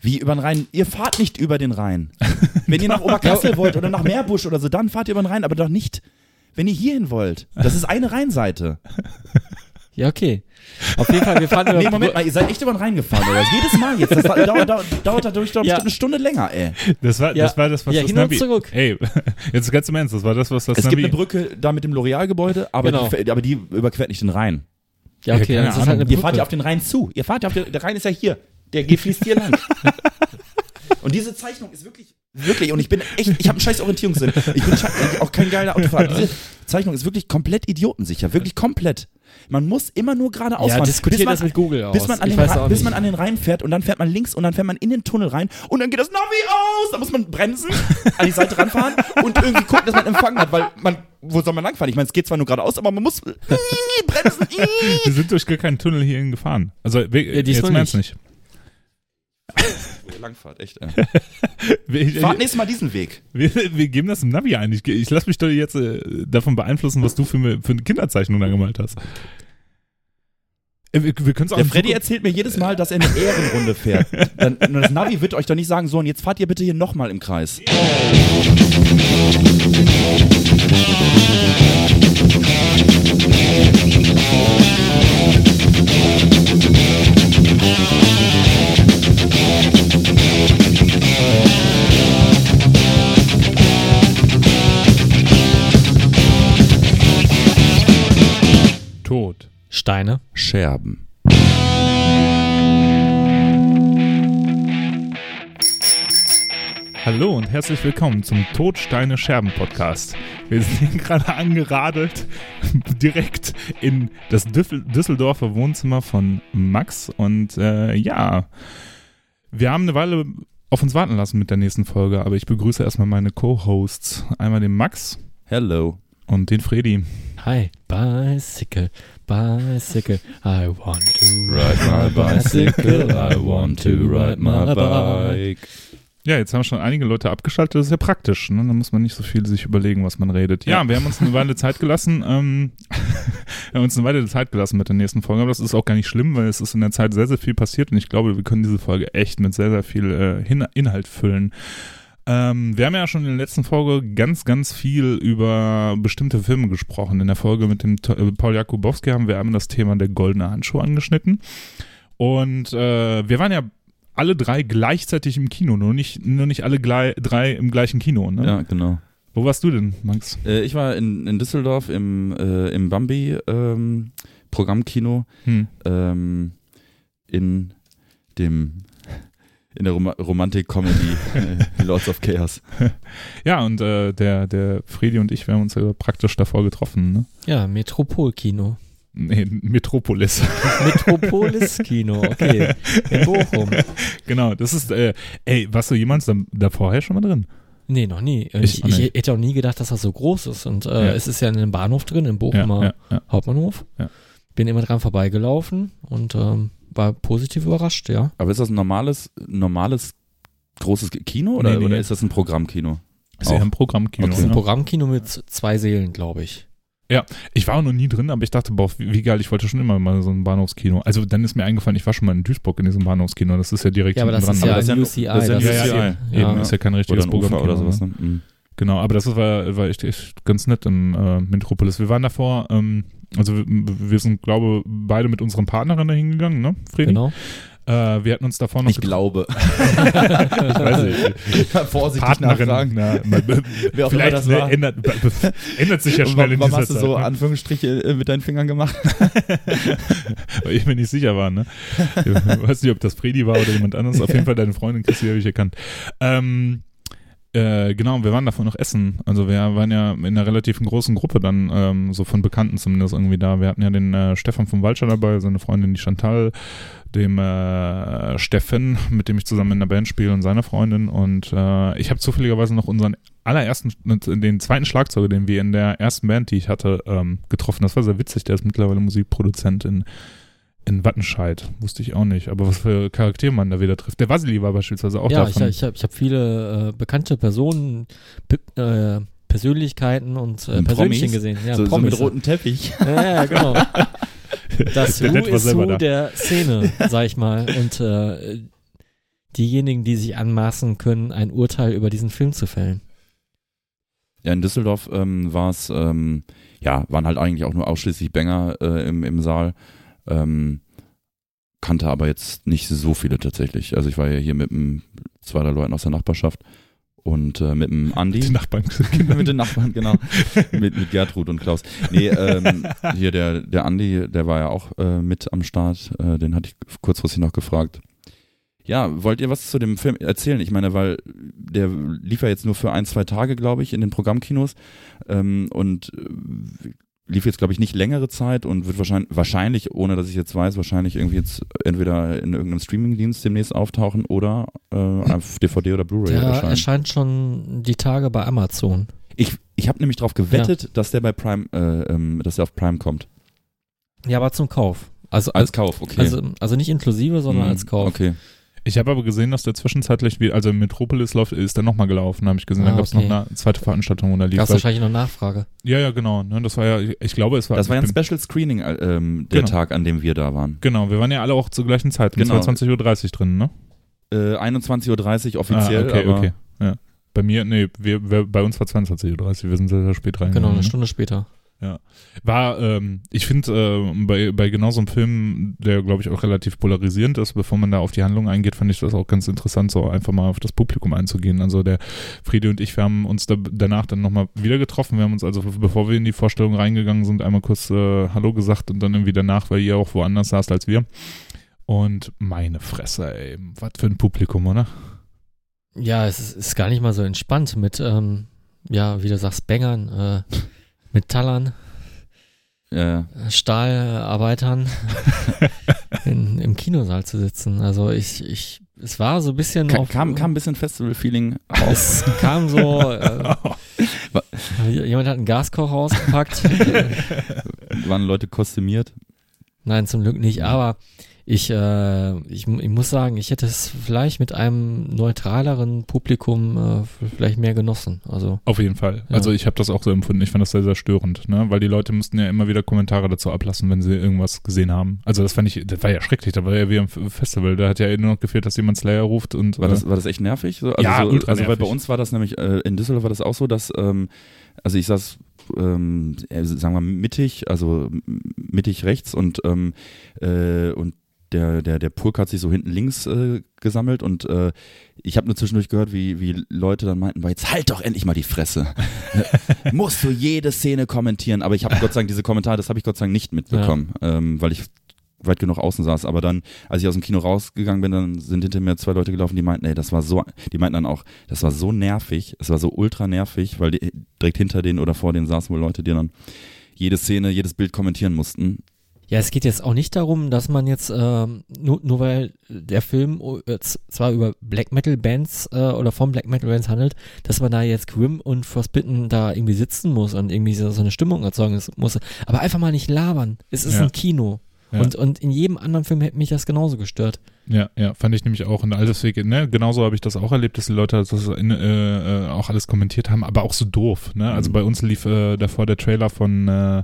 Wie über den Rhein? Ihr fahrt nicht über den Rhein. Wenn ihr nach Oberkassel wollt oder nach Meerbusch oder so, dann fahrt ihr über den Rhein, aber doch nicht, wenn ihr hierhin wollt. Das ist eine Rheinseite. Ja, okay. Auf jeden Fall, wir fahren über Nee, Moment mal, ihr seid echt über den Rhein gefahren, oder? Jedes Mal jetzt. Das dauert, dauert, dauert dadurch doch Ja. bestimmt eine Stunde länger, ey. Das war, Ja. das war das, was Ja, das hin und Navi. zurück. Ey, jetzt ganz im Ernst, das war das, was das Es Navi. gibt eine Brücke da mit dem L'Oreal-Gebäude, aber, Genau. die, aber die überquert nicht den Rhein. Ja, okay, Ja, das ist halt eine. Ihr fahrt ja auf den Rhein zu. Ihr fahrt ja auf den, der Rhein ist ja hier. Der fließt hier lang. Und diese Zeichnung ist wirklich, wirklich, und ich bin echt, ich habe einen scheiß Orientierungssinn. Ich bin auch kein geiler Autofahrer. Diese Zeichnung ist wirklich komplett idiotensicher, wirklich komplett. Man muss immer nur geradeaus Ja, fahren. diskutiert bis man, das mit Google aus. Bis man, an Ich den, bis nicht. man an den Rhein fährt und dann fährt man links und dann fährt man in den Tunnel rein und dann geht das Navi aus. Da muss man bremsen, an die Seite ranfahren und irgendwie gucken, dass man Empfang hat, weil man, wo soll man langfahren? Ich meine, es geht zwar nur geradeaus, aber man muss bremsen. wir sind durch gar keinen Tunnel hierhin gefahren. Also, wir, Ja, jetzt meinst nicht. Langfahrt, echt. Ich, Fahrt nächstes Mal diesen Weg. wir, wir geben das im Navi ein. Ich, ich lasse mich doch jetzt äh, davon beeinflussen, was du für, eine- für eine Kinderzeichnung da gemalt hast. Äh, Wir, wir Der Freddy erzählt mir jedes Mal, dass er eine Ehrenrunde fährt. Dann, das Navi wird euch doch nicht sagen, so, und jetzt fahrt ihr bitte hier nochmal im Kreis. Tod. Steine. Scherben. Hallo und herzlich willkommen zum Todsteine Scherben Podcast. Wir sind gerade angeradelt direkt in das Düsseldorfer Wohnzimmer von Max und äh, ja, wir haben eine Weile auf uns warten lassen mit der nächsten Folge, aber ich begrüße erstmal meine Co-Hosts. Einmal den Max Hello. und den Freddy. Hi, bicycle, bicycle, I want to Ride my bicycle, I want to ride my bike. Ja, jetzt haben schon einige Leute abgeschaltet, das ist ja praktisch, ne? Da muss man nicht so viel sich überlegen, was man redet. Ja, wir haben uns eine Weile Zeit gelassen, ähm, wir haben uns eine Weile Zeit gelassen mit der nächsten Folge, aber das ist auch gar nicht schlimm, weil es ist in der Zeit sehr, sehr viel passiert und ich glaube, wir können diese Folge echt mit sehr, sehr viel äh, Inhalt füllen. Ähm, wir haben ja schon in der letzten Folge ganz, ganz viel über bestimmte Filme gesprochen. In der Folge mit dem äh, Paul Jakubowski haben wir einmal das Thema der goldene Handschuh angeschnitten. Und äh, wir waren ja alle drei gleichzeitig im Kino, nur nicht, nur nicht alle drei im gleichen Kino. Ne? Ja, genau. Wo warst du denn, Max? Äh, ich war in, in Düsseldorf im, äh, im Bambi ähm, Programmkino Hm. ähm, in dem in der Rom Romantik-Comedy äh, Lords of Chaos. Ja, und äh, der, der Fredi und ich, wir haben uns ja praktisch davor getroffen. Ne? Ja, Metropolkino. Nee, Metropolis. Metropolis-Kino, okay. In Bochum. genau, das ist, äh, ey, warst du jemals da, da vorher schon mal drin? Nee, noch nie. Und Ich Ich, ich, nicht. hätte auch nie gedacht, dass das so groß ist. Und äh, Ja. es ist ja in einem Bahnhof drin, im Ja, Bochumer ja, ja. Hauptbahnhof. Ja. Bin immer dran vorbeigelaufen und ähm, war positiv überrascht, ja. Aber ist das ein normales, normales großes Kino oder, Nee, nee. oder ist das ein Programmkino? Ist ja ein Programmkino. Okay. Das ist ein? Programmkino mit zwei Seelen, glaube ich. Ich war auch noch nie drin, aber ich dachte, boah, wie, wie geil, ich wollte schon immer mal so ein Bahnhofskino. Also dann ist mir eingefallen, ich war schon mal in Duisburg in diesem Bahnhofskino, das ist ja direkt Ja, aber das hinten ist dran. ja Aber das ein ist ja- UCI. das ist ja das ein UCI. Eben, ja. ist ja kein richtiges Programmkino. oder sowas. Ne? Ne? Mhm. Genau, aber das war, war echt, echt ganz nett im äh, Metropolis. Wir waren davor, ähm, also wir, sind, glaube beide mit unseren Partnerinnen hingegangen, ne, Fredi? Genau. Äh, wir hatten uns davor noch Ich glaube. ich weiß nicht, Vorsichtig Partnerin, nachfragen. na, man, Wer auch immer vielleicht das war. ändert, ändert sich ja Und schnell in warum dieser hast du Zeit. so ne? Anführungsstriche äh, mit deinen Fingern gemacht? Weil ich mir nicht sicher war, ne? Ich weiß nicht, ob das Fredi war oder jemand anderes. Auf jeden Fall deine Freundin Christi habe ich erkannt. Ähm, äh, genau, wir waren davon noch essen. Also wir waren ja in einer relativ großen Gruppe dann, ähm, so von Bekannten zumindest irgendwie da. Wir hatten ja den äh, Stefan vom Waldscher dabei, seine Freundin die Chantal, dem äh, Steffen, mit dem ich zusammen in der Band spiele und seine Freundin. Und äh, ich habe zufälligerweise noch unseren allerersten, den zweiten Schlagzeuger, den wir in der ersten Band, die ich hatte, ähm, getroffen. Das war sehr witzig. Der ist mittlerweile Musikproduzent in in Wattenscheid. Wusste ich auch nicht. Aber was für Charaktere man da wieder trifft. Der Vasili war beispielsweise auch ja, ich, davon. ich habe ich hab viele äh, bekannte Personen, P äh, Persönlichkeiten und äh, Persönchen Promis? gesehen. Ja, so, so mit rotem Teppich. Ja, ja, genau. Das Der Who selber Who da. der Szene, sag ich mal. Und äh, diejenigen, die sich anmaßen können, ein Urteil über diesen Film zu fällen. Ja, in Düsseldorf ähm, war es, ähm, ja, waren halt eigentlich auch nur ausschließlich Banger äh, im, im Saal. Ähm, kannte aber jetzt nicht so viele tatsächlich. Also ich war ja hier mit einem, zwei, drei Leuten aus der Nachbarschaft und äh, mit dem Andi. Die Nachbarn. mit den Nachbarn, genau. mit, mit Gertrud und Klaus. Nee, ähm, hier der, der Andi, der war ja auch äh, mit am Start. Äh, den hatte ich kurzfristig noch gefragt. Ja, wollt ihr was zu dem Film erzählen? Ich meine, weil der lief ja jetzt nur für ein, zwei Tage, glaube ich, in den Programmkinos ähm, und äh, lief jetzt, glaube ich, nicht längere Zeit und wird wahrscheinlich, wahrscheinlich, ohne dass ich jetzt weiß, wahrscheinlich irgendwie jetzt entweder in irgendeinem Streamingdienst demnächst auftauchen oder äh, auf DVD oder Blu-ray erscheinen. erscheint schon die Tage bei Amazon. Ich, ich habe nämlich darauf gewettet, dass der bei Prime, äh, ähm, dass der auf Prime kommt. Ja, aber zum Kauf. Also Als Kauf, okay. Also, also nicht inklusive, sondern Mhm, als Kauf. Okay. Ich habe aber gesehen, dass der zwischenzeitlich, wie, also Metropolis läuft, ist der nochmal gelaufen, habe ich gesehen. Ah, da gab es okay. noch eine zweite Veranstaltung, wo der lief. Gab es wahrscheinlich noch Nachfrage. Ja, ja, genau. Ne, das war ja, ich glaube, es war. Das war ja ein Special Screening, äh, ähm, der Genau. Tag, an dem wir da waren. Genau, wir waren ja alle auch zur gleichen Zeit, um Genau. 22.30 Uhr drin, ne? Äh, 21.30 Uhr offiziell, ah, okay, aber okay. Ja. Bei mir, nee, wir, wir, bei uns war 22.30 Uhr, wir sind sehr, sehr spät reingegangen. Genau, eine ne? Stunde später. War, ähm, ich finde, äh, bei, bei genau so einem Film, der, glaube ich, auch relativ polarisierend ist, bevor man da auf die Handlung eingeht, fand ich das auch ganz interessant, so einfach mal auf das Publikum einzugehen. Also der Friede und ich, wir haben uns da, danach dann nochmal wieder getroffen. Wir haben uns also, bevor wir in die Vorstellung reingegangen sind, einmal kurz äh, Hallo gesagt und dann irgendwie danach, weil ihr auch woanders saßt als wir. Und meine Fresse, ey, was für ein Publikum, oder? Ja, es ist, ist gar nicht mal so entspannt mit, ähm, ja, wie du sagst, Bängern, äh, Metallern, äh, Stahlarbeitern in, im Kinosaal zu sitzen. Also ich, ich, es war so ein bisschen kam, auf, kam, kam ein bisschen Festival-Feeling auf. es kam so, äh, jemand hat einen Gaskocher ausgepackt. Waren Leute kostümiert. Nein, zum Glück nicht, aber ich, äh, ich, ich muss sagen, ich hätte es vielleicht mit einem neutraleren Publikum äh, vielleicht mehr genossen. Also Auf jeden Fall. Ja. Also ich habe das auch so empfunden. Ich fand das sehr, sehr störend, ne? Weil die Leute mussten ja immer wieder Kommentare dazu ablassen, wenn sie irgendwas gesehen haben. Also das fand ich, das war ja schrecklich. Da war ja wie am Festival. Da hat ja nur noch gefehlt, dass jemand Slayer ruft und War äh, das, war das echt nervig? So? Also, Ja, so, ultra also weil bei uns war das nämlich, äh, in Düsseldorf war das auch so, dass, ähm, also ich saß, ähm, äh, sagen wir mittig, also mittig rechts und, ähm, äh, und der, der, der Pulk hat sich so hinten links äh, gesammelt und äh, ich habe nur zwischendurch gehört, wie, wie Leute dann meinten, "Boah, jetzt halt doch endlich mal die Fresse. Musst du jede Szene kommentieren, aber ich habe Gott sei Dank diese Kommentare, das habe ich Gott sei Dank nicht mitbekommen, ähm, weil ich weit genug außen saß. Aber dann, als ich aus dem Kino rausgegangen bin, dann sind hinter mir zwei Leute gelaufen, die meinten, ey, das war so, die meinten dann auch, das war so nervig, es war so ultra nervig, weil die, direkt hinter denen oder vor denen saßen wohl Leute, die dann jede Szene, jedes Bild kommentieren mussten. Ja, es geht jetzt auch nicht darum, dass man jetzt ähm, nur, nur weil der Film äh, zwar über Black Metal Bands äh, oder von Black Metal Bands handelt, dass man da jetzt Grim und Frostbitten da irgendwie sitzen muss und irgendwie so, so eine Stimmung erzeugen muss. Aber einfach mal nicht labern. Es ist Ja. ein Kino. Ja. Und, und in jedem anderen Film hätte mich das genauso gestört. Ja, ja, fand ich nämlich auch. Und deswegen, ne, genauso habe ich das auch erlebt, dass die Leute das in, äh, äh, auch alles kommentiert haben, aber auch so doof, ne? Also Mhm. bei uns lief äh, davor der Trailer von äh,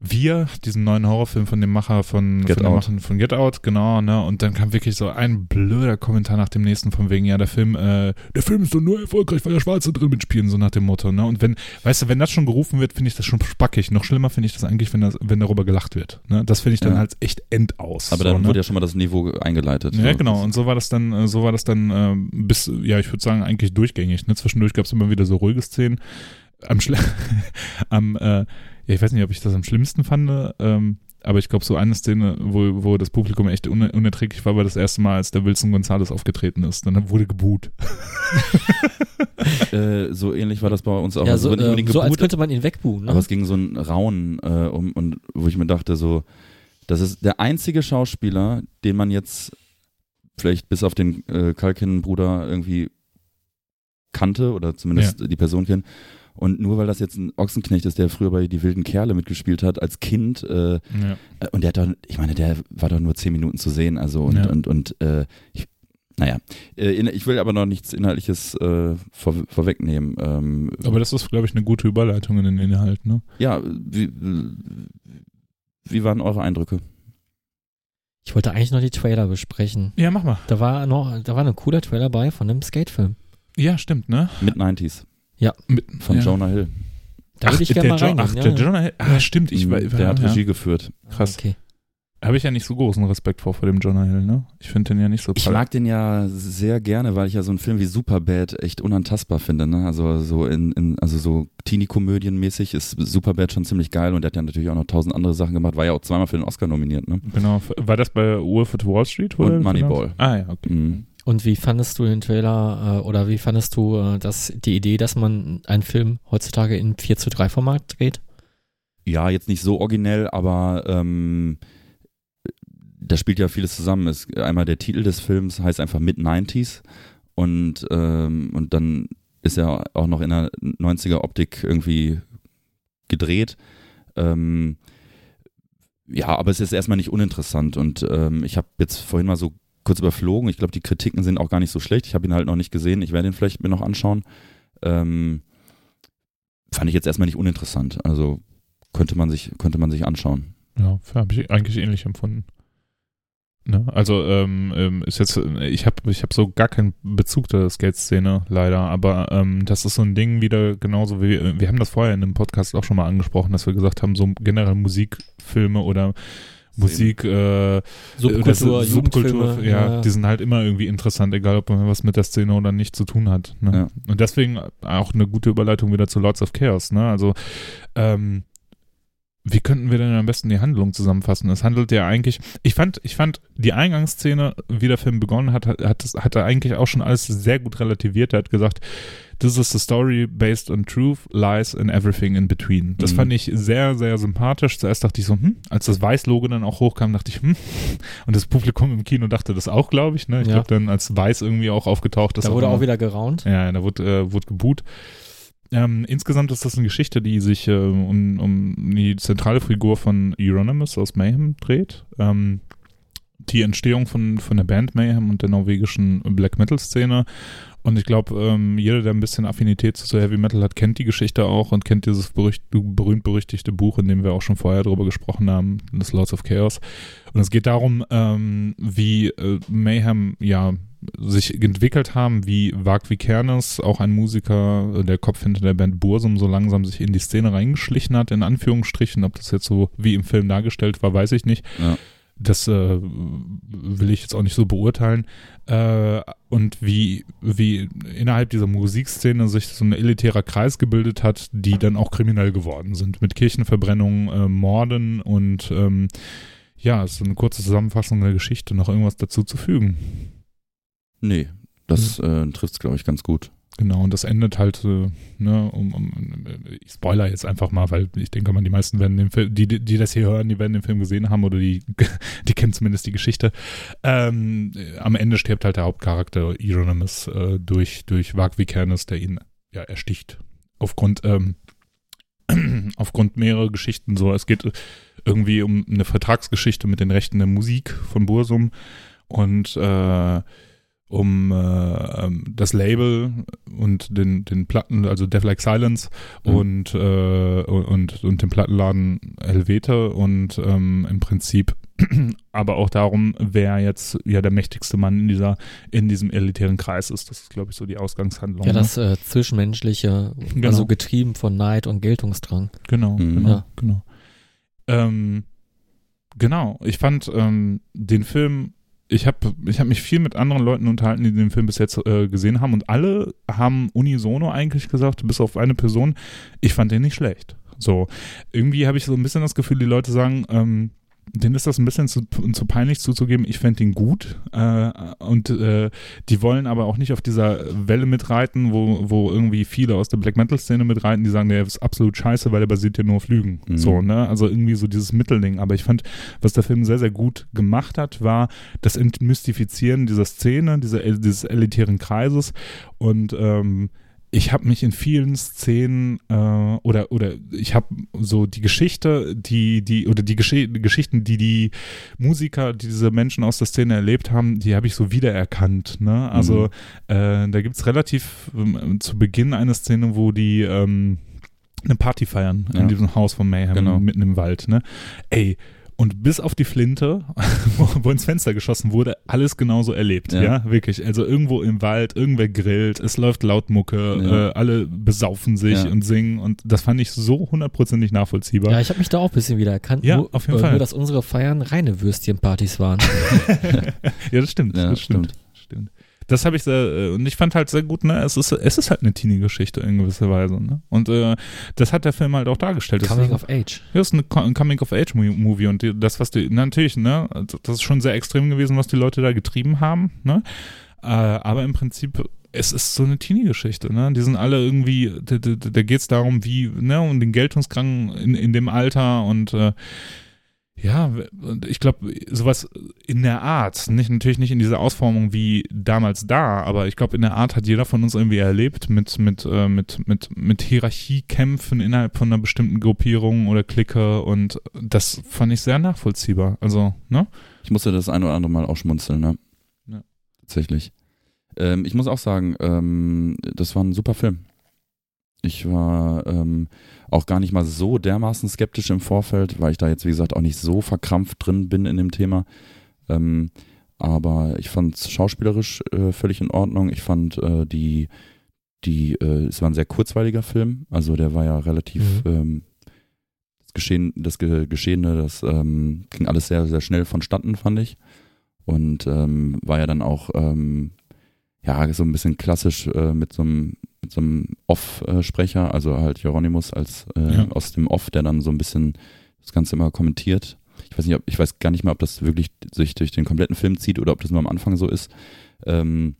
Wir, diesen neuen Horrorfilm von dem Macher von Get von, Out. Von Get Out, genau, ne? Und dann kam wirklich so ein blöder Kommentar nach dem nächsten von wegen, ja, der Film, äh, der Film ist doch nur erfolgreich, weil der Schwarze drin mitspielen, so nach dem Motto, ne? Und wenn, weißt du, wenn das schon gerufen wird, finde ich das schon spackig. Noch schlimmer finde ich das eigentlich, wenn das, wenn darüber gelacht wird. Ne? Das finde ich dann Ja. halt echt endaus. Aber so, dann ne? wurde ja schon mal das Niveau eingeleitet. Ja, So. genau. Und so war das dann, äh, so war das dann äh, bis, ja, ich würde sagen, eigentlich durchgängig. Ne? Zwischendurch gab es immer wieder so ruhige Szenen. Am, Schle am äh, ja, ich weiß nicht, ob ich das am schlimmsten fand, ähm, aber ich glaube, so eine Szene, wo, wo das Publikum echt un unerträglich war, war das erste Mal, als der Wilson Gonzalez aufgetreten ist. Dann wurde geboot. Äh, so ähnlich war das bei uns auch. ja, Also so, nicht unbedingt ähm, so als könnte man ihn wegbuhen. Ne? Aber es ging so ein Raunen äh, um, und wo ich mir dachte, so, das ist der einzige Schauspieler, den man jetzt vielleicht bis auf den äh, Kalkin-Bruder irgendwie kannte oder zumindest die Person kennt. Und nur weil das jetzt ein Ochsenknecht ist, der früher bei Die wilden Kerle mitgespielt hat, als Kind, äh, Ja. äh, und der hat doch, ich meine, der war doch nur zehn Minuten zu sehen, also und, Ja. und, und äh, ich, naja, äh, ich will aber noch nichts Inhaltliches äh, vor, vorwegnehmen. Ähm, Aber das ist, glaube ich, eine gute Überleitung in den Inhalt, ne? ja, wie, wie waren eure Eindrücke? Ich wollte eigentlich noch die Trailer besprechen. Ja, mach mal. Da war noch, da war ein cooler Trailer bei von einem Skatefilm. Ja, stimmt, ne? Mit 90s Mit, von ja. Jonah Hill. Da würde ich der gerne mal Jo- reingehen. Ach, ja, der ja. Jonah Hill. Ah, stimmt. Ich, Mhm, war- der hat ja. Regie geführt. krass. Okay. Habe ich ja nicht so großen Respekt vor, vor dem Jonah Hill, ne? Ich finde den ja nicht so Ich prall- mag den ja sehr gerne, weil ich ja so einen Film wie Superbad echt unantastbar finde. Ne? Also so in, in also so Teenie-Komödien-mäßig ist Superbad schon ziemlich geil und der hat ja natürlich auch noch tausend andere Sachen gemacht. War ja auch zweimal für den Oscar nominiert. Ne? Genau. War das bei Wolf at Wall Street? Und Moneyball. Ah, ja, okay. Mhm. Und wie fandest du den Trailer äh, oder wie fandest du äh, das, die Idee, dass man einen Film heutzutage in 4 zu 3 Format dreht? Ja, jetzt nicht so originell, aber ähm, da spielt ja vieles zusammen. Es, einmal der Titel des Films heißt einfach Mid-90s und, ähm, und dann ist er auch noch in der 90er-Optik irgendwie gedreht. Ähm, ja, aber es ist erstmal nicht uninteressant und ähm, ich habe jetzt vorhin mal so kurz überflogen. Ich glaube, die Kritiken sind auch gar nicht so schlecht. Ich habe ihn halt noch nicht gesehen. Ich werde ihn vielleicht mir noch anschauen. Ähm, fand ich jetzt erstmal nicht uninteressant. Also könnte man sich, könnte man sich anschauen. Ja, habe ich eigentlich ähnlich empfunden. Ne? Also ähm, ähm, ist jetzt, ich habe ich hab so gar keinen Bezug zur Skate-Szene leider, aber ähm, das ist so ein Ding wieder genauso wie, wir haben das vorher in einem Podcast auch schon mal angesprochen, dass wir gesagt haben, so generell Musikfilme oder Musik, äh, Subkultur, das ist Jugendfilme. ja, die sind halt immer irgendwie interessant, egal ob man was mit der Szene oder nicht zu tun hat. Ne? Ja. Und deswegen auch eine gute Überleitung wieder zu Lords of Chaos. Ne? Also, ähm, wie könnten wir denn am besten die Handlung zusammenfassen? Es handelt ja eigentlich, ich fand, ich fand die Eingangsszene, wie der Film begonnen hat, hat, hat, hat er eigentlich auch schon alles sehr gut relativiert. Er hat gesagt, this is the story based on truth, lies and everything in between. Das Mhm. fand ich sehr, sehr sympathisch. Zuerst dachte ich so, hm, als das Weiß-Logo dann auch hochkam, dachte ich, hm, und das Publikum im Kino dachte das auch, glaube ich. Ne? Ich Ja. glaube, dann als Weiß irgendwie auch aufgetaucht ist. Da wurde immer- auch wieder geraunt. ja, da wurde, äh, wurde geboot. Ähm, insgesamt ist das eine Geschichte, die sich äh, um, um die zentrale Figur von Euronymous aus Mayhem dreht. Ähm, die Entstehung von, von der Band Mayhem und der norwegischen Black Metal Szene. Und ich glaube, ähm, jeder, der ein bisschen Affinität zu Heavy Metal hat, kennt die Geschichte auch und kennt dieses berücht- berühmt-berüchtigte Buch, in dem wir auch schon vorher drüber gesprochen haben, das Lords of Chaos. Und es geht darum, ähm, wie äh, Mayhem ja sich entwickelt haben, wie Vag Vikernes, auch ein Musiker, äh, der Kopf hinter der Band Bursum, so langsam sich in die Szene reingeschlichen hat, in Anführungsstrichen. Ob das jetzt so wie im Film dargestellt war, weiß ich nicht. Ja. Das äh, will ich jetzt auch nicht so beurteilen. Äh, und wie, wie innerhalb dieser Musikszene sich so ein elitärer Kreis gebildet hat, die dann auch kriminell geworden sind. Mit Kirchenverbrennungen, äh, Morden und ähm, ja, es ist eine kurze Zusammenfassung der Geschichte. Noch irgendwas dazu zu fügen. Nee, das äh, trifft es, glaube ich, ganz gut. Genau, und das endet halt, äh, ne, um, um, ich spoiler jetzt einfach mal, weil ich denke mal, die meisten werden den Film, die, die das hier hören, die werden den Film gesehen haben oder die, die kennen zumindest die Geschichte. Ähm, äh, am Ende stirbt halt der Hauptcharakter Euronymous äh, durch, durch Vag Vikernes, der ihn ja ersticht. Aufgrund, ähm, aufgrund mehrerer Geschichten so. Es geht irgendwie um eine Vertragsgeschichte mit den Rechten der Musik von Bursum und äh, um äh, ähm, das Label und den, den Platten, also Death Like Silence Mhm. und, äh, und, und den Plattenladen Helvete und ähm, im Prinzip aber auch darum, wer jetzt ja der mächtigste Mann in dieser, in diesem elitären Kreis ist. Das ist, glaube ich, so die Ausgangshandlung. Ja, ne? das äh, Zwischenmenschliche, Genau. also getrieben von Neid und Geltungsdrang. Genau, Mhm. genau, Ja. genau. Ähm, genau, ich fand ähm, den Film, ich habe ich hab mich viel mit anderen Leuten unterhalten, die den Film bis jetzt äh, gesehen haben und alle haben unisono eigentlich gesagt, bis auf eine Person, ich fand den nicht schlecht. So, irgendwie habe ich so ein bisschen das Gefühl, die Leute sagen, ähm, denen ist das ein bisschen zu, zu peinlich zuzugeben, ich fände ihn gut. Äh, und äh, die wollen aber auch nicht auf dieser Welle mitreiten, wo, wo irgendwie viele aus der Black Metal-Szene mitreiten, die sagen, der ist absolut scheiße, weil er basiert ja nur auf Lügen. Mhm. So, ne? Also irgendwie so dieses Mittelding. Aber ich fand, was der Film sehr, sehr gut gemacht hat, war das Entmystifizieren dieser Szene, dieser, dieses elitären Kreises und ähm, ich habe mich in vielen Szenen äh, oder oder ich habe so die Geschichte, die die oder die Gesche Geschichten, die die Musiker, die diese Menschen aus der Szene erlebt haben, die habe ich so wiedererkannt. Ne? Also äh, da gibt's relativ ähm, zu Beginn eine Szene, wo die ähm, eine Party feiern Ja. in diesem Haus von Mayhem Genau. mitten im Wald. Ne? Ey Und bis auf die Flinte, wo, ins Fenster geschossen wurde, alles genauso erlebt. Ja. Ja. wirklich. Also irgendwo im Wald, irgendwer grillt, es läuft laut Mucke, Ja. äh, alle besaufen sich Ja. und singen. Und das fand ich so hundertprozentig nachvollziehbar. Ja, ich habe mich da auch ein bisschen wieder erkannt. Ja, nur, auf jeden äh, Fall. Nur, dass unsere Feiern reine Würstchenpartys waren. Ja, das stimmt. Ja, das stimmt. stimmt. Das habe ich sehr, äh, und ich fand halt sehr gut, ne, es ist, es ist halt eine Teenie-Geschichte in gewisser Weise, ne? Und äh, das hat der Film halt auch dargestellt. Das Coming ist, of Age. Ja, ist eine Co- ein Coming-of-Age-Movie und die, das, was die, natürlich, ne, das ist schon sehr extrem gewesen, was die Leute da getrieben haben, ne, äh, aber im Prinzip, es ist so eine Teenie-Geschichte, ne, die sind alle irgendwie, da, da, da geht es darum, wie, ne, um den Geltungsdrang in, in dem Alter und, äh, ja, und ich glaube, sowas in der Art, nicht natürlich nicht in dieser Ausformung wie damals da, aber ich glaube, in der Art hat jeder von uns irgendwie erlebt mit mit äh, mit mit mit Hierarchiekämpfen innerhalb von einer bestimmten Gruppierung oder Clique und das fand ich sehr nachvollziehbar. Also, ne? Ich musste das ein oder andere Mal auch schmunzeln, ne? Ja. Tatsächlich. Ähm, ich muss auch sagen, ähm, das war ein super Film. Ich war ähm, auch gar nicht mal so dermaßen skeptisch im Vorfeld, weil ich da jetzt, wie gesagt, auch nicht so verkrampft drin bin in dem Thema. Ähm, aber ich fand es schauspielerisch äh, völlig in Ordnung. Ich fand äh, die, die, äh, es war ein sehr kurzweiliger Film. Also der war ja relativ, Mhm. ähm, das Geschehen, das Ge Geschehene, das ähm, ging alles sehr, sehr schnell vonstatten, fand ich. Und ähm, war ja dann auch, ähm, ja, so ein bisschen klassisch äh, mit so einem mit so einem Off-Sprecher, also halt Hieronymus als äh, Ja. aus dem Off, der dann so ein bisschen das Ganze immer kommentiert. Ich weiß nicht, ob, ich weiß gar nicht mehr, ob das wirklich sich durch den kompletten Film zieht oder ob das nur am Anfang so ist. Ähm,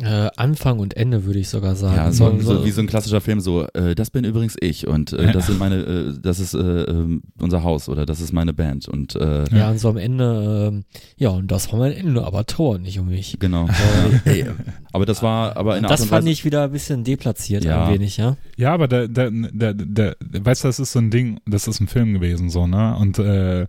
Äh, Anfang und Ende würde ich sogar sagen. ja, so, so, wie so ein klassischer Film, so, äh, das bin übrigens ich und äh, das sind meine, äh, das ist äh, ähm, unser Haus oder das ist meine Band und äh, ja, und so am Ende, ähm, ja, und das wir am Ende, aber Tor nicht um mich. genau. Äh, Aber das war, aber in der das fand Weise, ich wieder ein bisschen deplatziert, Ja. ein wenig, ja. Ja, aber da, da, da, da, weißt du, das ist so ein Ding, das ist ein Film gewesen, so, ne? Und äh,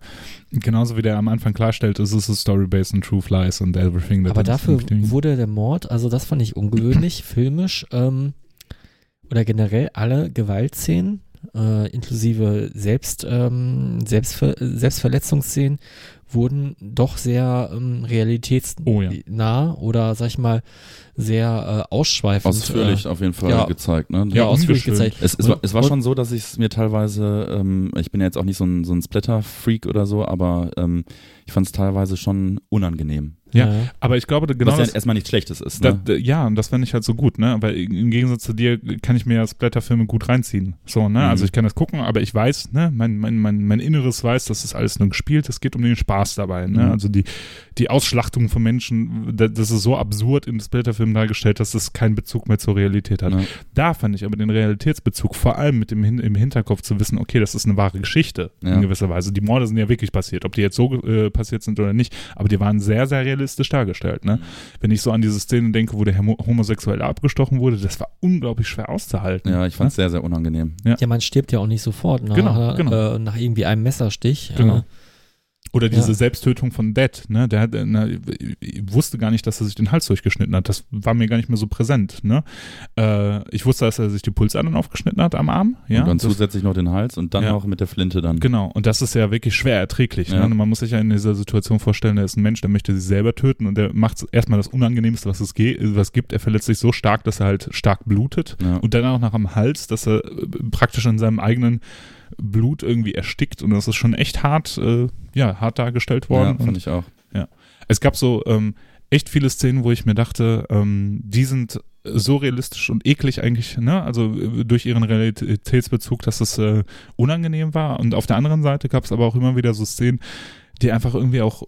genauso wie der am Anfang klarstellt, es ist a story based on true flies and everything. that Aber dafür wurde der Mord, also das fand ich ungewöhnlich, filmisch ähm, oder generell alle Gewaltszenen, äh, inklusive Selbst, ähm, Selbstver Selbstverletzungsszenen, wurden doch sehr ähm, realitätsnah Oh ja. oder, sag ich mal, sehr äh, ausschweifend. ausführlich Äh, auf jeden Fall ja. gezeigt. Ne? ja, ausführlich gezeigt. Es, es, Und- war, es war und- schon so, dass ich es mir teilweise, ähm, ich bin ja jetzt auch nicht so ein, so ein Splatter-Freak oder so, aber ähm, ich fand es teilweise schon unangenehm. Ja, Aber ich glaube, genau was ja das, erstmal nichts Schlechtes ist. Da, Ne? da, ja, und das fände ich halt so gut, ne? Weil im Gegensatz zu dir kann ich mir ja Splatter-Filme gut reinziehen. So, ne? Mhm. Also ich kann das gucken, aber ich weiß, ne, mein, mein, mein, mein Inneres weiß, das ist alles nur gespielt, es geht um den Spaß dabei, ne? Mhm. Also die, die Ausschlachtung von Menschen, da- das ist so absurd im Splatter-Film dargestellt, dass es keinen Bezug mehr zur Realität hat. Ne? Da fand ich aber den Realitätsbezug, vor allem mit dem Hin im Hinterkopf zu wissen, okay, das ist eine wahre Geschichte Ja. in gewisser Weise. Die Morde sind ja wirklich passiert, ob die jetzt so äh, passiert sind oder nicht, aber die waren sehr, sehr realistisch dargestellt. Ne? Wenn ich so an diese Szene denke, wo der Homo Homosexuelle abgestochen wurde, das war unglaublich schwer auszuhalten. Ja, ich fand es sehr, sehr unangenehm. Ja, man stirbt ja auch nicht sofort nach, Genau, genau. Äh, nach irgendwie einem Messerstich. Genau. Oder diese Ja. Selbsttötung von Dead, ne? Der hat, na, ich wusste gar nicht, dass er sich den Hals durchgeschnitten hat. Das war mir gar nicht mehr so präsent, ne? Äh, ich wusste, dass er sich die Pulsadern aufgeschnitten hat am Arm, ja. und dann das, zusätzlich noch den Hals und dann Ja. noch mit der Flinte dann. Genau, und das ist ja wirklich schwer erträglich. Ja. Ne? Man muss sich ja in dieser Situation vorstellen, der ist ein Mensch, der möchte sich selber töten und der macht erstmal das Unangenehmste, was es ge was gibt. Er verletzt sich so stark, dass er halt stark blutet. Und dann auch noch am Hals, dass er praktisch in seinem eigenen Blut irgendwie erstickt. Und das ist schon echt hart, äh, ja, hart dargestellt worden. ja, fand und ich auch. es gab so ähm, echt viele Szenen, wo ich mir dachte, ähm, die sind so realistisch und eklig eigentlich, ne? Also äh, durch ihren Realitätsbezug, dass es äh, unangenehm war. Und auf der anderen Seite gab es aber auch immer wieder so Szenen, die einfach irgendwie auch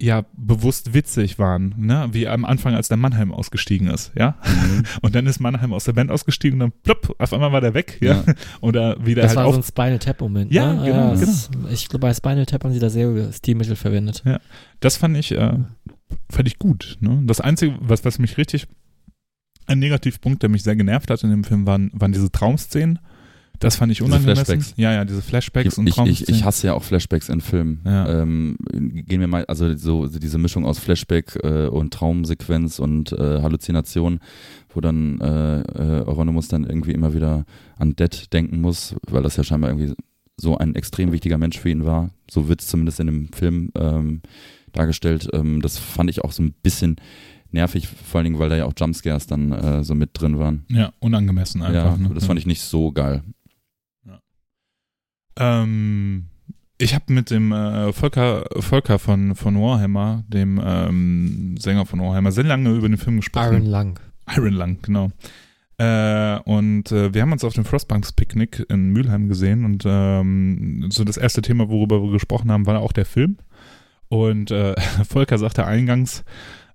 ja bewusst witzig waren, ne? Wie am Anfang, als der Mannheim ausgestiegen ist, ja. Mhm. Und dann ist Mannheim aus der Band ausgestiegen und dann plopp, auf einmal war der weg, ja. Ja. Oder wieder Das halt war auf. so ein Spinal Tap-Moment. Ja, ne? genau, das, Ich glaube, bei Spinal Tap haben sie da sehr Stilmittel verwendet. Das fand ich, äh, fand ich gut. Ne? Das Einzige, was, was mich richtig, ein Negativpunkt, der mich sehr genervt hat in dem Film, waren, waren diese Traumszenen. Das fand ich unangemessen. Flashbacks. Ja, ja, diese Flashbacks Ich, und Traumszenen. ich, ich hasse ja auch Flashbacks in Filmen. Ja. Ähm, gehen wir mal, also so, so diese Mischung aus Flashback äh, und Traumsequenz und äh, Halluzination, wo dann äh, äh, Euronymous dann irgendwie immer wieder an Dead denken muss, weil das ja scheinbar irgendwie so ein extrem wichtiger Mensch für ihn war. So wird es zumindest in dem Film ähm, dargestellt. Ähm, das fand ich auch so ein bisschen nervig, vor allen Dingen, weil da ja auch Jumpscares dann äh, so mit drin waren. Ja, unangemessen einfach. ja, ne? das fand ich nicht so geil. Ähm, ich habe mit dem äh, Volker, Volker von, von Warhammer, dem ähm, Sänger von Warhammer, sehr lange über den Film gesprochen. Iron Lang. Iron Lang, genau. Äh, und äh, wir haben uns auf dem Frostbanks Picknick in Mülheim gesehen und ähm, so das erste Thema, worüber wir gesprochen haben, war auch der Film. Und äh, Volker sagte eingangs,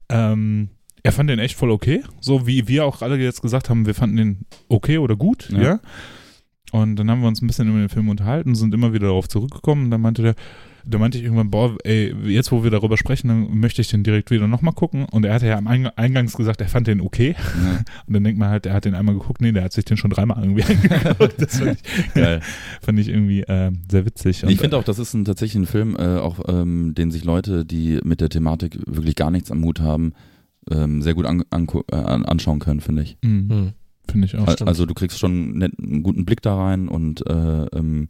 ähm, er fand den echt voll okay, so wie wir auch alle jetzt gesagt haben, wir fanden den okay oder gut, ja. Ja. Und dann haben wir uns ein bisschen über den Film unterhalten, sind immer wieder darauf zurückgekommen. Und dann meinte der, da meinte ich irgendwann, boah, ey, jetzt wo wir darüber sprechen, dann möchte ich den direkt wieder nochmal gucken. Und er hatte ja am Eing- Eingangs gesagt, er fand den okay. Ja, Und dann denkt man halt, er hat den einmal geguckt, nee, der hat sich den schon dreimal irgendwie angeguckt. Das fand ich, geil. fand ich irgendwie äh, sehr witzig. Nee, ich Und, finde auch, das ist ein, tatsächlich ein Film, äh, auch ähm, den sich Leute, die mit der Thematik wirklich gar nichts am Hut haben, ähm, sehr gut an, äh, an, anschauen können, finde ich. Mhm, Hm. Finde ich auch. Al- Also du kriegst schon einen guten Blick da rein und äh, ähm,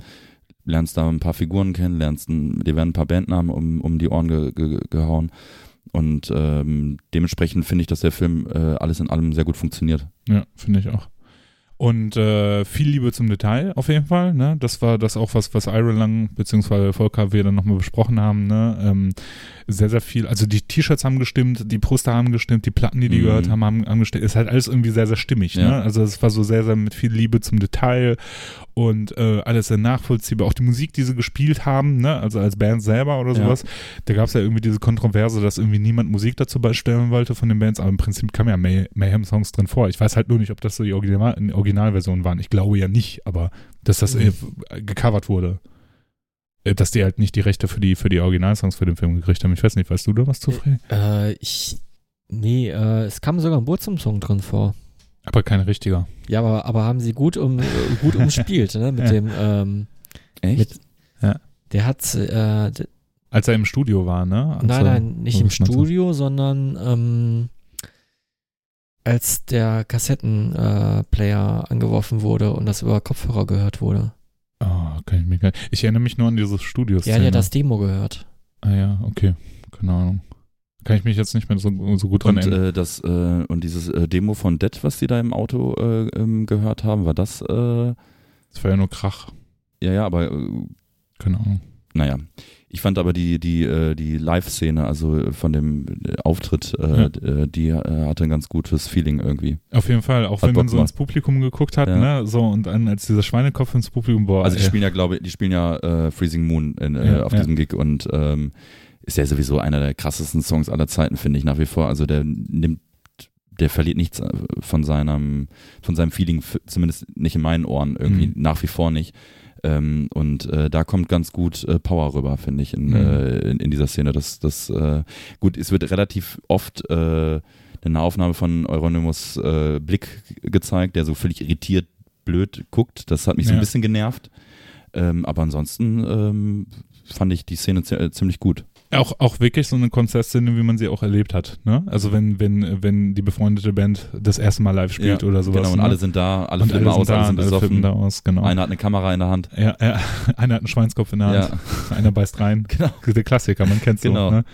lernst da ein paar Figuren kennen, lernst dir werden ein paar Bandnamen um, um die Ohren ge, ge, gehauen. Und ähm, dementsprechend finde ich, dass der Film äh, alles in allem sehr gut funktioniert. Ja, finde ich auch. Und äh, viel Liebe zum Detail auf jeden Fall. Ne? Das war das auch was, was Iron Lang bzw. Volker wir dann nochmal besprochen haben. Ne? Ähm, sehr, sehr viel. Also die T-Shirts haben gestimmt, die Poster haben gestimmt, die Platten, die die Mhm. gehört haben, haben, haben gestimmt. Ist halt alles irgendwie sehr, sehr stimmig. Ne? Ja. Also es war so sehr, sehr mit viel Liebe zum Detail und äh, alles sehr nachvollziehbar. Auch die Musik, die sie gespielt haben, ne? also als Band selber oder Ja. sowas. Da gab es ja irgendwie diese Kontroverse, dass irgendwie niemand Musik dazu beistellen wollte von den Bands, aber im Prinzip kamen ja May Mayhem-Songs drin vor. Ich weiß halt nur nicht, ob das so die Original Originalversionen waren. Ich glaube ja nicht, aber dass das äh, gecovert wurde. Äh, Dass die halt nicht die Rechte für die, für die Originalsongs für den Film gekriegt haben. Ich weiß nicht, weißt du da was zu, Frey? Äh, ich. Nee, äh, es kam sogar ein Burzum-Song drin vor. Aber kein richtiger. Ja, aber, aber haben sie gut, um, äh, gut umspielt, ne? Mit Ja. dem, ähm, Echt? Mit- Ja. der hat, äh, Als er im Studio war, ne? Als nein, nein, nicht im? Studio, sondern ähm, als der Kassettenplayer äh, angeworfen wurde und das über Kopfhörer gehört wurde. Oh, kann ich mir gar Ich erinnere mich nur an dieses Studio. Ja, der hat das Demo gehört. Ah ja, okay. Keine Ahnung. Kann ich mich jetzt nicht mehr so, so gut dran Und erinnern. äh, das äh, und dieses äh, Demo von Dead, was die da im Auto äh, ähm, gehört haben, war das? Äh, Das war ja nur Krach. ja, ja, aber äh, Keine Ahnung. naja. Ich fand aber die die äh, die Live-Szene, also von dem Auftritt, äh, Ja. die hatte ein ganz gutes Feeling irgendwie. Auf jeden Fall, auch Hat wenn man Bock so ins Publikum geguckt hat, Ja. ne, so und dann als dieser Schweinekopf ins Publikum, boah, Also die ey. spielen ja, glaube ich, die spielen ja Freezing Moon in, äh, Ja, auf diesem Gig und ähm, ist ja sowieso einer der krassesten Songs aller Zeiten, finde ich nach wie vor. Also der nimmt, der verliert nichts äh, von seinem, von seinem Feeling, zumindest nicht in meinen Ohren irgendwie, Mhm. nach wie vor nicht. Ähm, und äh, da kommt ganz gut äh, Power rüber, finde ich, in, Mhm. äh, in, in dieser Szene. Das, das, äh, gut, es wird relativ oft äh, eine Nahaufnahme von Euronymous äh, Blick gezeigt, der so völlig irritiert blöd guckt. Das hat mich so Ja. ein bisschen genervt. Ähm, aber ansonsten ähm, fand ich die Szene zi- äh, ziemlich gut. Auch, auch wirklich so eine Konzertszene, wie man sie auch erlebt hat. Ne? Also wenn, wenn, wenn die befreundete Band das erste Mal live spielt Ja, oder sowas. Genau, und ne? alle sind da, alle und flippen alle aus, da alle sind alle flippen da aus, genau. Einer hat eine Kamera in der Hand. ja, ja, einer hat einen Schweinskopf in der Hand, Ja, einer beißt rein. genau. Der Klassiker, man kennt's Genau. so. Ne?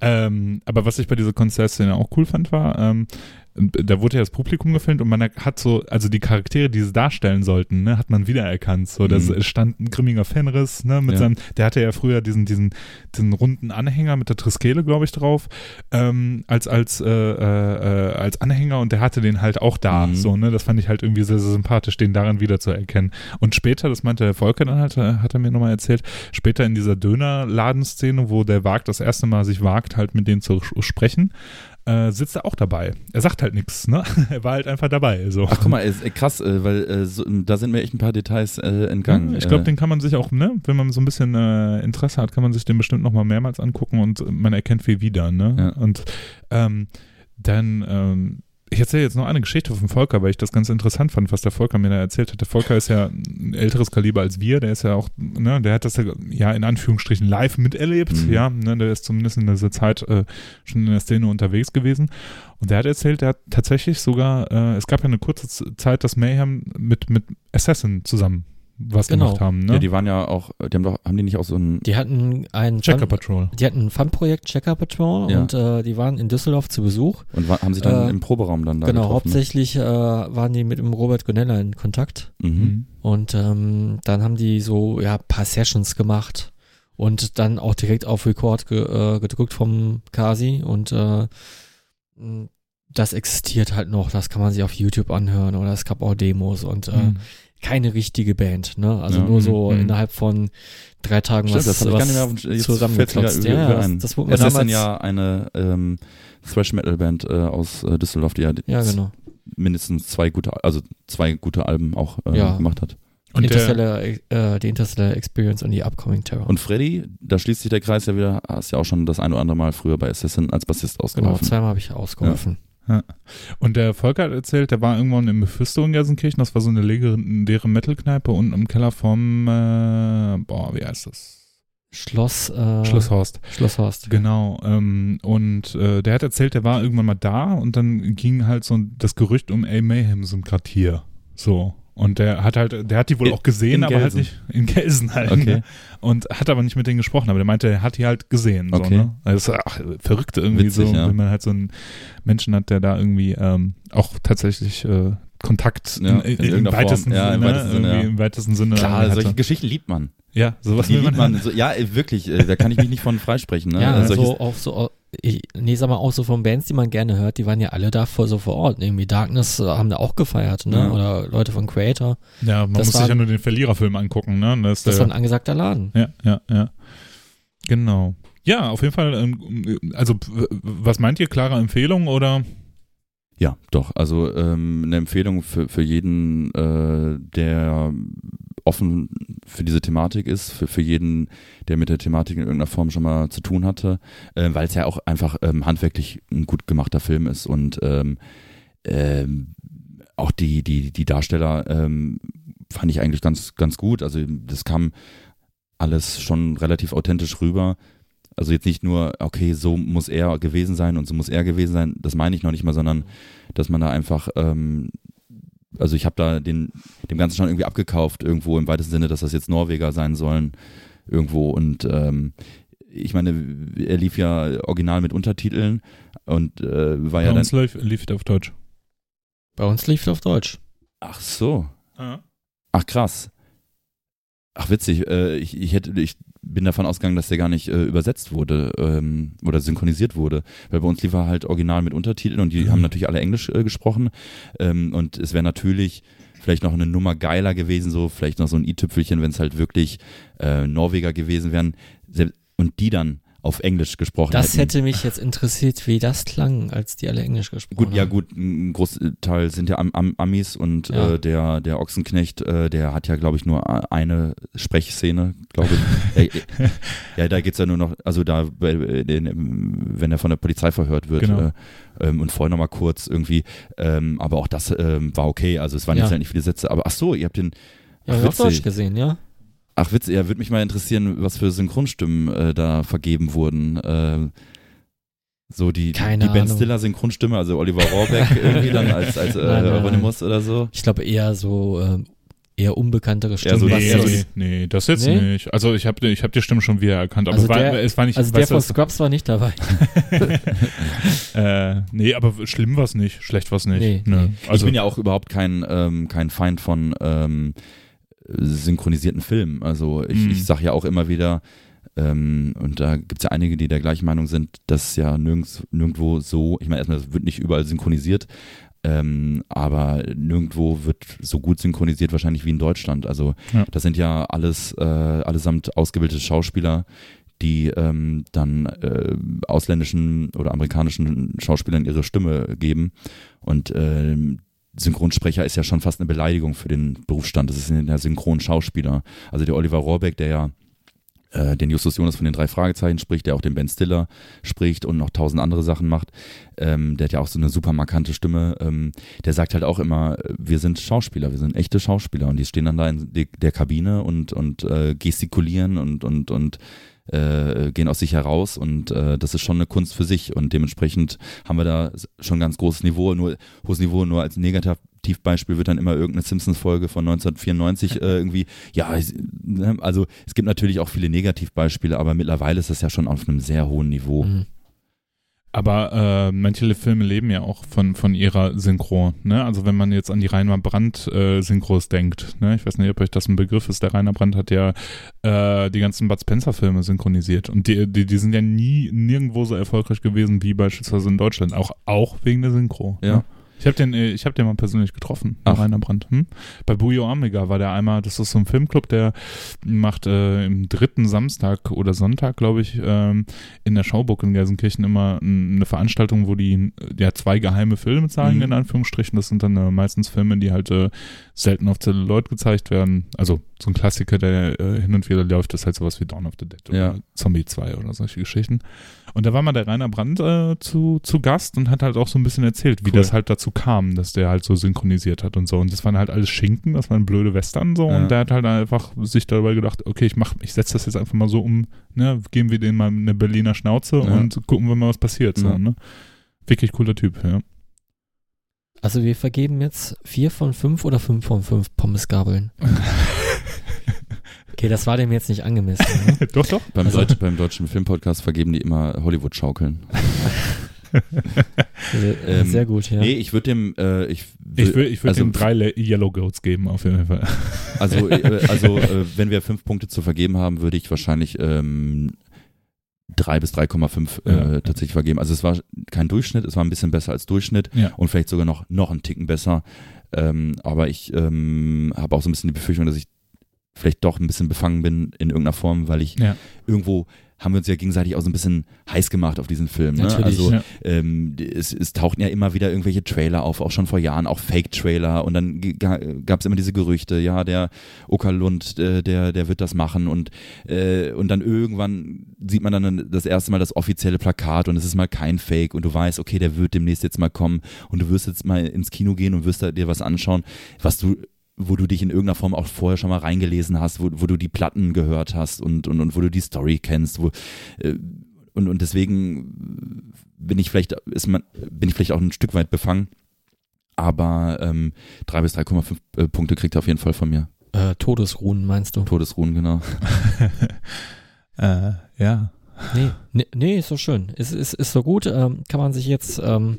Ähm, aber was ich bei dieser Konzertszene auch cool fand, war, ähm, da wurde ja das Publikum gefilmt und man hat so, also die Charaktere, die sie darstellen sollten, ne, hat man wiedererkannt. So, da Mhm. stand ein grimmiger Fenris, ne, mit Ja. seinem, der hatte ja früher diesen, diesen, diesen runden Anhänger mit der Triskele, glaube ich, drauf, ähm, als, als, äh, äh, äh, als Anhänger und der hatte den halt auch da. Mhm. So, ne, das fand ich halt irgendwie sehr, sehr sympathisch, den darin wiederzuerkennen. Und später, das meinte der Volker dann halt, hat er mir nochmal erzählt, später in dieser Dönerladenszene, wo der wagt, das erste Mal sich wagt, halt mit denen zu sprechen, äh, sitzt er auch dabei. Er sagt halt nichts, ne? Er war halt einfach dabei. So. Ach guck mal, ist, krass, äh, weil äh, so, da sind mir echt ein paar Details äh, entgangen. Ich glaube, äh, den kann man sich auch, ne, wenn man so ein bisschen äh, Interesse hat, kann man sich den bestimmt nochmal mehrmals angucken und man erkennt viel wieder, ne? Ja. Und ähm, dann, ähm, ich erzähle jetzt noch eine Geschichte von Volker, weil ich das ganz interessant fand, was der Volker mir da erzählt hat. Der Volker ist ja ein älteres Kaliber als wir, der ist ja auch, ne, der hat das ja, in Anführungsstrichen live miterlebt, Mhm. ja, ne, der ist zumindest in dieser Zeit äh, schon in der Szene unterwegs gewesen. Und der hat erzählt, der hat tatsächlich sogar, äh, es gab ja eine kurze Zeit, dass Mayhem mit, mit Assassin zusammen was Genau. gemacht haben, ne? Ja, die waren ja auch, die haben doch, haben die nicht auch so ein, Die hatten ein Checker Fun, Patrol. die hatten ein Fun-Projekt Checker Patrol Ja. und äh, die waren in Düsseldorf zu Besuch. und wa- haben sich dann Äh, im Proberaum dann da genau, getroffen. hauptsächlich äh, waren die mit dem Robert Gonella in Kontakt Mhm. Mhm. und ähm, dann haben die so ja paar Sessions gemacht und dann auch direkt auf Record ge, äh, gedrückt vom Kasi und äh, das existiert halt noch, das kann man sich auf YouTube anhören oder es gab auch Demos und äh, Mhm. Keine richtige Band, ne? Also Ja. nur so Mhm. innerhalb von drei Tagen Stimmt, was, das ich gar nicht mehr auf was zusammengeklotzt. Ja, das, das wurde mir Es ist dann damals, ja eine ähm, Thrash-Metal-Band äh, aus äh, Düsseldorf, die ja, ja genau. mindestens zwei gute, also zwei gute Alben auch äh, Ja. gemacht hat. Und der, Interstellar, äh, die Interstellar Experience und die Upcoming Terror. Und Freddy, da schließt sich der Kreis ja wieder, hast ja auch schon das ein oder andere Mal früher bei Assassin als Bassist genau, ausgeholfen. zweimal habe ich ausgeholfen. Und der Volker hat erzählt, der war irgendwann im Mephisto in Gelsenkirchen, das war so eine legendäre Metal-Kneipe unten im Keller vom, äh, boah, wie heißt das? Schloss, äh, Schlosshorst. Schlosshorst. Genau. Ähm, und äh, der hat erzählt, der war irgendwann mal da und dann ging halt so das Gerücht um, ey, Mayhem grad hier. So. Und der hat halt, der hat die wohl In- auch gesehen, in aber halt nicht in Gelsen halt. Okay. Ne? Und hat aber nicht mit denen gesprochen, aber der meinte, er hat die halt gesehen. So, Okay. ne? Das ist ach, verrückt irgendwie Witzig, so, ja. wenn man halt so einen Menschen hat, der da irgendwie ähm, auch tatsächlich äh, Kontakt Ja, in, in in, weitesten Form. Ja, im Sinne, weitesten Sinne, ja. im weitesten Sinne Klar, hatte. solche Geschichten liebt man. ja, sowas liebt man, man. So, ja, wirklich, äh, da kann ich mich nicht von freisprechen. Ne? Ja, solches- so auch so, ich, nee, sag mal, auch so von Bands, die man gerne hört, die waren ja alle da vor, so vor Ort. Irgendwie Darkness äh, haben da auch gefeiert, ne? Ja. Oder Leute von Creator. Ja, man Das muss sich war- ja nur den Verliererfilm angucken, ne? Das, ist Das der- war ein angesagter Laden. Ja, ja, ja. Genau. Ja, auf jeden Fall, ähm, also was meint ihr, klare Empfehlung oder? Ja, doch. Also ähm, eine Empfehlung für, für jeden, äh, der offen für diese Thematik ist, für, für jeden, der mit der Thematik in irgendeiner Form schon mal zu tun hatte, äh, weil es ja auch einfach ähm, handwerklich ein gut gemachter Film ist und ähm, ähm, auch die, die, die Darsteller ähm, fand ich eigentlich ganz, ganz gut. Also das kam alles schon relativ authentisch rüber. Also jetzt nicht nur, okay, so muss er gewesen sein und so muss er gewesen sein, das meine ich noch nicht mal, sondern dass man da einfach, ähm, also ich habe da den, dem Ganzen schon irgendwie abgekauft, irgendwo im weitesten Sinne, dass das jetzt Norweger sein sollen, irgendwo. Und ähm, ich meine, er lief ja original mit Untertiteln und äh, war ja Bei dann. uns lief, lief auf Deutsch. Bei uns lief auf Deutsch. Ach so. Ach krass. Ach witzig, äh, ich, ich hätte, ich bin davon ausgegangen, dass der gar nicht äh, übersetzt wurde ähm, oder synchronisiert wurde, weil bei uns lief er halt original mit Untertiteln und die Mhm. haben natürlich alle Englisch äh, gesprochen. Ähm, und es wäre natürlich vielleicht noch eine Nummer geiler gewesen, so vielleicht noch so ein i-Tüpfelchen, wenn es halt wirklich äh, Norweger gewesen wären. Und die dann auf Englisch gesprochen Das hätten. hätte mich jetzt interessiert, wie das klang, als die alle Englisch gesprochen Gut, haben. ja gut, ein Großteil sind ja Am Am Amis und Ja. äh, der, der Ochsenknecht, äh, der hat ja, glaube ich, nur eine Sprechszene, glaube ich. ja, da geht's ja nur noch, also da, äh, wenn er von der Polizei verhört wird Genau. äh, ähm, und vorher nochmal kurz irgendwie, ähm, aber auch das ähm, war okay, also es waren Ja. jetzt halt nicht viele Sätze, aber ach so, ihr habt den, Ja, ach, hab ich auf Deutsch gesehen, ja. Ach witzig, ja, würde mich mal interessieren, was für Synchronstimmen äh, da vergeben wurden. Äh, so die, Keine die Ben Ahnung. Stiller Synchronstimme, also Oliver Rohrbeck irgendwie dann als, als äh. Euronymous oder so. Ich glaube eher so, ähm, eher unbekanntere Stimmen. so was nee, das- jetzt- nee, nee, das jetzt Nee? nicht. Also ich habe ich hab die Stimme schon wieder erkannt, aber Also war, der- es war nicht, also der von Scrubs war nicht dabei. äh, nee, aber schlimm war's nicht, schlecht war's nicht. Nee, Nö. nee. Also, ich bin ja auch überhaupt kein, ähm, kein Feind von ähm, synchronisierten Filmen. Also ich, Mhm. ich sage ja auch immer wieder, ähm, und da gibt es ja einige, die der gleichen Meinung sind, dass ja nirgends, nirgendwo so, ich meine erstmal, es wird nicht überall synchronisiert, ähm, aber nirgendwo wird so gut synchronisiert wahrscheinlich wie in Deutschland. Also Ja. das sind ja alles äh, allesamt ausgebildete Schauspieler, die ähm, dann äh, ausländischen oder amerikanischen Schauspielern ihre Stimme geben. Und ähm, Synchronsprecher ist ja schon fast eine Beleidigung für den Berufsstand. Das ist ja Synchronschauspieler. Also der Oliver Rohrbeck, der ja äh, den Justus Jonas von den drei Fragezeichen spricht, der auch den Ben Stiller spricht und noch tausend andere Sachen macht. Ähm, der hat ja auch so eine super markante Stimme. Ähm, der sagt halt auch immer, äh, wir sind Schauspieler, wir sind echte Schauspieler und die stehen dann da in de- der Kabine und, und äh, gestikulieren und, und, und äh, gehen aus sich heraus und äh, das ist schon eine Kunst für sich und dementsprechend haben wir da schon ganz großes Niveau, nur hohes Niveau nur als negativ Negativbeispiel wird dann immer irgendeine Simpsons-Folge von 1994 äh, irgendwie. Ja, ne, also es gibt natürlich auch viele Negativbeispiele, aber mittlerweile ist das ja schon auf einem sehr hohen Niveau. Mhm. Aber äh, manche Filme leben ja auch von, von ihrer Synchro. Ne? Also wenn man jetzt an die Rainer Brandt äh, denkt. Ne? Ich weiß nicht, ob euch das ein Begriff ist. Der Rainer Brandt hat ja äh, die ganzen Bud Spencer Filme synchronisiert. Und die, die, die sind ja nie nirgendwo so erfolgreich gewesen wie beispielsweise in Deutschland. Auch, auch wegen der Synchro. Ja. Ne? Ich habe den, äh, ich hab den mal persönlich getroffen, Ach. Rainer Brandt. Hm? Bei Bujo Amiga war der einmal, das ist so ein Filmclub, der macht äh, im dritten Samstag oder Sonntag, glaube ich, ähm, in der Schauburg in Gelsenkirchen immer eine Veranstaltung, wo die ja zwei geheime Filme zeigen, Mhm. in Anführungsstrichen. Das sind dann äh, meistens Filme, die halt äh, selten auf Celluloid gezeigt werden. Also so ein Klassiker, der äh, hin und wieder läuft, ist halt sowas wie Dawn of the Dead oder Ja. Zombie 2 oder solche Geschichten. Und da war mal der Rainer Brandt äh, zu, zu Gast und hat halt auch so ein bisschen erzählt, wie Cool. das halt dazu kam, dass der halt so synchronisiert hat und so. Und das waren halt alles Schinken, das waren blöde Western so. Ja. Und der hat halt einfach sich dabei gedacht, okay, ich mach, ich setze das jetzt einfach mal so um, ne, geben wir denen mal eine Berliner Schnauze Ja. und gucken wir mal, was passiert. So, Ja. ne? Wirklich cooler Typ, ja. Also wir vergeben jetzt vier von fünf oder fünf von fünf Pommesgabeln. Okay, das war dem jetzt nicht angemessen. Ne? doch, doch. Beim, Also- Deutsch, beim deutschen Filmpodcast vergeben die immer Hollywood-Schaukeln. Sehr, Ähm, sehr gut, ja. Nee, ich würde dem, äh, ich, Ich würde ich würd also, ihm drei Le Yellow Goats geben, auf jeden Fall. Also, äh, also äh, wenn wir fünf Punkte zu vergeben haben, würde ich wahrscheinlich ähm, drei bis 3,5 äh, Ja. tatsächlich vergeben. Also es war kein Durchschnitt, es war ein bisschen besser als Durchschnitt Ja. und vielleicht sogar noch, noch einen Ticken besser. Ähm, aber ich ähm, habe auch so ein bisschen die Befürchtung, dass ich vielleicht doch ein bisschen befangen bin in irgendeiner Form, weil ich Ja. irgendwo haben wir uns ja gegenseitig auch so ein bisschen heiß gemacht auf diesen Film. Ne? Natürlich. Also Ja. ähm, es, es tauchten ja immer wieder irgendwelche Trailer auf, auch schon vor Jahren, auch Fake-Trailer und dann gab es immer diese Gerüchte, ja, der Okerlund, äh, der, der wird das machen und, äh, und dann irgendwann sieht man dann das erste Mal das offizielle Plakat und es ist mal kein Fake und du weißt, okay, der wird demnächst jetzt mal kommen und du wirst jetzt mal ins Kino gehen und wirst da dir was anschauen, was du wo du dich in irgendeiner Form auch vorher schon mal reingelesen hast, wo, wo du die Platten gehört hast und, und, und wo du die Story kennst, wo, äh, und, und deswegen bin ich vielleicht, ist man, bin ich vielleicht auch ein Stück weit befangen. Aber ähm, 3 bis 3,5 äh, Punkte kriegt er auf jeden Fall von mir. Äh, Todesruhen meinst du? Todesruhen, genau. äh, ja. Nee, nee, nee ist so schön. Ist, ist, ist so gut. Ähm, kann man sich jetzt, ähm,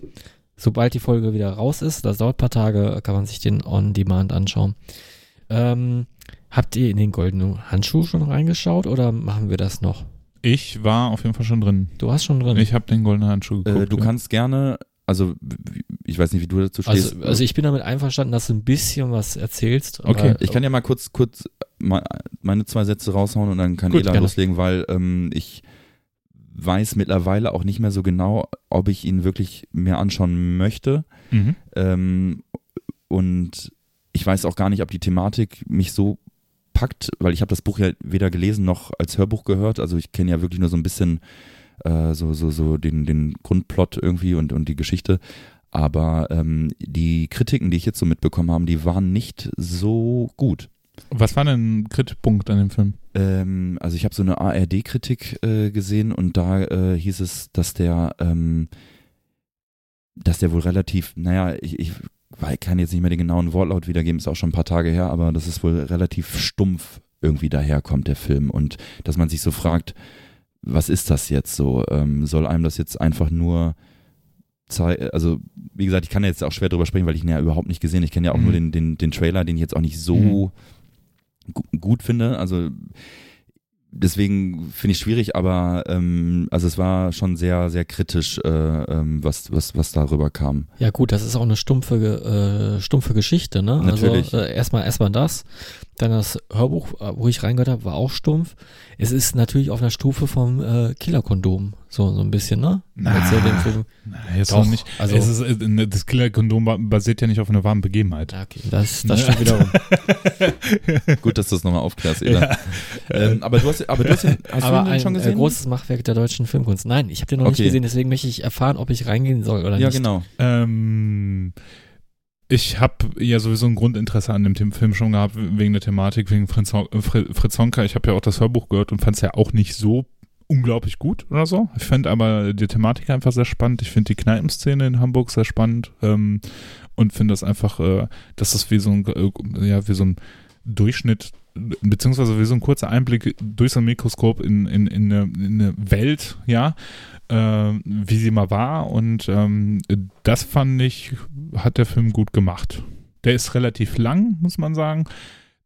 sobald die Folge wieder raus ist, das dauert ein paar Tage, kann man sich den on demand anschauen. Ähm, habt ihr in den goldenen Handschuh schon reingeschaut oder machen wir das noch? Ich war auf jeden Fall schon drin. Du hast schon drin. Ich habe den goldenen Handschuh geguckt. Äh, du ja. kannst gerne, also ich weiß nicht, wie du dazu stehst. also, also ich bin damit einverstanden, dass du ein bisschen was erzählst. aber- Okay. Ich kann ja mal kurz, kurz me- meine zwei Sätze raushauen und dann kann Gut, Ela gerne. loslegen, weil ähm, ich weiß mittlerweile auch nicht mehr so genau, ob ich ihn wirklich mehr anschauen möchte. Mhm. Ähm, und ich weiß auch gar nicht, ob die Thematik mich so packt, weil ich habe das Buch ja weder gelesen noch als Hörbuch gehört. Also ich kenne ja wirklich nur so ein bisschen äh, so, so, so den, den Grundplot irgendwie und, und die Geschichte. Aber ähm, die Kritiken, die ich jetzt so mitbekommen habe, die waren nicht so gut. Was war denn ein Kritikpunkt an dem Film? Ähm, also ich habe so eine ARD-Kritik äh, gesehen und da äh, hieß es, dass der, ähm, dass der wohl relativ, naja, ich, ich kann jetzt nicht mehr den genauen Wortlaut wiedergeben, ist auch schon ein paar Tage her, aber dass es wohl relativ stumpf irgendwie daherkommt, der Film. Und dass man sich so fragt, was ist das jetzt so? Ähm, soll einem das jetzt einfach nur zei- also wie gesagt, ich kann ja jetzt auch schwer drüber sprechen, weil ich ihn ja überhaupt nicht gesehen. Ich kenne ja auch Mhm. nur den, den, den Trailer, den ich jetzt auch nicht so gu- gut finde. Also deswegen finde ich schwierig, aber ähm, also es war schon sehr, sehr kritisch, äh, ähm, was, was, was darüber kam. Ja gut, das ist auch eine stumpfe, äh, stumpfe Geschichte, ne? Natürlich. Also äh, erstmal erstmal das, dann das Hörbuch, äh, wo ich reingehört habe, war auch stumpf. Es ist natürlich auf einer Stufe vom äh, Killerkondom, so so ein bisschen, ne? Na. Film. Na, jetzt Doch, noch nicht. also- es ist, äh, das Killer-Kondom ba- basiert ja nicht auf einer warmen Begebenheit. Ja, okay, das, das Ne? stimmt wiederum. Gut, dass du es nochmal aufklärst, Eda. Ähm, aber du hast, aber du hast, den, hast Aber du den ein schon äh, gesehen? großes Machwerk der deutschen Filmkunst. Nein, ich habe den noch nicht Okay. gesehen, deswegen möchte ich erfahren, ob ich reingehen soll oder ja, nicht. genau. Ähm, ich habe ja sowieso ein Grundinteresse an dem Film schon gehabt, wegen der Thematik, wegen Fritz, äh, Fri- Fritz Honka. Ich habe ja auch das Hörbuch gehört und fand es ja auch nicht so unglaublich gut oder so. Ich fände aber die Thematik einfach sehr spannend. Ich finde die Kneipenszene in Hamburg sehr spannend ähm, und finde das einfach, äh, dass das wie so ein, äh, ja, wie so ein Durchschnitt beziehungsweise wie so ein kurzer Einblick durch so ein Mikroskop in, in, in, eine, in eine Welt, ja, wie sie mal war und ähm, das fand ich, hat der Film gut gemacht. Der ist relativ lang, muss man sagen.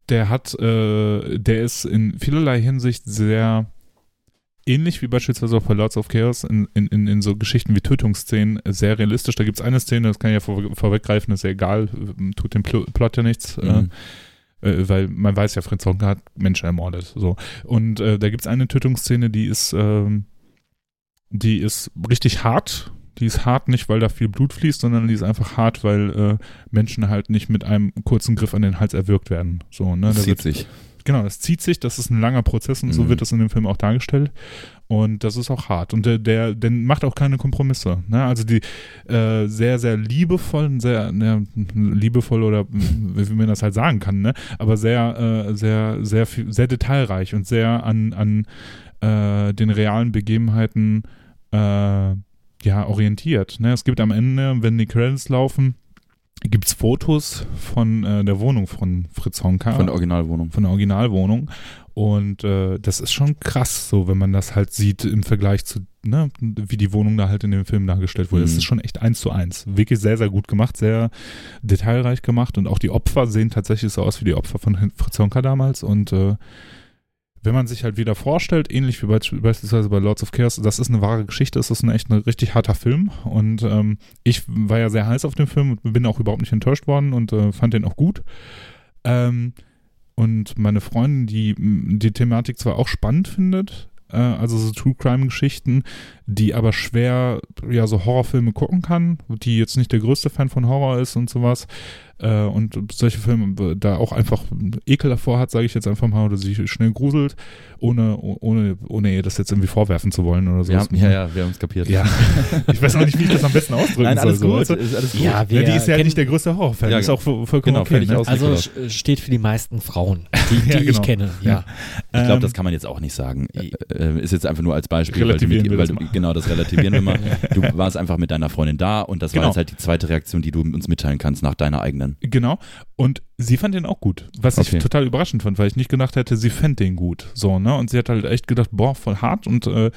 Der hat, äh, der ist in vielerlei Hinsicht sehr ähnlich wie beispielsweise auch bei Lords of Chaos in, in, in, in so Geschichten wie Tötungsszenen sehr realistisch. Da gibt es eine Szene, das kann ich ja vor, vorweggreifen, ist ja egal, tut dem Pl Plot ja nichts. Mhm. Äh, äh, weil man weiß ja, Fritz Honka hat Menschen ermordet. So. Und äh, da gibt es eine Tötungsszene, die ist, ähm, die ist richtig hart. Die ist hart nicht, weil da viel Blut fließt, sondern die ist einfach hart, weil äh, Menschen halt nicht mit einem kurzen Griff an den Hals erwürgt werden. So, ne? Das Da zieht wird- sich. Genau, das zieht sich, das ist ein langer Prozess und so Mhm. wird das in dem Film auch dargestellt. Und das ist auch hart. Und der, der, der macht auch keine Kompromisse. Ne? Also die äh, sehr, sehr liebevoll, sehr ne, liebevoll oder wie man das halt sagen kann, ne? aber sehr, äh, sehr, sehr, viel, sehr detailreich und sehr an, an äh, den realen Begebenheiten äh, ja, orientiert. Ne? Es gibt am Ende, wenn die Credits laufen, gibt es Fotos von äh, der Wohnung von Fritz Honka Von der Originalwohnung. von der Originalwohnung. Und äh, das ist schon krass, so wenn man das halt sieht im Vergleich zu, ne, wie die Wohnung da halt in dem Film dargestellt wurde. Das Mhm. ist schon echt eins zu eins. Wirklich sehr, sehr gut gemacht, sehr detailreich gemacht. Und auch die Opfer sehen tatsächlich so aus wie die Opfer von Fritz Honka damals. Und äh, wenn man sich halt wieder vorstellt, ähnlich wie bei, beispielsweise bei Lords of Chaos, das ist eine wahre Geschichte, das ist ein echt ein richtig harter Film. Und ähm, ich war ja sehr heiß auf den Film und bin auch überhaupt nicht enttäuscht worden und äh, fand den auch gut. Ähm, und meine Freundin, die die Thematik zwar auch spannend findet, äh, also so True Crime Geschichten, die aber schwer ja so Horrorfilme gucken kann, die jetzt nicht der größte Fan von Horror ist und sowas äh, und solche Filme äh, da auch einfach Ekel davor hat, sage ich jetzt einfach mal, oder sich schnell gruselt, ohne ohne ohne ihr das jetzt irgendwie vorwerfen zu wollen oder so. Ja, ja, ja, wir haben es kapiert. Ja. ich weiß auch nicht, wie ich das am besten ausdrücken Nein, alles soll. gut. So, Ist alles gut. Ja, wir ja, die ist ja kennen- nicht der größte Horrorfan, Ja, ist auch vo- vollkommen genau, okay. fertig Ne? Also steht für die meisten Frauen, die, die Ja, genau. ich kenne. Ja. Ich glaube, Ähm, das kann man jetzt auch nicht sagen. Äh, ist jetzt einfach nur als Beispiel, Relativieren weil wir du, das weil du genau das relativieren wir mal. Du warst einfach mit deiner Freundin da und das Genau. war jetzt halt die zweite Reaktion, die du uns mitteilen kannst nach deiner eigenen. Genau. Und sie fand den auch gut. Was Okay. ich total überraschend fand, weil ich nicht gedacht hätte, sie fände den gut. So, ne? Und sie hat halt echt gedacht, boah, voll hart und äh,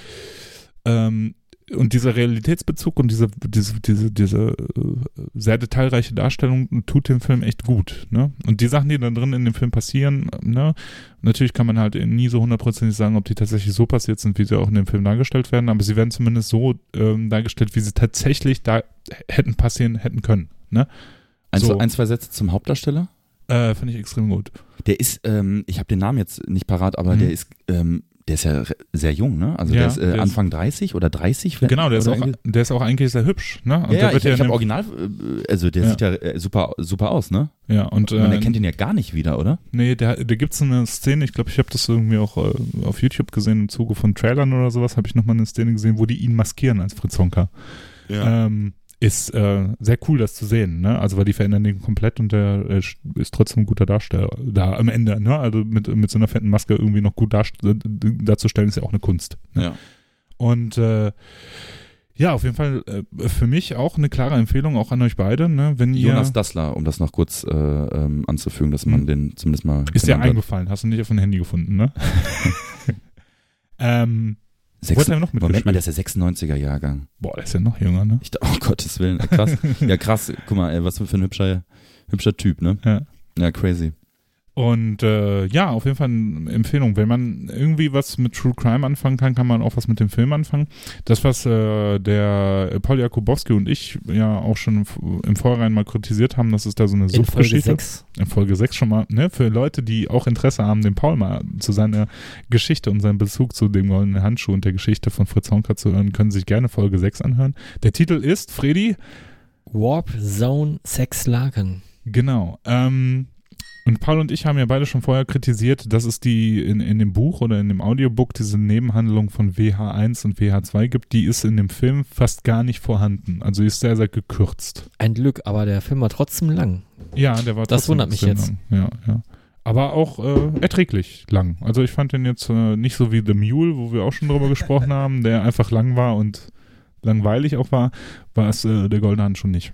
ähm, und dieser Realitätsbezug und diese, diese, diese, diese äh, sehr detailreiche Darstellung tut dem Film echt gut. Ne? Und die Sachen, die da drin in dem Film passieren, ne? natürlich kann man halt nie so hundertprozentig sagen, ob die tatsächlich so passiert sind, wie sie auch in dem Film dargestellt werden, aber sie werden zumindest so ähm, dargestellt, wie sie tatsächlich da hätten passieren, hätten können. Ne? Ein, So. ein zwei Sätze zum Hauptdarsteller. Äh, Finde ich extrem gut. Der ist, ähm, ich habe den Namen jetzt nicht parat, aber Mhm. der ist, ähm, der ist ja sehr jung, ne? Also Ja, der ist äh, der ist- Anfang 30 oder 30. wenn- Genau, der ist, auch, der ist auch eigentlich sehr hübsch, ne? Und Ja, ja, der wird ich, ich in habe Original, äh, also der Ja. sieht ja äh, super, super aus, ne? ja, und Man äh, erkennt ihn ja gar nicht wieder, oder? nee, da, da gibt es eine Szene, ich glaube, ich habe das irgendwie auch äh, auf YouTube gesehen, im Zuge von Trailern oder sowas, habe ich nochmal eine Szene gesehen, wo die ihn maskieren als Fritz Honka. Ähm, ist äh, sehr cool, das zu sehen, ne? Also, weil die verändern den komplett und der äh, ist trotzdem ein guter Darsteller da am Ende, ne? Also mit, mit so einer fetten Maske irgendwie noch gut darzustellen, ist ja auch eine Kunst. Ne? Ja. Und äh, ja, auf jeden Fall äh, für mich auch eine klare Empfehlung, auch an euch beide, ne? Wenn ihr. Jonas Dassler, um das noch kurz äh, ähm, anzufügen, dass man Mhm. den zumindest mal. Ist dir genannt hat. eingefallen, hast du nicht auf dem Handy gefunden, ne? ähm, Sechs, Wurde er noch Moment mal, der ist der 96er Jahrgang. boah, der ist ja noch jünger, ne? Ich oh Gottes Willen, krass. ja, krass. Guck mal, ey, was für ein hübscher, hübscher Typ, ne? Ja. Ja, crazy. Und äh, ja, auf jeden Fall eine Empfehlung. Wenn man irgendwie was mit True Crime anfangen kann, kann man auch was mit dem Film anfangen. Das, was äh, der Paul Jakubowski und ich ja auch schon im Vorhinein mal kritisiert haben, das ist da so eine In Folge Suchtgeschichte. 6. in Folge 6 schon mal, ne, für Leute, die auch Interesse haben, den Paul mal zu seiner Geschichte und seinem Bezug zu dem goldenen Handschuh und der Geschichte von Fritz Honka zu hören, können sich gerne Folge 6 anhören. Der Titel ist, Freddy, Warp Zone Sex Lagen. genau, ähm, und Paul und ich haben ja beide schon vorher kritisiert, dass es die in, in dem Buch oder in dem Audiobook diese Nebenhandlung von WH1 und WH2 gibt, die ist in dem Film fast gar nicht vorhanden. Also ist sehr, sehr gekürzt. Ein Glück, aber der Film war trotzdem lang. Ja, der war Das trotzdem wundert mich jetzt. lang. Ja, ja. aber auch äh, erträglich lang. Also ich fand den jetzt äh, nicht so wie The Mule, wo wir auch schon drüber gesprochen haben, der einfach lang war und langweilig auch war, war es äh, der Goldene Hand schon nicht.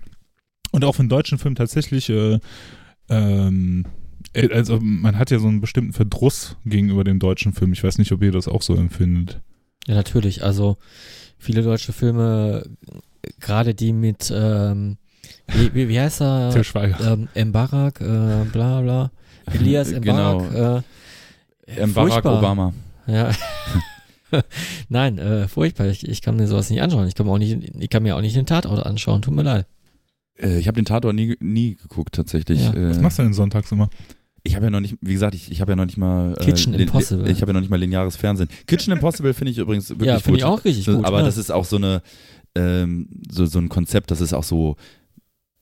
Und auch für einen deutschen Film tatsächlich, äh, ähm, äh, also man hat ja so einen bestimmten Verdruss gegenüber dem deutschen Film. Ich weiß nicht, ob ihr das auch so empfindet. Ja, natürlich. Also viele deutsche Filme, gerade die mit, ähm, wie, wie, wie heißt er? Til Schweiger. Ähm, Mbarak, äh, bla bla. Elias Mbarak. Genau. Äh, Barack furchtbar. Obama. Ja. Nein, äh, furchtbar. Ich, ich kann mir sowas nicht anschauen. Ich kann mir auch nicht, ich kann mir auch nicht den Tatort anschauen. Tut mir leid. Äh, ich habe den Tatort nie, nie geguckt, tatsächlich. Ja. Äh, Was machst du denn sonntags immer? Ich habe ja noch nicht, wie gesagt, ich, ich habe ja noch nicht mal. äh, Kitchen Impossible. Ich habe ja noch nicht mal lineares Fernsehen. Kitchen Impossible finde ich übrigens wirklich ja, gut. finde ich auch richtig gut. Aber ne? das ist auch so eine, ähm, so, so ein Konzept, das ist auch so,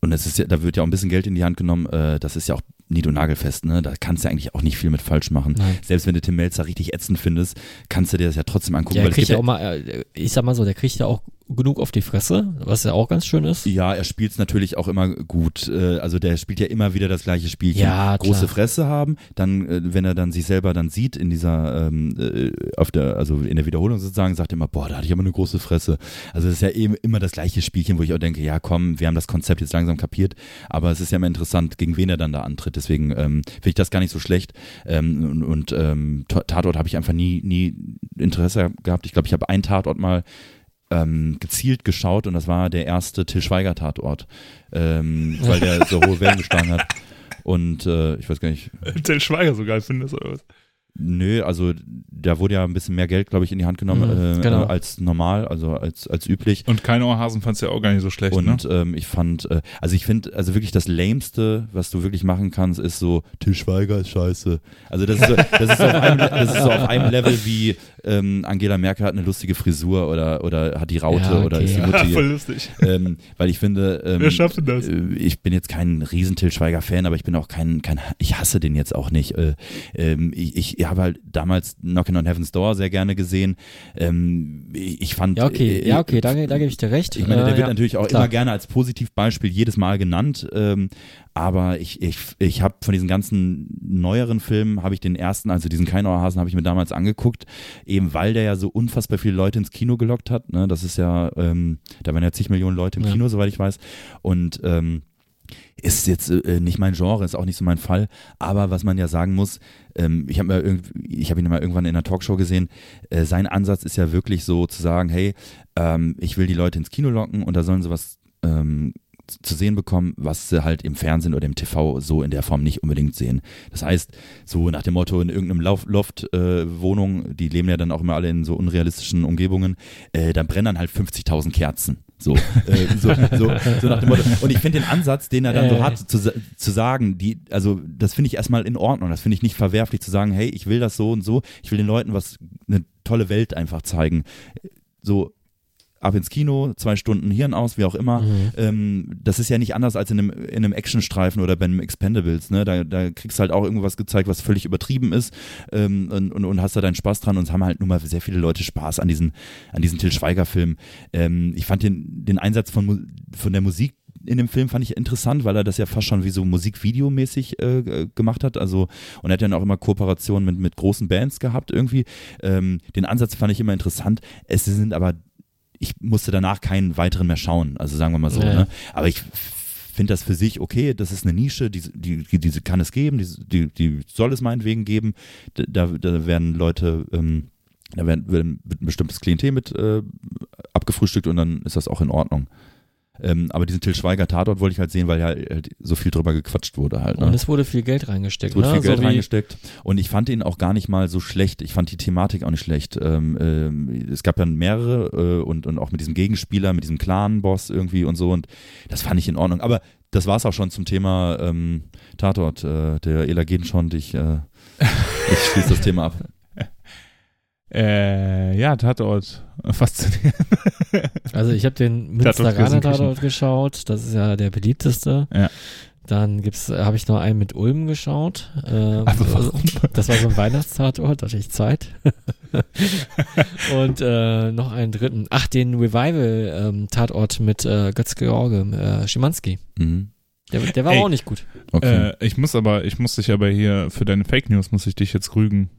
und das ist ja, da wird ja auch ein bisschen Geld in die Hand genommen, äh, das ist ja auch nied- und nagelfest, ne? Da kannst du eigentlich auch nicht viel mit falsch machen. Nein. Selbst wenn du Tim Melzer richtig ätzend findest, kannst du dir das ja trotzdem angucken. Der weil es kriegt ja auch mal, äh, ich sag mal so, der kriegt ja auch genug auf die Fresse, was ja auch ganz schön ist. Ja, er spielt es natürlich auch immer gut. Äh, Also der spielt ja immer wieder das gleiche Spielchen. Ja, Große klar. Fresse haben, dann, äh, wenn er dann sich selber dann sieht in dieser, ähm, äh, auf der, also in der Wiederholung sozusagen, sagt er immer, boah, da hatte ich aber eine große Fresse. Also das ist ja eben immer das gleiche Spielchen, wo ich auch denke, ja komm, wir haben das Konzept jetzt langsam kapiert, aber es ist ja immer interessant, gegen wen er dann da antritt. Deswegen ähm, finde ich das gar nicht so schlecht. Ähm, und und ähm, Tatort habe ich einfach nie, nie Interesse gehabt. Ich glaube, ich habe einen Tatort mal ähm, gezielt geschaut und das war der erste Till Schweiger Tatort, ähm, weil der so hohe Wellen geschlagen hat. Und äh, ich weiß gar nicht, Til Schweiger so geil findest oder was? Nö, also da wurde ja ein bisschen mehr Geld, glaube ich, in die Hand genommen Mhm, äh, genau. äh, als normal, also als, als üblich. Und kein Ohrhasen fandst du ja auch gar nicht so schlecht, ne? Und ähm, ich fand, äh, also ich finde, also wirklich das Lämste, was du wirklich machen kannst, ist so, Till Schweiger ist scheiße. Also das ist so, das ist so, auf, einem, das ist so auf einem Level wie ähm, Angela Merkel hat eine lustige Frisur oder, oder hat die Raute Ja, oder okay. ist die Ja, Mutti. voll lustig. ähm, weil ich finde, ähm, Wer schafft denn das? äh, ich bin jetzt kein riesen Till Schweiger Fan, aber ich bin auch kein, kein ich hasse den jetzt auch nicht. Äh, ähm, ich, ich habe halt damals Knockin' on Heaven's Door sehr gerne gesehen. Ähm, ich, fand, Ja, okay, äh, ja, okay, da, da gebe ich dir recht. ich meine, der Äh, wird ja, natürlich auch klar. immer gerne als Positivbeispiel jedes Mal genannt. Ähm, aber ich, ich, ich habe von diesen ganzen neueren Filmen, habe ich den ersten, also diesen Keinohrhasen, habe ich mir damals angeguckt, eben weil der ja so unfassbar viele Leute ins Kino gelockt hat. Ne? Das ist ja, ähm, da waren ja zig Millionen Leute im Ja. Kino, soweit ich weiß. Und ähm, ist jetzt äh, nicht mein Genre, ist auch nicht so mein Fall. Aber was man ja sagen muss, ähm, ich habe habe ihn mal irgendwann in einer Talkshow gesehen. Äh, sein Ansatz ist ja wirklich so zu sagen, hey, ähm, ich will die Leute ins Kino locken und da sollen sie was ähm, zu sehen bekommen, was sie halt im Fernsehen oder im TV so in der Form nicht unbedingt sehen. Das heißt, so nach dem Motto in irgendeinem Lauf- Loft-Wohnung, die leben ja dann auch immer alle in so unrealistischen Umgebungen, äh, da brennen dann halt 50.000 Kerzen. So, äh, so, so, so nach dem Motto. Und ich finde den Ansatz, den er dann so Äh. hat, zu, zu sagen, die, also das finde ich erstmal in Ordnung. Das finde ich nicht verwerflich zu sagen, hey, ich will das so und so, ich will den Leuten was, eine tolle Welt einfach zeigen. So, ab ins Kino, zwei Stunden Hirn aus, wie auch immer. Mhm. Ähm, das ist ja nicht anders als in einem, in einem Actionstreifen oder bei einem Expendables. Ne? Da, da kriegst du halt auch irgendwas gezeigt, was völlig übertrieben ist ähm, und, und, und hast da deinen Spaß dran. Und es haben halt nun mal sehr viele Leute Spaß an diesen, an diesen Till Schweiger-Filmen. Ähm, ich fand den, den Einsatz von, von der Musik in dem Film fand ich interessant, weil er das ja fast schon wie so Musikvideomäßig äh, äh, gemacht hat. Also und er hat dann auch immer Kooperationen mit, mit großen Bands gehabt irgendwie. Ähm, den Ansatz fand ich immer interessant. Es sind aber ich musste danach keinen weiteren mehr schauen, also sagen wir mal so. Ja. Ne? Aber ich finde das für sich okay, das ist eine Nische, die, die, die, kann es geben, die, die, die soll es meinetwegen geben. Da, da werden Leute, ähm, da werden, werden wird ein bestimmtes Klientel mit äh, abgefrühstückt und dann ist das auch in Ordnung. Ähm, aber diesen Till Schweiger Tatort wollte ich halt sehen, weil ja halt so viel drüber gequatscht wurde halt. Ne? Und es wurde viel Geld reingesteckt. Es wurde ne? viel Geld so reingesteckt und ich fand ihn auch gar nicht mal so schlecht. Ich fand die Thematik auch nicht schlecht. Ähm, ähm, es gab ja mehrere äh, und, und auch mit diesem Gegenspieler, mit diesem Clan-Boss irgendwie und so und das fand ich in Ordnung. Aber das war's auch schon zum Thema ähm, Tatort. Äh, der Ela Gedenschont, ich, äh, ich schließe das Thema ab. Äh, ja, Tatort. Faszinierend. Also ich habe den Münsteraner. Tatort geschaut, das ist ja der beliebteste. Ja. Dann gibt's, habe ich noch einen mit Ulm geschaut. Ähm, Also warum? Das war so ein Weihnachtstatort, da hatte ich Zeit. Und äh, noch einen dritten. Ach, den Revival-Tatort mit äh, Götz-George, äh, Schimanski. Mhm. Der, der war Ey. aber auch nicht gut. Okay. Äh, ich muss aber, ich muss dich aber hier für deine Fake News muss ich dich jetzt rügen,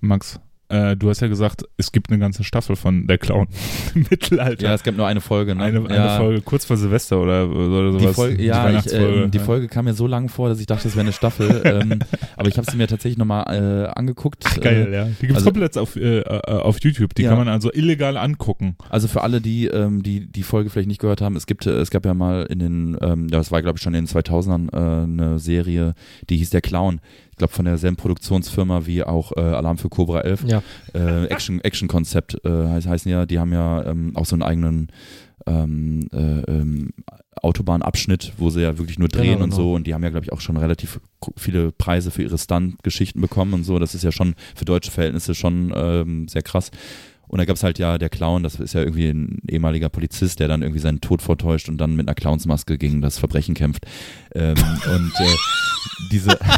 Max. Äh, du hast ja gesagt, es gibt eine ganze Staffel von der Clown im Mittelalter. ja, es gab nur eine Folge. Ne? eine, eine ja. Folge kurz vor Silvester oder, oder sowas. Die Folge, ja, ich, Weihnachtsfolge. ähm, die Folge kam mir so lang vor, dass ich dachte, es wäre eine Staffel. ähm, aber ich habe sie mir tatsächlich nochmal äh, angeguckt. Ach, geil, ja. Die gibt's also- komplett auf, äh, äh, auf YouTube. Die Ja. kann man also illegal angucken. Also für alle, die ähm, die die Folge vielleicht nicht gehört haben, es gibt äh, es gab ja mal in den ähm, ja, es war glaube ich schon in den 2000ern äh, eine Serie, die hieß der Clown. Ich glaube von derselben Produktionsfirma wie auch äh, Alarm für Cobra 11. Ja. Äh, Action Action Konzept äh, heißt, heißen ja, die haben ja ähm, auch so einen eigenen ähm, äh, ähm, Autobahnabschnitt, wo sie ja wirklich nur drehen Genau, und genau. so und die haben ja glaube ich auch schon relativ viele Preise für ihre Stunt-Geschichten bekommen und so. Das ist ja schon für deutsche Verhältnisse schon ähm, sehr krass. Und da gab's halt ja der Clown, das ist ja irgendwie ein ehemaliger Polizist, der dann irgendwie seinen Tod vortäuscht und dann mit einer Clownsmaske gegen das Verbrechen kämpft. Ähm, und äh, diese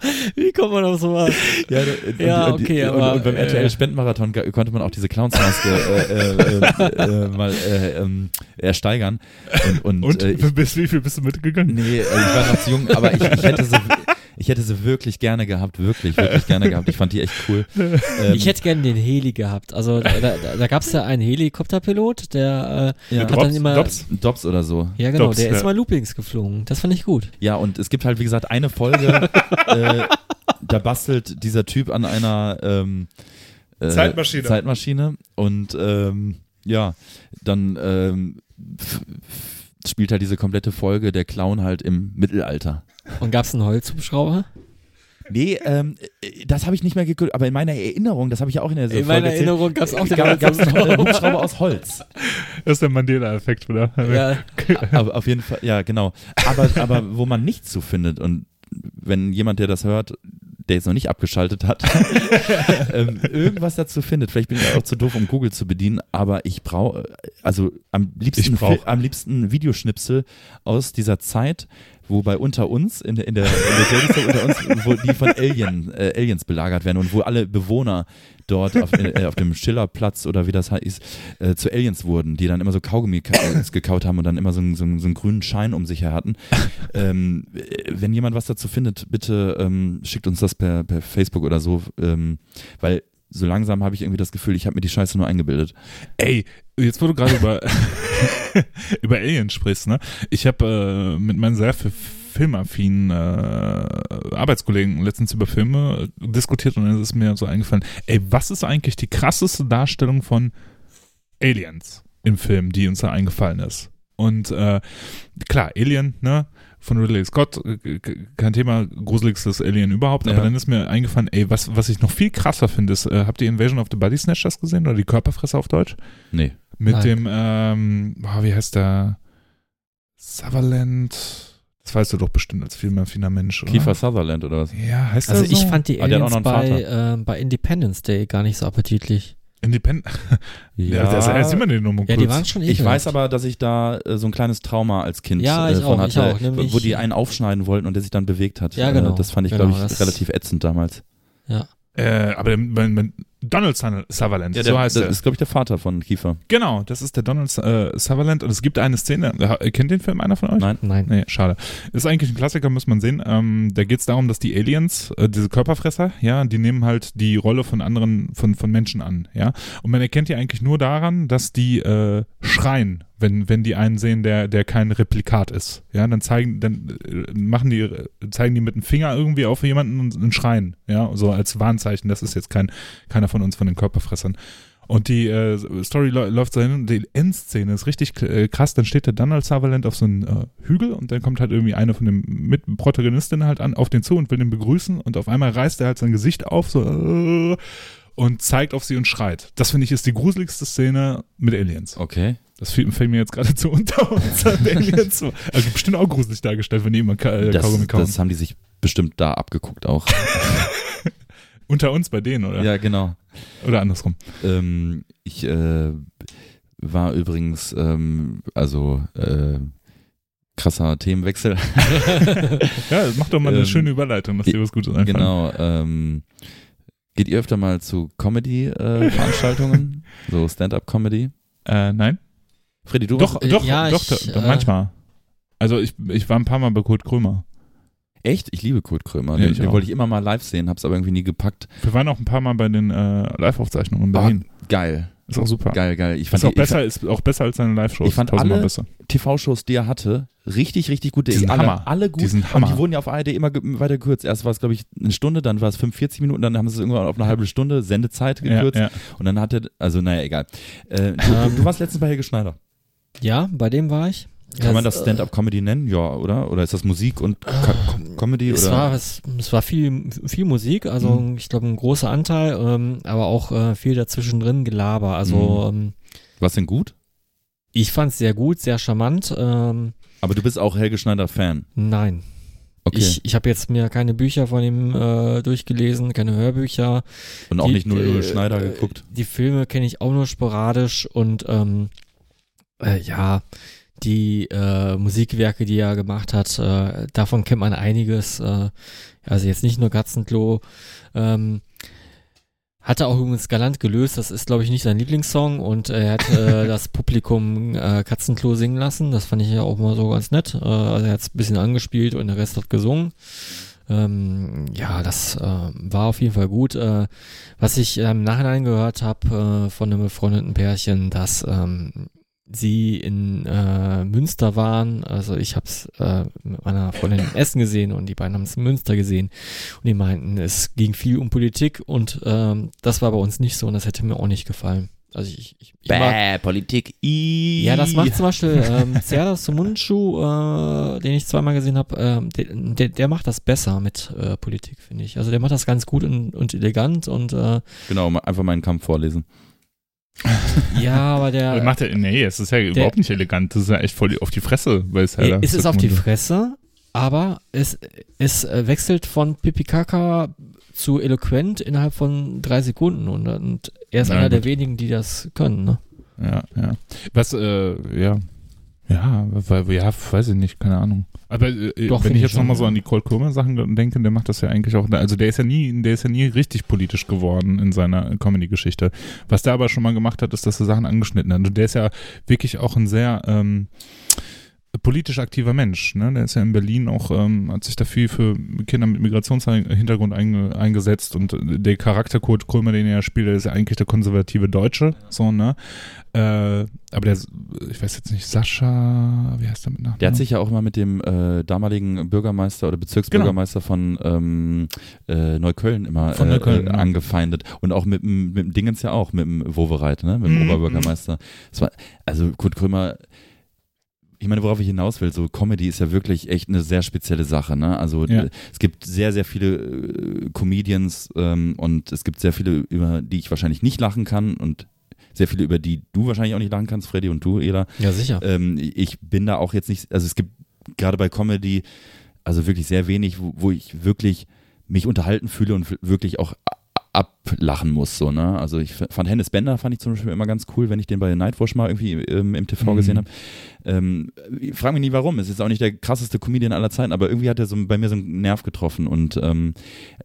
Wie kommt man auf sowas? ja, Ja, und, okay, und, aber, und beim äh, RTL Spendenmarathon ga- konnte man auch diese Clownsmaske äh, äh, äh, äh, mal äh, ähm, ersteigern. Und, und, Und äh, ich, bis wie viel bist du mitgegangen? nee, äh, ich war noch zu jung, aber ich, ich hätte sie ich hätte sie wirklich gerne gehabt, wirklich, wirklich gerne gehabt. Ich fand die echt cool. Ähm, Ich hätte gerne den Heli gehabt. Also da, da, da gab es ja einen Helikopterpilot, der äh, ja, hat dann immer. Dobbs? Dobbs oder so. Ja, genau, Dobbs, der ist ja. mal Loopings geflogen. Das fand ich gut. Ja, und es gibt halt, wie gesagt, eine Folge, äh, da bastelt dieser Typ an einer ähm, äh, Zeitmaschine. Zeitmaschine und ähm, ja, dann ähm, spielt halt diese komplette Folge der Clown halt im Mittelalter. Und gab es einen Holzhubschrauber? Nee, ähm, äh, das habe ich nicht mehr geguckt, aber in meiner Erinnerung, das habe ich ja auch in der In Folge meiner erzählt, Erinnerung gab es auch den gab einen Holzhubschrauber. Hubschrauber aus Holz. Das ist der Mandela-Effekt, oder? Ja, aber auf jeden Fall, ja, genau. Aber, aber wo man nichts zu findet und wenn jemand, der das hört, der jetzt noch nicht abgeschaltet hat, ähm, irgendwas dazu findet. Vielleicht bin ich auch zu doof, um Google zu bedienen, aber ich brauche, also am liebsten, am liebsten Videoschnipsel aus dieser Zeit, wo bei unter uns, in der, in der, in der Soap unter uns, wo die von Alien, äh, Aliens belagert werden und wo alle Bewohner dort auf, äh, auf dem Schillerplatz oder wie das heißt, äh, zu Aliens wurden, die dann immer so Kaugummi ka- äh, gekaut haben und dann immer so, so, so einen grünen Schein um sich her hatten. ähm, äh, wenn jemand was dazu findet, bitte ähm, schickt uns das per, per Facebook oder so, ähm, weil so langsam habe ich irgendwie das Gefühl, ich habe mir die Scheiße nur eingebildet. Ey, jetzt wo du gerade über, über Aliens sprichst, ne? Ich habe äh, mit meinen sehr fi- filmaffinen äh, Arbeitskollegen letztens über Filme äh, diskutiert und es ist mir so eingefallen, ey, was ist eigentlich die krasseste Darstellung von Aliens im Film, die uns da eingefallen ist? Und äh, klar, Alien, ne? Von Ridley Scott, äh, kein Thema, gruseligstes Alien überhaupt, aber Ja. dann ist mir eingefallen, ey, was, was ich noch viel krasser finde, ist, äh, habt ihr Invasion of the Body Snatchers gesehen oder die Körperfresser auf Deutsch? Nee. Mit Nein. dem, ähm, boah, wie heißt der? Sutherland. Das weißt du doch bestimmt als filmaffiner Mensch, oder? Kiefer Sutherland oder was? Ja, heißt also der so? ich fand die Ah, Aliens bei, ähm, bei Independence Day gar nicht so appetitlich. Independent. Ja, das, erzähl mal den nochmal Ja, die waren schon Ich ekelhaft. weiß aber, dass ich da äh, so ein kleines Trauma als Kind Ja, äh, ich von auch, ich hatte, auch, nämlich- wo die einen aufschneiden wollten und der sich dann bewegt hat. Ja, genau. Äh, das fand ich, Genau, glaube ich, relativ ätzend damals. Ja. Äh, aber mein, mein Donald Sutherland, so heißt das er. ist, glaube ich, der Vater von Kiefer. Genau, das ist der Donald äh, Sutherland und es gibt eine Szene, äh, kennt den Film einer von euch? Nein. Nein. Nee, schade. Ist eigentlich ein Klassiker, muss man sehen. Ähm, da geht es darum, dass die Aliens, äh, diese Körperfresser, ja, die nehmen halt die Rolle von anderen, von, von Menschen an, ja. Und man erkennt die eigentlich nur daran, dass die äh, schreien, wenn, wenn die einen sehen, der, der kein Replikat ist. Ja, dann zeigen, dann äh, machen die, zeigen die mit dem Finger irgendwie auf jemanden und, und schreien, ja, so als Warnzeichen, das ist jetzt kein, keiner von uns von den Körperfressern. Und die äh, Story lä- läuft so hin und die Endszene ist richtig äh, krass. Dann steht der Donald Sutherland auf so einem äh, Hügel und dann kommt halt irgendwie eine von den Mitprotagonistinnen halt an auf den zu und will den begrüßen und auf einmal reißt er halt sein Gesicht auf so äh, und zeigt auf sie und schreit. Das finde ich ist die gruseligste Szene mit Aliens. Okay. Das fällt, mir jetzt gerade zu unter uns Aliens. Also bestimmt auch gruselig dargestellt, wenn die immer Ka äh, Das, Kaugummi kauen. das haben die sich bestimmt da abgeguckt auch. Unter uns bei denen, oder? ja, genau. Oder andersrum. Ähm, ich äh, war übrigens, ähm, also äh, krasser Themenwechsel. Ja, mach doch mal eine Ähm, schöne Überleitung, dass dir was Gutes einfällt. Genau. Ähm, geht ihr öfter mal zu Comedy-Veranstaltungen? so Stand-up-Comedy? Äh, nein? Freddy, du Doch, warst- doch, ja, doch, ich, doch, äh, manchmal. Also ich, ich war ein paar Mal bei Kurt Krömer. Echt? Ich liebe Kurt Krömer. Ja, den ich den wollte ich immer mal live sehen, hab's aber irgendwie nie gepackt. Wir waren auch ein paar Mal bei den äh, Live-Aufzeichnungen in Berlin. Geil. ist auch super. Geil, geil. Ich Ist fand, auch die, besser, ist auch besser als seine Live-Shows. Ich fand alle- besser. ich fand TV-Shows, die er hatte, richtig, richtig gut. Die sind alle, Hammer. alle gut. Die sind Und Hammer. die wurden ja auf ARD immer weiter gekürzt. Erst war es, glaube ich, eine Stunde, dann war es 45 Minuten, dann haben sie es irgendwann auf eine halbe Stunde Sendezeit Ja, gekürzt. ja. Und dann hatte, also naja, egal. Äh, du, du, du warst letztens bei Helge Schneider. Ja, bei dem war ich. Kann man Es, das Stand-up-Comedy nennen? Ja, oder? Oder ist das Musik und Co Co Comedy? Es oder? war, es, es war viel, viel Musik, also Mhm. ich glaube ein großer Anteil, ähm, aber auch äh, viel dazwischen drin Gelaber. Also ähm, Was denn gut? ich fand es sehr gut, sehr charmant. Ähm, Aber du bist auch Helge Schneider-Fan. nein, Okay. ich, ich habe jetzt mir keine Bücher von ihm äh, durchgelesen, keine Hörbücher. und auch die- nicht 00 äh, Schneider äh, geguckt. Die Filme kenne ich auch nur sporadisch und ähm, äh, ja, die äh, Musikwerke, die er gemacht hat, äh, davon kennt man einiges. Äh, also jetzt nicht nur Katzenklo. Ähm, hat er auch übrigens galant gelöst. Das ist, glaube ich, nicht sein Lieblingssong und er hat äh, das Publikum äh, Katzenklo singen lassen. Das fand ich ja auch mal so ganz nett. Äh, also er hat es ein bisschen angespielt und der Rest hat gesungen. Ähm, ja, das äh, war auf jeden Fall gut. Äh, was ich äh, im Nachhinein gehört habe äh, von einem befreundeten Pärchen, dass ähm, sie in äh, Münster waren. Also ich habe es äh, mit meiner Freundin in Essen gesehen und die beiden haben es in Münster gesehen. Und die meinten, es ging viel um Politik und ähm, das war bei uns nicht so und das hätte mir auch nicht gefallen. Also ich, ich, ich mag, Bäh, Politik. I. ja, das macht zum Beispiel ähm, Serdas Mundschuh, äh, den ich zweimal gesehen habe, ähm, der, der, der macht das besser mit äh, Politik, finde ich. Also der macht das ganz gut und, und elegant und äh, Genau, einfach meinen Kampf vorlesen. Ja, aber der Aber macht er, nee, es ist ja überhaupt nicht elegant. Das ist ja echt voll auf die Fresse Zelda. es ist auf die Fresse, aber es, es wechselt von Pipikaka zu eloquent innerhalb von drei Sekunden und, und er ist Na einer der gut. wenigen, die das können. Ne? Ja, ja. Was, äh, ja. Ja, weil, ja, weiß ich nicht, keine Ahnung. Aber äh, Doch, wenn ich jetzt nochmal so an die Cole Kurmer Sachen denke, der macht das ja eigentlich auch, also der ist ja nie, der ist ja nie richtig politisch geworden in seiner Comedy-Geschichte. Was der aber schon mal gemacht hat, ist, dass er Sachen angeschnitten hat. Und der ist ja wirklich auch ein sehr, ähm, politisch aktiver Mensch. Ne? Der ist ja in Berlin auch, ähm, hat sich da viel für Kinder mit Migrationshintergrund einge eingesetzt und der Charakter Kurt Krömer, den er ja spielt, der ist ja eigentlich der konservative Deutsche, so, ne? Äh, aber der, ich weiß jetzt nicht, Sascha, wie heißt der mit Nachnamen? Der hat sich ja auch mal mit dem äh, damaligen Bürgermeister oder Bezirksbürgermeister von ähm, äh, Neukölln immer äh, Neukölln, äh, ja. angefeindet. Und auch mit, dem- mit dem Dingens ja auch, mit dem Wowereit, ne? mit dem Mhm, Oberbürgermeister. Das war, also Kurt Krömer, ich meine, worauf ich hinaus will, so Comedy ist ja wirklich echt eine sehr spezielle Sache. Ne? Also Ja. es gibt sehr, sehr viele äh, Comedians ähm, und es gibt sehr viele, über die ich wahrscheinlich nicht lachen kann und sehr viele, über die du wahrscheinlich auch nicht lachen kannst, Freddy und du, Ela. Ja, sicher. Ähm, ich bin da auch jetzt nicht, also es gibt gerade bei Comedy, also wirklich sehr wenig, wo, wo ich wirklich mich unterhalten fühle und wirklich auch ablachen muss, so, ne? Also ich fand Hennes Bender fand ich zum Beispiel immer ganz cool, wenn ich den bei Nightwatch mal irgendwie ähm, im TV Mhm. gesehen habe. Ähm, ich frage mich nicht warum, es ist auch nicht der krasseste Comedian aller Zeiten, aber irgendwie hat er so bei mir so einen Nerv getroffen und ähm,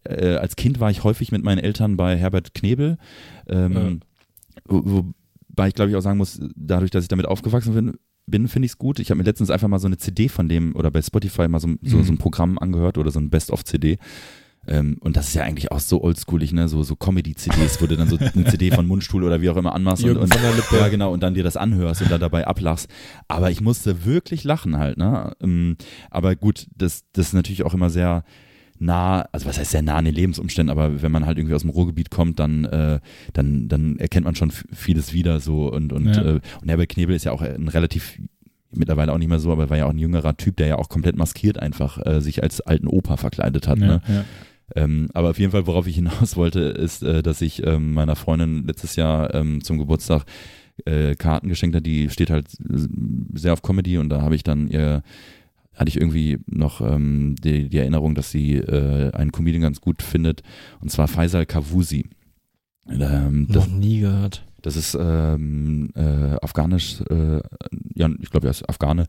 äh, als Kind war ich häufig mit meinen Eltern bei Herbert Knebel, ähm, wo, wobei ich glaube ich auch sagen muss, dadurch, dass ich damit aufgewachsen bin, bin finde ich es gut. Ich habe mir letztens einfach mal so eine CD von dem oder bei Spotify mal so, so, Mhm. so ein Programm angehört oder so ein Best-of-CD. Ähm, und das ist ja eigentlich auch so oldschoolig, ne? So, so Comedy-CDs, wo du dann so eine CD von Mundstuhl oder wie auch immer anmachst und, und ja genau und dann dir das anhörst und dann dabei ablachst. Aber ich musste wirklich lachen halt, ne? Ähm, aber gut, das, das ist natürlich auch immer sehr nah, also was heißt sehr nah an den Lebensumständen, aber wenn man halt irgendwie aus dem Ruhrgebiet kommt, dann, äh, dann, dann erkennt man schon vieles wieder so und, und, Ja. äh, und Herbert Knebel ist ja auch ein relativ mittlerweile auch nicht mehr so, aber war ja auch ein jüngerer Typ, der ja auch komplett maskiert einfach äh, sich als alten Opa verkleidet hat. Ne? ja, ja. Ähm, aber auf jeden Fall, worauf ich hinaus wollte, ist, äh, dass ich ähm, meiner Freundin letztes Jahr ähm, zum Geburtstag äh, Karten geschenkt hat. Die steht halt äh, sehr auf Comedy und da habe ich dann ihr hatte ich irgendwie noch ähm, die, die Erinnerung, dass sie äh, einen Comedian ganz gut findet, und zwar Faisal Kavusi. Ähm, das, Noch nie gehört. das ist ähm, äh, afghanisch, äh, ja, ich glaube, er ist Afghane,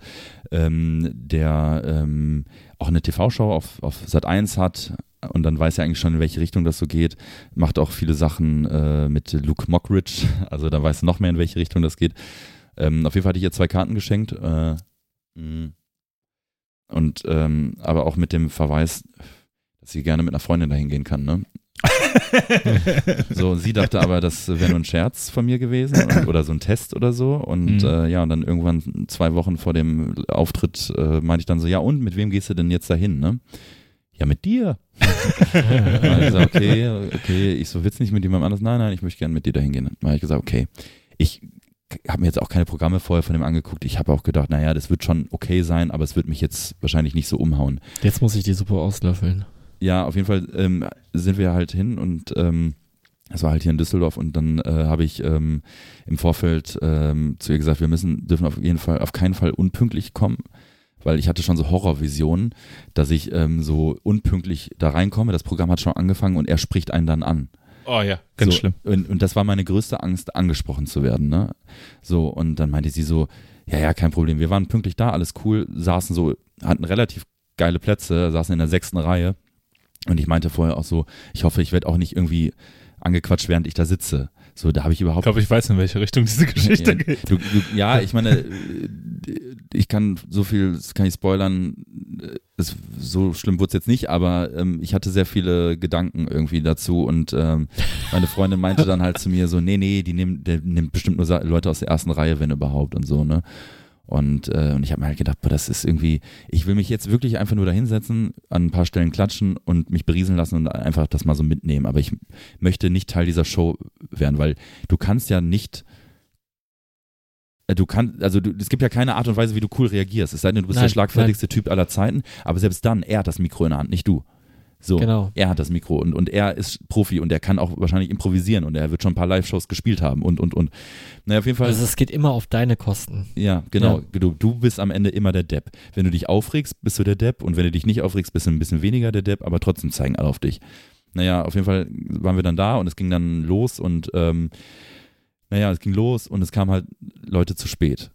ähm, der ähm, auch eine TV-Show auf, auf Sat 1 hat und dann weiß er eigentlich schon, in welche Richtung das so geht. Macht auch viele Sachen äh, mit Luke Mockridge, also da weiß er noch mehr, in welche Richtung das geht. Ähm, auf jeden Fall hatte ich ihr zwei Karten geschenkt. Äh, mh. Und ähm, aber auch mit dem Verweis, dass sie gerne mit einer Freundin dahin gehen kann, ne? so, sie dachte aber, das wäre nur ein Scherz von mir gewesen oder so ein Test oder so. Und Mhm. äh, ja, und dann irgendwann zwei Wochen vor dem Auftritt äh, meinte ich dann so, ja und, mit wem gehst du denn jetzt dahin, ne? Ja, mit dir. Gesagt, okay, okay, ich so, willst nicht mit jemandem anders? Nein, nein, ich möchte gerne mit dir dahin gehen. Dann habe ich gesagt, okay, ich habe mir jetzt auch keine Programme vorher von dem angeguckt. Ich habe auch gedacht, naja, das wird schon okay sein, aber es wird mich jetzt wahrscheinlich nicht so umhauen. Jetzt muss ich die Suppe auslöffeln. Ja, auf jeden Fall ähm, sind wir halt hin und ähm, das war halt hier in Düsseldorf und dann äh, habe ich ähm, im Vorfeld ähm, zu ihr gesagt, wir müssen, dürfen auf jeden Fall, auf keinen Fall unpünktlich kommen, weil ich hatte schon so Horrorvisionen, dass ich ähm, so unpünktlich da reinkomme. Das Programm hat schon angefangen und er spricht einen dann an. Oh ja, ganz so, schlimm. Und, und das war meine größte Angst, angesprochen zu werden. Ne? So, und dann meinte sie so, ja, ja, kein Problem. Wir waren pünktlich da, alles cool, saßen so, hatten relativ geile Plätze, saßen in der sechsten Reihe. Und ich meinte vorher auch so, ich hoffe, ich werde auch nicht irgendwie angequatscht, während ich da sitze. So, da habe ich Ich überhaupt glaube, ich weiß, in welche Richtung diese Geschichte ja, geht. du, du, ja, ich meine, äh, ich kann so viel, das kann ich spoilern, es, so schlimm wurde es jetzt nicht, aber ähm, ich hatte sehr viele Gedanken irgendwie dazu und ähm, meine Freundin meinte dann halt zu mir so, nee, nee, die nehmen, der nimmt bestimmt nur Leute aus der ersten Reihe, wenn überhaupt und so, ne? Und, äh, und ich habe mir halt gedacht, boah, das ist irgendwie, ich will mich jetzt wirklich einfach nur da hinsetzen, an ein paar Stellen klatschen und mich berieseln lassen und einfach das mal so mitnehmen. Aber ich möchte nicht Teil dieser Show werden, weil du kannst ja nicht äh, du kannst, also du, es gibt ja keine Art und Weise, wie du cool reagierst. Es sei denn, du bist Nein, der schlagfertigste Typ aller Zeiten, aber selbst dann, er hat das Mikro in der Hand, nicht du. So, Genau. er hat das Mikro und, und er ist Profi und er kann auch wahrscheinlich improvisieren und er wird schon ein paar Live-Shows gespielt haben und, und, und. Naja, auf jeden Fall. Also es geht immer auf deine Kosten. Ja, genau. Ja. Du, du bist am Ende immer der Depp. Wenn du dich aufregst, bist du der Depp und wenn du dich nicht aufregst, bist du ein bisschen weniger der Depp, aber trotzdem zeigen alle auf dich. Naja, auf jeden Fall waren wir dann da und es ging dann los und ähm, naja, es ging los und es kamen halt Leute zu spät.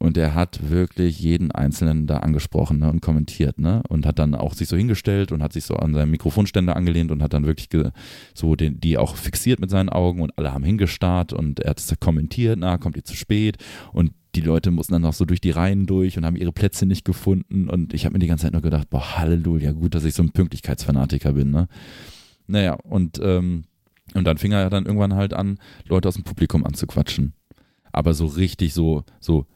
Und er hat wirklich jeden Einzelnen da angesprochen ne, und kommentiert, ne? Und hat dann auch sich so hingestellt und hat sich so an seinen Mikrofonständer angelehnt und hat dann wirklich so den, die auch fixiert mit seinen Augen und alle haben hingestarrt und er hat kommentiert, na, kommt ihr zu spät und die Leute mussten dann noch so durch die Reihen durch und haben ihre Plätze nicht gefunden und ich habe mir die ganze Zeit nur gedacht, boah, Halleluja, gut, dass ich so ein Pünktlichkeitsfanatiker bin, ne? Naja, und, ähm, und dann fing er dann irgendwann halt an, Leute aus dem Publikum anzuquatschen. Aber so richtig so, so,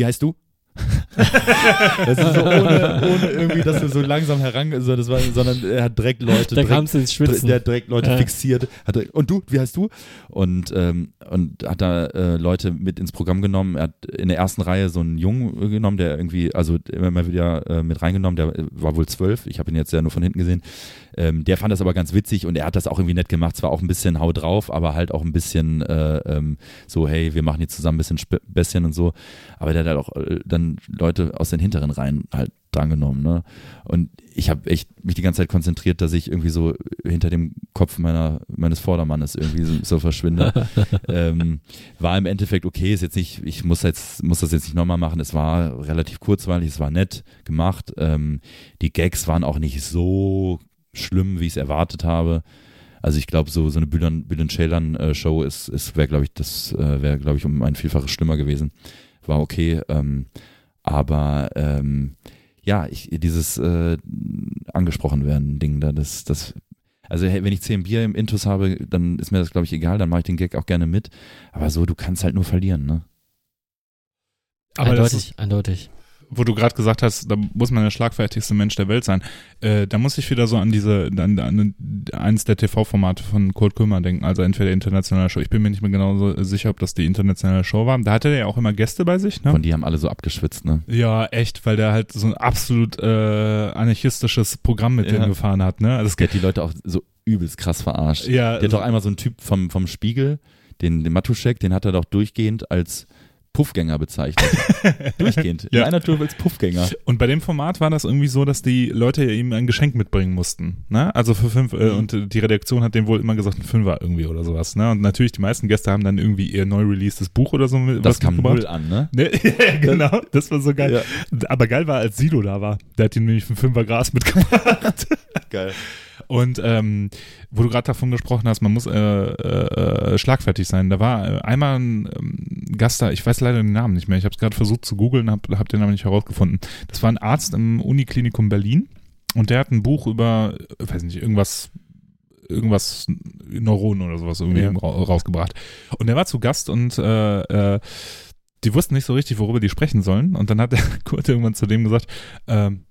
wie heißt du? das ist so ohne, ohne irgendwie, dass wir so langsam heran, so, das war, sondern er hat direkt Leute Da direkt ins Schwitzen. der direkt Leute Ja. fixiert. Hat direkt, und du, wie heißt du? Und, ähm, und hat da äh, Leute mit ins Programm genommen. Er hat in der ersten Reihe so einen Jungen genommen, der irgendwie, also immer mal wieder äh, mit reingenommen, der war wohl zwölf. Ich habe ihn jetzt ja nur von hinten gesehen. Ähm, der fand das aber ganz witzig und er hat das auch irgendwie nett gemacht. Zwar auch ein bisschen Hau drauf, aber halt auch ein bisschen äh, ähm, so, hey, wir machen jetzt zusammen ein bisschen Späßchen und so. Aber der hat halt auch äh, dann Leute aus den hinteren Reihen halt drangenommen. Ne? Und ich habe echt mich die ganze Zeit konzentriert, dass ich irgendwie so hinter dem Kopf meiner, meines Vordermannes irgendwie so, so verschwinde. ähm, war im Endeffekt okay, ist jetzt nicht, ich muss jetzt, muss das jetzt nicht nochmal machen. Es war relativ kurzweilig, es war nett gemacht. Ähm, die Gags waren auch nicht so schlimm, wie ich es erwartet habe. Also ich glaube, so, so eine Bülent, Bülent Ceylan Show ist, ist wäre, glaube ich, das äh, wäre, glaube ich, um ein Vielfaches schlimmer gewesen. War okay. Ähm, aber ähm, ja, ich, dieses äh, angesprochen werden Ding da, das, das, also hey, wenn ich zehn Bier im Intus habe, dann ist mir das, glaube ich, egal, dann mache ich den Gag auch gerne mit. Aber so, du kannst halt nur verlieren, ne? Aber eindeutig, ist, eindeutig. Wo du gerade gesagt hast, da muss man der schlagfertigste Mensch der Welt sein. Äh, da muss ich wieder so an diese, an, an eins der TV-Formate von Kurt Kümmer denken, also entweder internationale Show. Ich bin mir nicht mehr genau so sicher, ob das die internationale Show war. Da hatte er ja auch immer Gäste bei sich, ne? Von die haben alle so abgeschwitzt, ne? Ja, echt, weil der halt so ein absolut äh, anarchistisches Programm mit Ja. denen gefahren hat, ne? Also es Der hat die Leute auch so übelst krass verarscht. ja, Der hat doch einmal so einen Typ vom, vom Spiegel, den, den Matuschek, den hat er doch durchgehend als Puffgänger bezeichnet. durchgehend. In Ja. einer Tour als Puffgänger. Und bei dem Format war das irgendwie so, dass die Leute ihm ein Geschenk mitbringen mussten. Ne? Also für fünf, äh, Mhm. und äh, die Redaktion hat dem wohl immer gesagt, ein Fünfer irgendwie oder sowas. Ne? Und natürlich, die meisten Gäste haben dann irgendwie ihr neu releasedes Buch oder so mit, Das kam null an, ne? Ne? ja, genau, das war so geil. Ja. Aber geil war, als Silo da war. Der hat ihm nämlich ein Fünfer Gras mitgebracht. Geil. Und ähm, wo du gerade davon gesprochen hast, man muss äh, äh, schlagfertig sein. Da war äh, einmal ein ähm, Gast da, ich weiß leider den Namen nicht mehr. Ich habe es gerade versucht zu googeln, habe hab den aber nicht herausgefunden. Das war ein Arzt im Uniklinikum Berlin und der hat ein Buch über, äh, weiß nicht, irgendwas irgendwas Neuronen oder sowas irgendwie Ja. ra rausgebracht. Und der war zu Gast und äh, äh, die wussten nicht so richtig, worüber die sprechen sollen. Und dann hat der Kurt irgendwann zu dem gesagt, ähm,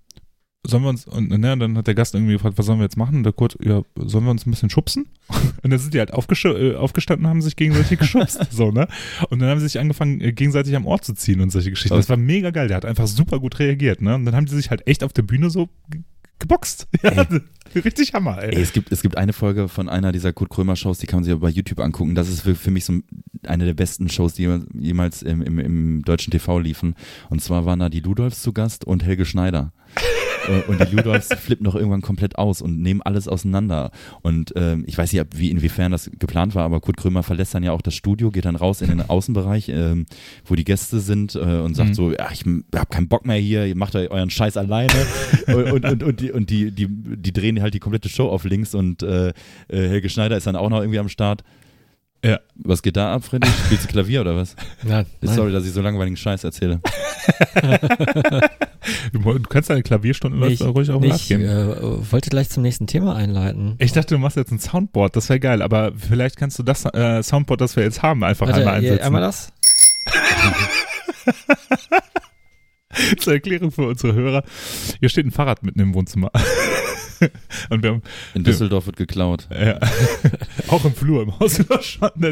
sollen wir uns, und ne, dann hat der Gast irgendwie gefragt, was sollen wir jetzt machen? Und der Kurt, ja, sollen wir uns ein bisschen schubsen? Und dann sind die halt äh, aufgestanden und haben sich gegenseitig geschubst, so, ne? Und dann haben sie sich angefangen, äh, gegenseitig am Ohr zu ziehen und solche Geschichten. Das war mega geil, der hat einfach super gut reagiert, ne? Und dann haben die sich halt echt auf der Bühne so ge- geboxt. Ja, richtig Hammer, ey. Ey, es gibt, es gibt eine Folge von einer dieser Kurt Krömer Shows, die kann man sich aber bei YouTube angucken. Das ist für, für mich so eine der besten Shows, die jemals- im, im, im deutschen TV liefen. Und zwar waren da die Ludolfs zu Gast und Helge Schneider. Und die Ludolfs flippen doch irgendwann komplett aus und nehmen alles auseinander. Und ähm, ich weiß nicht, wie inwiefern das geplant war, aber Kurt Krömer verlässt dann ja auch das Studio, geht dann raus in den Außenbereich, ähm, wo die Gäste sind äh, und sagt Mhm. so, ja, ich hab keinen Bock mehr hier, ihr macht euren Scheiß alleine. und, und, und, und, die, und die, die, die drehen halt die komplette Show auf links und äh, äh, Helge Schneider ist dann auch noch irgendwie am Start. Ja. Was geht da ab, Freddy? Spielst du Klavier oder was? Nein, nein. Sorry, dass ich so langweiligen Scheiß erzähle. Du, kannst deine Klavierstunden ich, ruhig auch nee, mal ich abgeben. äh, wollte gleich zum nächsten Thema einleiten. Ich dachte, du machst jetzt ein Soundboard, das wäre geil, aber vielleicht kannst du das äh, Soundboard, das wir jetzt haben, einfach Warte, einmal einsetzen. einmal das? Zur Erklärung für unsere Hörer. Hier steht ein Fahrrad mitten im Wohnzimmer. Und wir haben In Düsseldorf wird geklaut. ja, auch im Flur, im Haus ne,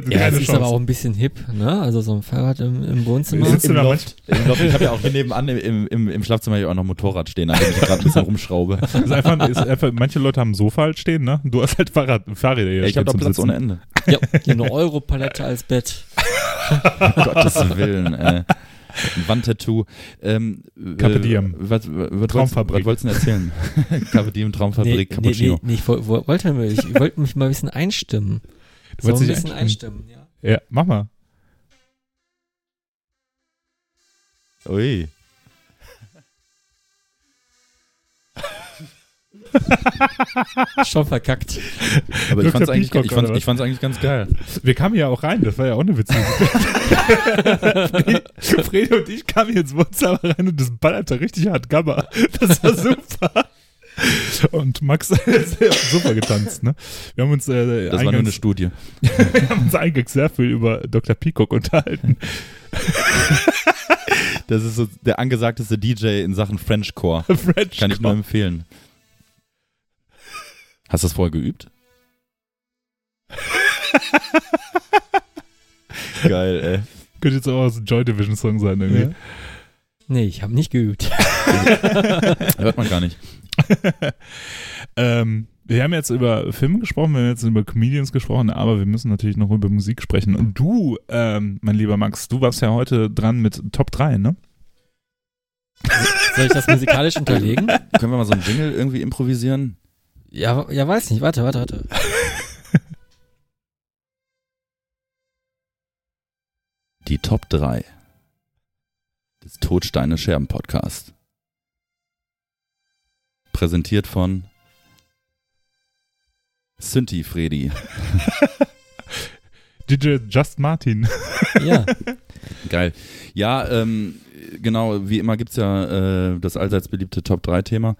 Ja, das ist Chance. aber auch ein bisschen hip, ne? Also so ein Fahrrad im, im Wohnzimmer. Sitzt du Im da Loft, im Loft. Ich habe ja auch hier nebenan im, im, im Schlafzimmer hier auch noch ein Motorrad stehen, an dem ich gerade ein bisschen rumschraube. ist einfach, ist einfach, manche Leute haben ein Sofa halt stehen, ne? Du hast halt Fahrrad, Fahrräder hier Ja, ich habe doch Platz Sitzen. ohne Ende. Ja, eine Europalette als Bett. Um Gottes Willen. Äh. Ein Wandtattoo. Ähm, Carpe diem. Was, was, was, Traumfabrik. Was wolltest du denn erzählen? Carpe diem, Traumfabrik, nee, Cappuccino. nee, nee, ich woll- woll- wollte, mich- ich wollte mich mal ein bisschen einstimmen. Du So ein bisschen einstimmen, ja. Ja, mach mal. Ui. Schon verkackt. Aber ich Dr. fand's, eigentlich, ich, fand's, ich fand's eigentlich ganz geil. Wir kamen ja auch rein, das war ja auch eine witzige. Fredi und ich kamen hier ins Wohnzimmer rein und das ballerte richtig hart Gabba. Das war super. Und Max hat super getanzt, ne? Wir haben uns, äh, Das war nur eine eingangs, Studie. wir haben uns eingangs sehr viel über Dr. Peacock unterhalten. Das ist so der angesagteste DJ in Sachen Frenchcore. French Kann ich nur empfehlen. Hast du das vorher geübt? Geil, ey. Könnte jetzt auch aus einem Joy Division Song sein irgendwie. Nee, ich habe nicht geübt. Hört man gar nicht. ähm, wir haben jetzt über Filme gesprochen, wir haben jetzt über Comedians gesprochen, aber wir müssen natürlich noch über Musik sprechen. Und du, ähm, mein lieber Max, du warst ja heute dran mit Top 3, ne? Soll ich das musikalisch unterlegen? Können wir mal so einen Jingle irgendwie improvisieren? Ja, ja, weiß nicht. Warte, warte, warte. Die Top 3 des Todsteine Scherben Podcast. Präsentiert von Synthi Freddy. DJ Just Martin. Ja, Geil. Ja, ähm, genau, wie immer gibt's ja äh, das allseits beliebte Top 3 Thema.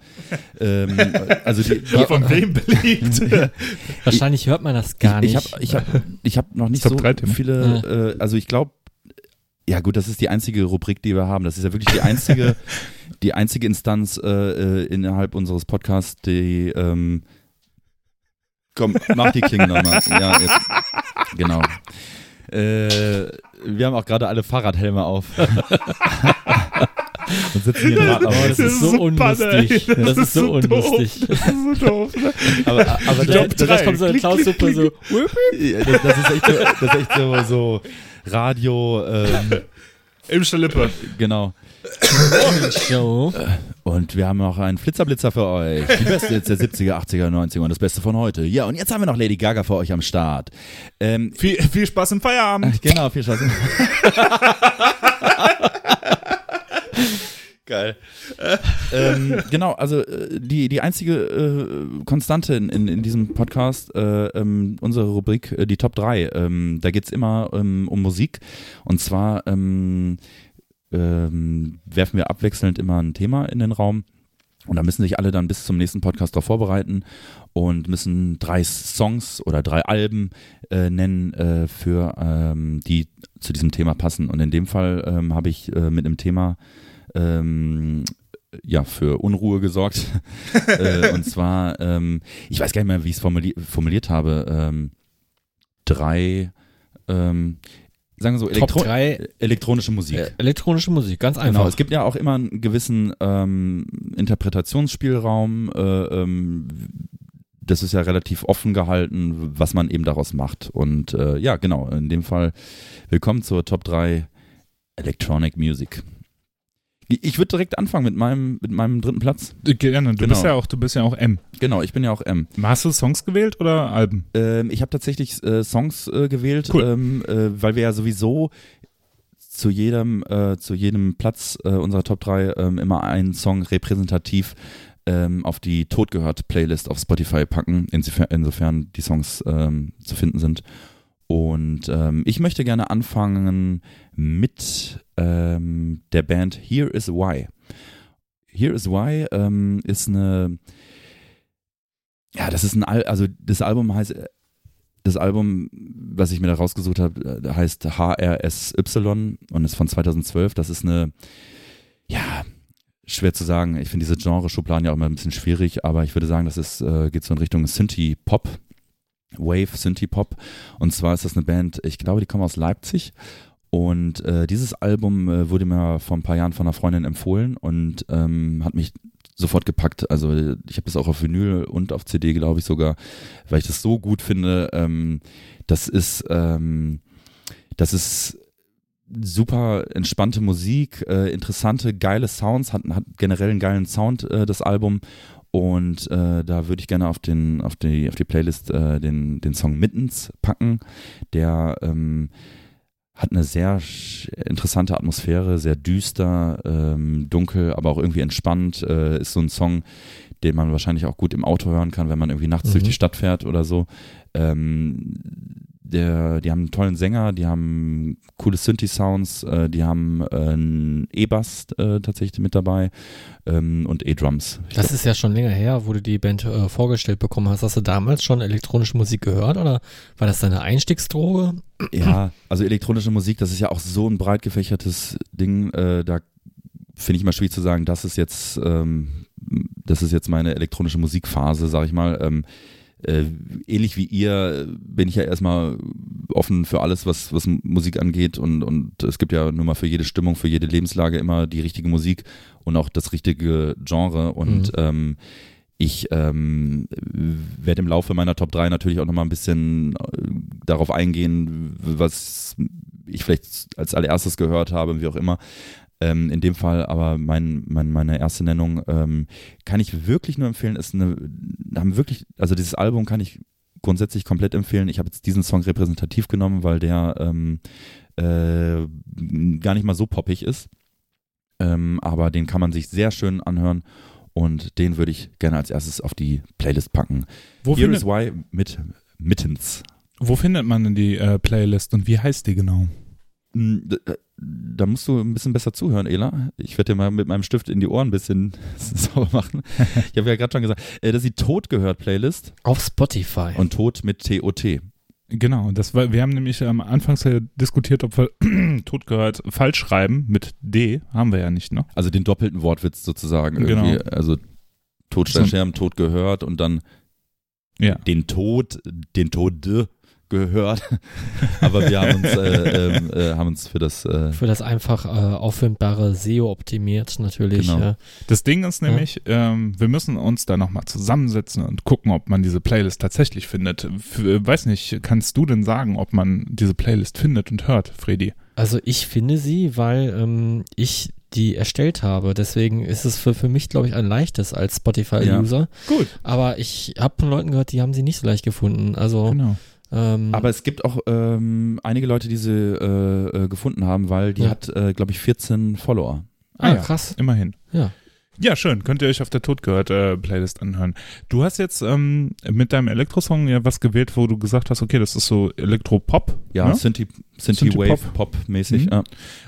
Ähm, also die, die, Von wem beliebt? wahrscheinlich hört man das gar ich, nicht. ich habe ich hab, ich hab noch nicht so 3 Thema. viele, äh, also ich glaube, ja gut, das ist die einzige Rubrik, die wir haben. Das ist ja wirklich die einzige, die einzige Instanz äh, äh, innerhalb unseres Podcasts, die, ähm, komm, mach die King nochmal. Ja, jetzt, genau. Äh, wir haben auch gerade alle Fahrradhelme auf. Und sitzen hier im Radlauf. Oh, das ist so unlustig. Panne, ey. Das ist so unlustig. Doof. Das ist so doof. Ne? Aber, aber Da, das, da, kommt so eine Klaus-Suppe so. Das, das ist echt so, das ist echt so, so Radio, ähm, Im Schalippe. genau. Show. Und wir haben noch einen Flitzerblitzer für euch. Die beste jetzt der 70er, 80er, 90er und das Beste von heute. Ja, und jetzt haben wir noch Lady Gaga für euch am Start. Ähm, Viel, viel Spaß im Feierabend. genau, viel Spaß. Geil. ähm, genau, also äh, die, die einzige äh, Konstante in, in, in diesem Podcast, äh, ähm, unsere Rubrik, äh, die Top 3, ähm, da geht's immer ähm, um Musik. Und zwar ähm, ähm, werfen wir abwechselnd immer ein Thema in den Raum. Und da müssen sich alle dann bis zum nächsten Podcast darauf vorbereiten und müssen drei Songs oder drei Alben äh, nennen, äh, für ähm, die zu diesem Thema passen. Und in dem Fall ähm, habe ich äh, mit einem Thema ähm, ja, für Unruhe gesorgt. äh, und zwar, ähm, ich weiß gar nicht mehr, wie ich es formulier formuliert habe, ähm, drei, ähm, sagen wir so, Top Elektro 3 elektronische Musik. äh, elektronische Musik, ganz einfach. Genau, es gibt ja auch immer einen gewissen ähm, Interpretationsspielraum. Äh, ähm, das ist ja relativ offen gehalten, was man eben daraus macht. Und äh, ja, genau, in dem Fall willkommen zur Top 3 Electronic Music. Ich würde direkt anfangen mit meinem, mit meinem dritten Platz. Gerne, du Genau. bist ja auch, du bist ja auch M. Genau, ich bin ja auch M. Hast du Songs gewählt oder Alben? Ähm, ich habe tatsächlich äh, Songs äh, gewählt, Cool. ähm, äh, weil wir ja sowieso zu jedem, äh, zu jedem Platz äh, unserer Top 3 ähm, immer einen Song repräsentativ ähm, auf die Totgehört-Playlist auf Spotify packen, insofern, insofern die Songs ähm, zu finden sind. Und ähm, ich möchte gerne anfangen mit ähm, der Band Here Is Why. Here Is Why ähm, ist eine, ja, das ist ein, Al also das Album heißt, das Album, was ich mir da rausgesucht habe, äh, heißt HRSY und ist von 2012. Das ist eine, ja, schwer zu sagen. Ich finde diese Genre-Schubladen ja auch immer ein bisschen schwierig, aber ich würde sagen, das ist, äh, geht so in Richtung Synthie-Pop. Wave Synthie Pop. Und zwar ist das eine Band, ich glaube, die kommen aus Leipzig. Und äh, dieses Album äh, wurde mir vor ein paar Jahren von einer Freundin empfohlen und ähm, hat mich sofort gepackt. Also ich habe das auch auf Vinyl und auf CD, glaube ich sogar, weil ich das so gut finde. Ähm, das ist, ähm, das ist super entspannte Musik, äh, interessante, geile Sounds, hat, hat generell einen geilen Sound, äh, das Album. Und äh, da würde ich gerne auf den, auf die, auf die Playlist äh, den, den Song Mittens packen. Der ähm, hat eine sehr interessante Atmosphäre, sehr düster, ähm, dunkel, aber auch irgendwie entspannt. Äh, ist so ein Song, den man wahrscheinlich auch gut im Auto hören kann, wenn man irgendwie nachts Mhm. durch die Stadt fährt oder so. Ähm, der, die haben einen tollen Sänger, die haben coole Synthi-Sounds, äh, die haben äh, einen E-Bass äh, tatsächlich mit dabei ähm, und E-Drums. Das ist ja schon länger her, wo du die Band äh, vorgestellt bekommen hast. Hast du damals schon elektronische Musik gehört oder war das deine Einstiegsdroge? Ja, also elektronische Musik, das ist ja auch so ein breit gefächertes Ding. Äh, da finde ich mal schwierig zu sagen, das ist jetzt, ähm, das ist jetzt meine elektronische Musikphase, sag ich mal. Ähm, äh, ähnlich wie ihr bin ich ja erstmal offen für alles, was, was Musik angeht und, und es gibt ja nur mal für jede Stimmung, für jede Lebenslage immer die richtige Musik und auch das richtige Genre und Mhm. ähm, ich ähm, werde im Laufe meiner Top 3 natürlich auch nochmal ein bisschen äh, darauf eingehen, was ich vielleicht als allererstes gehört habe, wie auch immer. Ähm, in dem Fall aber mein, mein, meine erste Nennung ähm, kann ich wirklich nur empfehlen, ist eine, haben wirklich, also dieses Album kann ich grundsätzlich komplett empfehlen. Ich habe jetzt diesen Song repräsentativ genommen, weil der ähm, äh, gar nicht mal so poppig ist. Ähm, aber den kann man sich sehr schön anhören und den würde ich gerne als erstes auf die Playlist packen. Wo, Here is Why mit Mittens. wo findet man denn die äh, Playlist und wie heißt die genau? Da musst du ein bisschen besser zuhören, Ela. Ich werde dir mal mit meinem Stift in die Ohren ein bisschen sauber machen. Ich habe ja gerade schon gesagt, äh, das ist die Tod gehört Playlist Auf Spotify. und Tod mit T-O-T. Genau, das war, wir haben nämlich am Anfang ja diskutiert, ob wir tot gehört falsch schreiben mit D, haben wir ja nicht, ne? Also den doppelten Wortwitz sozusagen. Genau. Irgendwie. Also Todsteinscherben, Tod gehört und dann Ja. den Tod, den Tode gehört. Aber wir haben uns, äh, ähm, äh, haben uns für das äh, Für das einfach äh, auffindbare SEO optimiert natürlich. Genau. Äh, Das Ding ist nämlich, ähm, wir müssen uns da nochmal zusammensetzen und gucken, ob man diese Playlist tatsächlich findet. F äh, weiß nicht, kannst du denn sagen, ob man diese Playlist findet und hört, Fredi? also ich finde sie, weil ähm, ich die erstellt habe. Deswegen ist es für, für mich, glaube ich, ein leichtes als Spotify-User. Gut. Aber ich habe von Leuten gehört, die haben sie nicht so leicht gefunden. Also Genau. Ähm, Aber es gibt auch ähm, einige Leute, die sie äh, äh, gefunden haben, weil die Ja. hat, äh, glaube ich, 14 Follower. Ah, Ah, ja. krass. Immerhin. Ja. Ja, schön. Könnt ihr euch auf der Todgehört-Playlist anhören. Du hast jetzt ähm, mit deinem Elektrosong ja was gewählt, wo du gesagt hast, okay, das ist so Elektropop. Ja, ne? Synthi, Synthi Synthie Wave Pop. Pop mäßig. Mhm. Ja.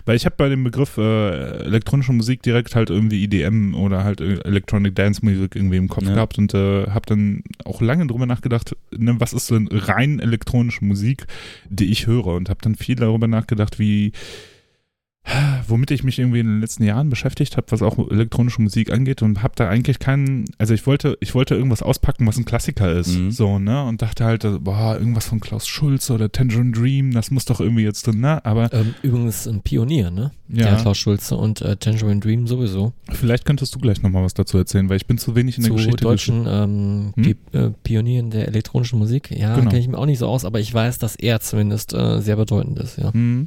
Weil ich habe bei dem Begriff äh, elektronische Musik direkt halt irgendwie EDM oder halt äh, Electronic Dance Musik irgendwie im Kopf Ja. gehabt und äh, habe dann auch lange drüber nachgedacht, ne, was ist denn rein elektronische Musik, die ich höre und habe dann viel darüber nachgedacht, wie womit ich mich irgendwie in den letzten Jahren beschäftigt habe, was auch elektronische Musik angeht und habe da eigentlich keinen, also ich wollte, ich wollte irgendwas auspacken, was ein Klassiker ist, Mhm. so, ne, und dachte halt, boah, irgendwas von Klaus Schulze oder Tangerine Dream, das muss doch irgendwie jetzt drin, ne, aber Ähm, übrigens ein Pionier, ne? Ja. Der Klaus Schulze und äh, Tangerine Dream sowieso. Vielleicht könntest du gleich nochmal was dazu erzählen, weil ich bin zu wenig in der Zu Geschichte. deutschen ähm, Hm? Äh, Pionieren der elektronischen Musik. Ja, Genau. kenne ich mir auch nicht so aus, aber ich weiß, dass er zumindest äh, sehr bedeutend ist, ja. Mhm.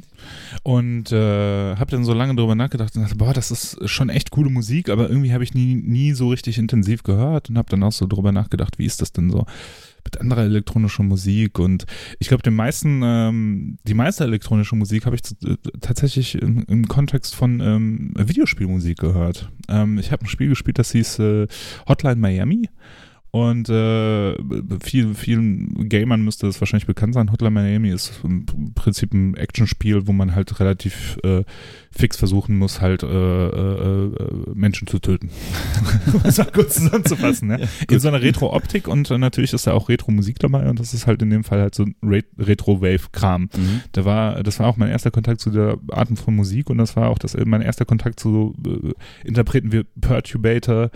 Und äh, habe dann so lange drüber nachgedacht und dachte, boah, das ist schon echt coole Musik, aber irgendwie habe ich nie, nie so richtig intensiv gehört und habe dann auch so drüber nachgedacht, wie ist das denn so mit anderer elektronischer Musik und ich glaube, den meisten, ähm, die meiste elektronische Musik habe ich äh, tatsächlich im, im Kontext von ähm, Videospielmusik gehört. Ähm, ich habe ein Spiel gespielt, das hieß äh, Hotline Miami. Und äh, vielen, vielen Gamern müsste es wahrscheinlich bekannt sein. Hotline Miami ist im Prinzip ein Actionspiel, wo man halt relativ äh, fix versuchen muss, halt äh, äh, äh, Menschen zu töten. um es mal kurz zusammenzufassen. Ne? In so einer Retro-Optik und äh, natürlich ist da auch Retro-Musik dabei und das ist halt in dem Fall halt so ein Re Retro-Wave-Kram. Mhm. Da war, das war auch mein erster Kontakt zu der Arten von Musik und das war auch das, mein erster Kontakt zu äh, Interpreten wie Perturbator.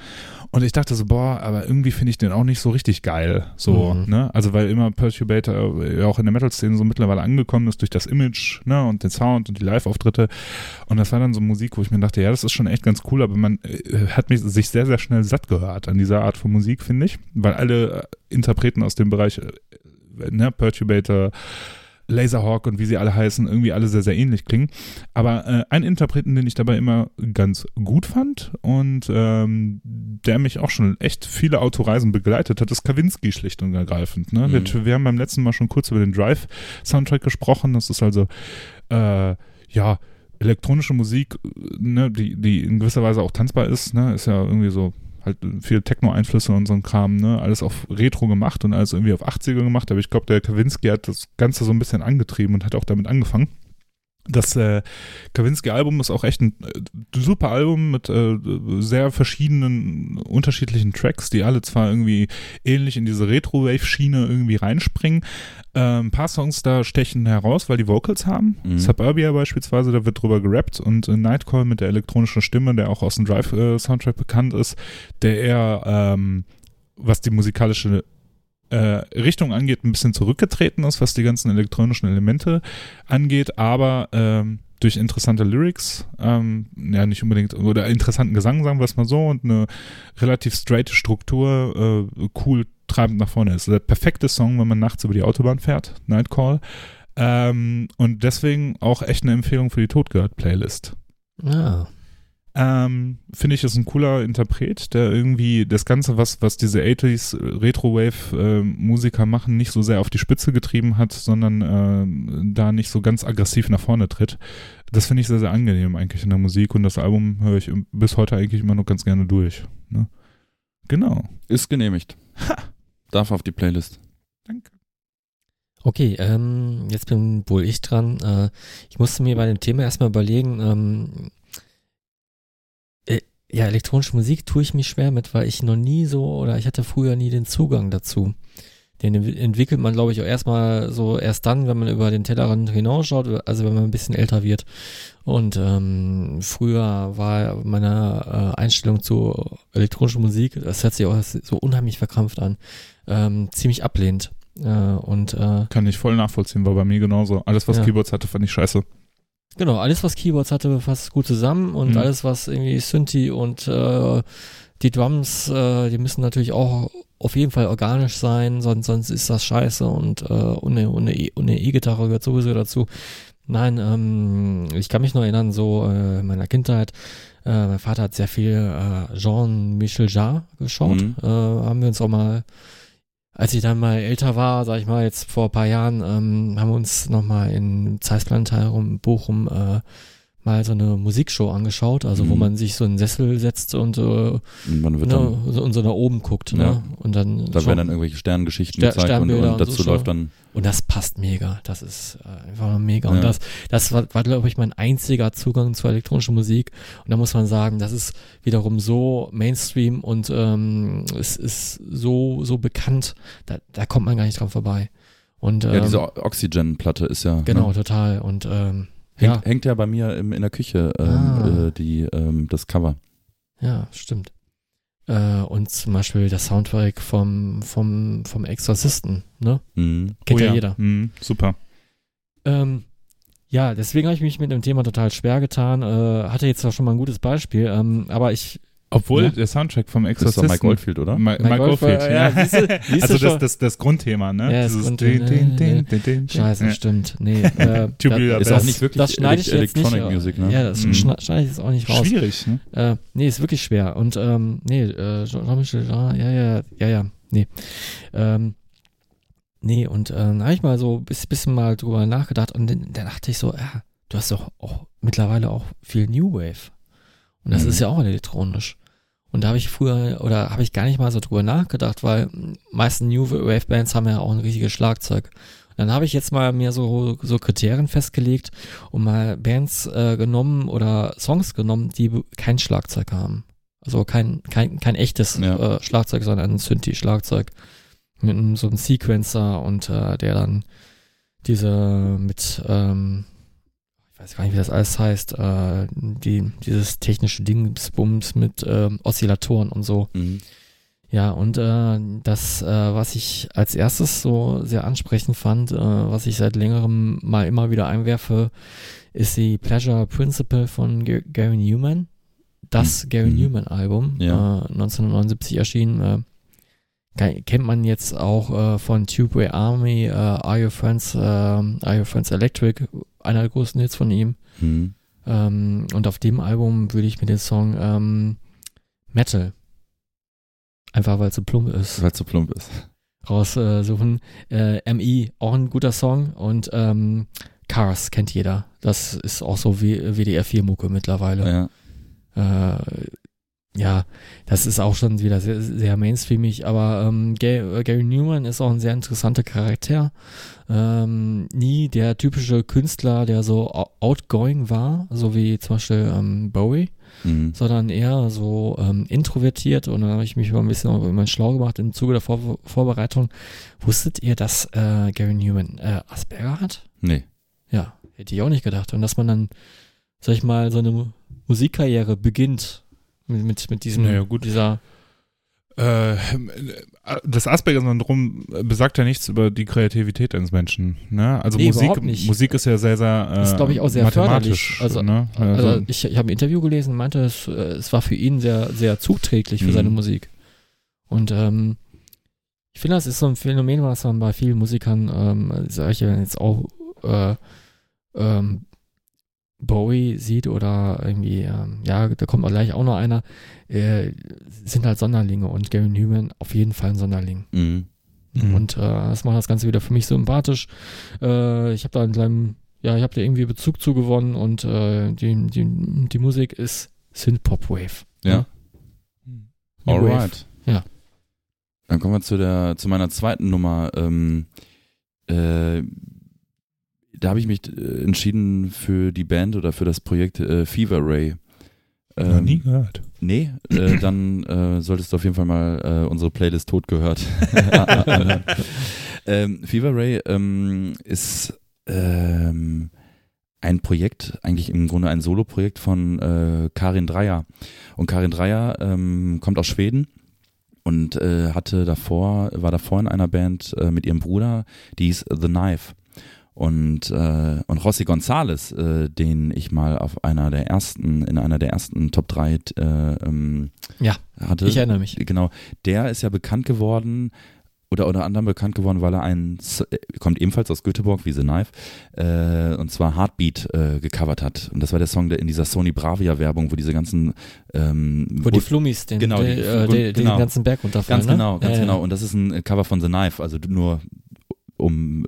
Und ich dachte so, boah, aber irgendwie finde ich den auch nicht so richtig geil. So, Mhm. ne? Also weil immer Perturbator ja auch in der Metal-Szene so mittlerweile angekommen ist durch das Image, ne, und den Sound und die Live-Auftritte. Und das war dann so Musik, wo ich mir dachte, ja, das ist schon echt ganz cool, aber man äh, hat mich, sich sehr, sehr schnell satt gehört an dieser Art von Musik, finde ich. Weil alle äh, Interpreten aus dem Bereich, äh, ne, Perturbator, Laserhawk und wie sie alle heißen, irgendwie alle sehr, sehr ähnlich klingen. Aber äh, ein Interpreten, den ich dabei immer ganz gut fand und ähm, der mich auch schon echt viele Autoreisen begleitet hat, ist Kawinski schlicht und ergreifend. Ne? Mhm. Wir, wir haben beim letzten Mal schon kurz über den Drive-Soundtrack gesprochen. Das ist also, äh, ja, elektronische Musik, ne, die, die in gewisser Weise auch tanzbar ist, ne, ist ja irgendwie so halt viel Techno-Einflüsse und so ein Kram, ne, alles auf Retro gemacht und alles irgendwie auf 80er gemacht, aber ich glaube, der Kawinski hat das Ganze so ein bisschen angetrieben und hat auch damit angefangen. Das äh, Kawinski-Album ist auch echt ein äh, super Album mit äh, sehr verschiedenen, unterschiedlichen Tracks, die alle zwar irgendwie ähnlich in diese Retro-Wave-Schiene irgendwie reinspringen. Äh, ein paar Songs da stechen heraus, weil die Vocals haben. Mhm. Suburbia beispielsweise, da wird drüber gerappt und äh, Nightcall mit der elektronischen Stimme, der auch aus dem Drive-Soundtrack bekannt ist, der eher, ähm, was die musikalische äh, Richtung angeht, ein bisschen zurückgetreten ist, was die ganzen elektronischen Elemente angeht, aber ähm, durch interessante Lyrics, ähm, ja nicht unbedingt, oder interessanten Gesang, sagen wir es mal so, und eine relativ straight Struktur, äh, cool treibend nach vorne ist. Der perfekte Song, wenn man nachts über die Autobahn fährt, Nightcall. Ähm, und deswegen auch echt eine Empfehlung für die Totgehört-Playlist. Ja. Ähm, Finde ich, ist ein cooler Interpret, der irgendwie das Ganze, was, was diese 80s Retro-Wave-Musiker machen, nicht so sehr auf die Spitze getrieben hat, sondern äh, da nicht so ganz aggressiv nach vorne tritt. Das finde ich sehr, sehr angenehm eigentlich in der Musik und das Album höre ich bis heute eigentlich immer noch ganz gerne durch. Ne? Genau. Ist genehmigt. Darf auf die Playlist. Danke. Okay, ähm, jetzt bin wohl ich dran. Äh, ich musste mir bei dem Thema erstmal überlegen, ähm, äh, ja, elektronische Musik tue ich mich schwer mit, weil ich noch nie so oder ich hatte früher nie den Zugang dazu. Den ent- entwickelt man, glaube ich, auch erstmal so erst dann, wenn man über den Tellerrand hinausschaut, also wenn man ein bisschen älter wird. Und ähm, früher war meine äh, Einstellung zu elektronischer Musik, das hört sich auch so unheimlich verkrampft an, ähm, ziemlich ablehnend. Äh, und äh, Kann ich voll nachvollziehen, war bei mir genauso. Alles, was Ja. Keyboards hatte, fand ich scheiße. Genau, alles was Keyboards hatte, fasst gut zusammen und Mhm. alles was irgendwie Synthi und äh, die Drums, äh, die müssen natürlich auch auf jeden Fall organisch sein, sonst, sonst ist das scheiße und, äh, und eine E- eine E-Gitarre gehört sowieso dazu. Nein, ähm, ich kann mich noch erinnern, so äh, in meiner Kindheit, äh, mein Vater hat sehr viel äh, Jean-Michel Jarre geschaut, Mhm. äh, haben wir uns auch mal als ich dann mal älter war, sag ich mal, jetzt vor ein paar Jahren, ähm, haben wir uns nochmal in Zeiss Planetarium in Bochum äh, mal so eine Musikshow angeschaut, also wo Mhm. man sich so in einen Sessel setzt und, äh, Und wird dann, ne, so, und so nach oben guckt, ne? Ja. Und dann, da werden dann irgendwelche Sterngeschichten Ster- gezeigt und, und und dazu so läuft dann, und das passt mega. Das ist äh, einfach mega. Ja. Und das, das war, war glaube ich, mein einziger Zugang zur elektronischen Musik. Und da muss man sagen, das ist wiederum so Mainstream und ähm, es ist so, so bekannt, da, da kommt man gar nicht dran vorbei. Und ähm, ja, diese O- Oxygen-Platte ist ja, genau, ne, total. Und ähm, hängt, ja, hängt ja bei mir im, in der Küche, ähm, Ah. äh, die, ähm, das Cover. ja, stimmt. Äh, und zum Beispiel der Soundtrack vom, vom, vom Exorzisten, ne? Mhm. Kennt Oh ja, jeder. Mhm, super. Ähm, ja, deswegen habe ich mich mit dem Thema total schwer getan. Äh, hatte jetzt auch schon mal ein gutes Beispiel, ähm, aber ich. Obwohl Ja. der Soundtrack vom Das ist doch Exorzisten. Mike Oldfield, oder? Ma- Mike, Mike Oldfield, ja. ja, siehst du also das, das, das Grundthema, ne? Ja, das Dieses Grundthema, din, din, ja, din, din, din. Scheiße, Ja. stimmt. Nee, äh, Tubular Ist auch nicht wirklich das schneide ich jetzt nicht. Electronic Music, ne? Ja, das Mhm. schneide ich jetzt auch nicht raus. Schwierig, ne? Äh, nee, ist wirklich schwer. Und ähm, nee, äh, Jean- Jean-Michel ja, ja, ja, ja, nee. Ähm, nee, und äh, dann habe ich mal so ein bisschen, bisschen mal drüber nachgedacht und dann, dann dachte ich so, ja, du hast doch auch mittlerweile auch viel New Wave. Und das Mhm. ist ja auch elektronisch. Und da habe ich früher, oder habe ich gar nicht mal so drüber nachgedacht, weil meisten New Wave Bands haben ja auch ein richtiges Schlagzeug. Und dann habe ich jetzt mal mir so, so Kriterien festgelegt und mal Bands äh, genommen oder Songs genommen, die kein Schlagzeug haben. Also kein, kein, kein echtes Ja. äh, Schlagzeug, sondern ein Synthi-Schlagzeug. Mit einem, so einem Sequencer und äh, der dann diese mit, ähm, ich weiß gar nicht, wie das alles heißt, äh, die, dieses technische Dingsbums mit ähm, Oszillatoren und so. Mhm. Ja, und äh, das, äh, was ich als erstes so sehr ansprechend fand, äh, was ich seit längerem mal immer wieder einwerfe, ist die Pleasure Principle von Ga- Gary Newman. Das Gary Mhm. Newman Album, Ja. äh, 1979 erschienen, äh, ke- kennt man jetzt auch äh, von Tubeway Army, äh, Are Your Friends, äh, Are Your Friends Electric, einer der größten Hits von ihm. Mhm. Ähm, und auf dem Album würde ich mir den Song ähm, Metal, einfach weil es so plump ist, Weil es so plump ist. raussuchen. Äh, MI, auch ein guter Song. Und ähm, Cars kennt jeder. Das ist auch so wie WDR4-Mucke mittlerweile. Ja. Äh, ja, das ist auch schon wieder sehr, sehr mainstreamig, aber ähm, Gary, Gary Newman ist auch ein sehr interessanter Charakter. Ähm, nie der typische Künstler, der so ou- outgoing war, so wie zum Beispiel ähm, Bowie, Mhm. sondern eher so ähm, introvertiert. Und dann habe ich mich mal ein bisschen immer schlau gemacht im Zuge der Vor Vorbereitung. Wusstet ihr, dass äh, Gary Newman äh, Asperger hat? Nee. Ja, hätte ich auch nicht gedacht. Und dass man dann, sag ich mal, so eine Mu- Musikkarriere beginnt mit, mit, diesem, Naja, gut. dieser, Äh, das Asperger-Syndrom besagt ja nichts über die Kreativität eines Menschen. Ne? Also Nee, Musik. Musik ist ja sehr, sehr äh, ist, glaube ich, auch sehr mathematisch. Also, ne? also ich, ich habe ein Interview gelesen, meinte, es, äh, es war für ihn sehr, sehr zuträglich für Mhm. seine Musik. Und ähm, ich finde, das ist so ein Phänomen, was man bei vielen Musikern, ähm, solche jetzt auch äh, ähm, Bowie sieht oder irgendwie, ähm, ja, da kommt auch gleich auch noch einer, äh, sind halt Sonderlinge und Gary Newman auf jeden Fall ein Sonderling. Mhm. Mhm. Und äh, das macht das Ganze wieder für mich sympathisch. Äh, ich habe da einen kleinen, ja, ich habe da irgendwie Bezug zu gewonnen und äh, die, die, die Musik ist Synth-Pop-Wave. Ja. Wave. Alright. Ja. Dann kommen wir zu der, zu meiner zweiten Nummer. Ähm, äh, da habe ich mich äh, entschieden für die Band oder für das Projekt äh, Fever Ray. Noch Ähm, nie gehört. Nee, äh, dann äh, solltest du auf jeden Fall mal äh, unsere Playlist tot gehört. anhören. ähm, Fever Ray ähm, ist ähm, ein Projekt, eigentlich im Grunde ein Solo-Projekt von äh, Karin Dreier. Und Karin Dreier ähm, kommt aus Schweden und äh, hatte davor, war davor in einer Band äh, mit ihrem Bruder, die hieß The Knife. Und, äh, und Rossi Gonzales, äh, den ich mal auf einer der ersten, in einer der ersten Top 3 äh, ähm, Ja, hatte. ich erinnere mich. Genau, der ist ja bekannt geworden oder unter anderem bekannt geworden, weil er ein, S- äh, kommt ebenfalls aus Göteborg wie The Knife, äh, und zwar Heartbeat äh, gecovert hat. Und das war der Song, der in dieser Sony Bravia Werbung, wo diese ganzen, ähm, Wo die Flummis den, Genau, den, die- äh, den, genau. den ganzen Berg runterfallen. Ganz genau, ne? ganz genau. Und das ist ein Cover von The Knife, also nur um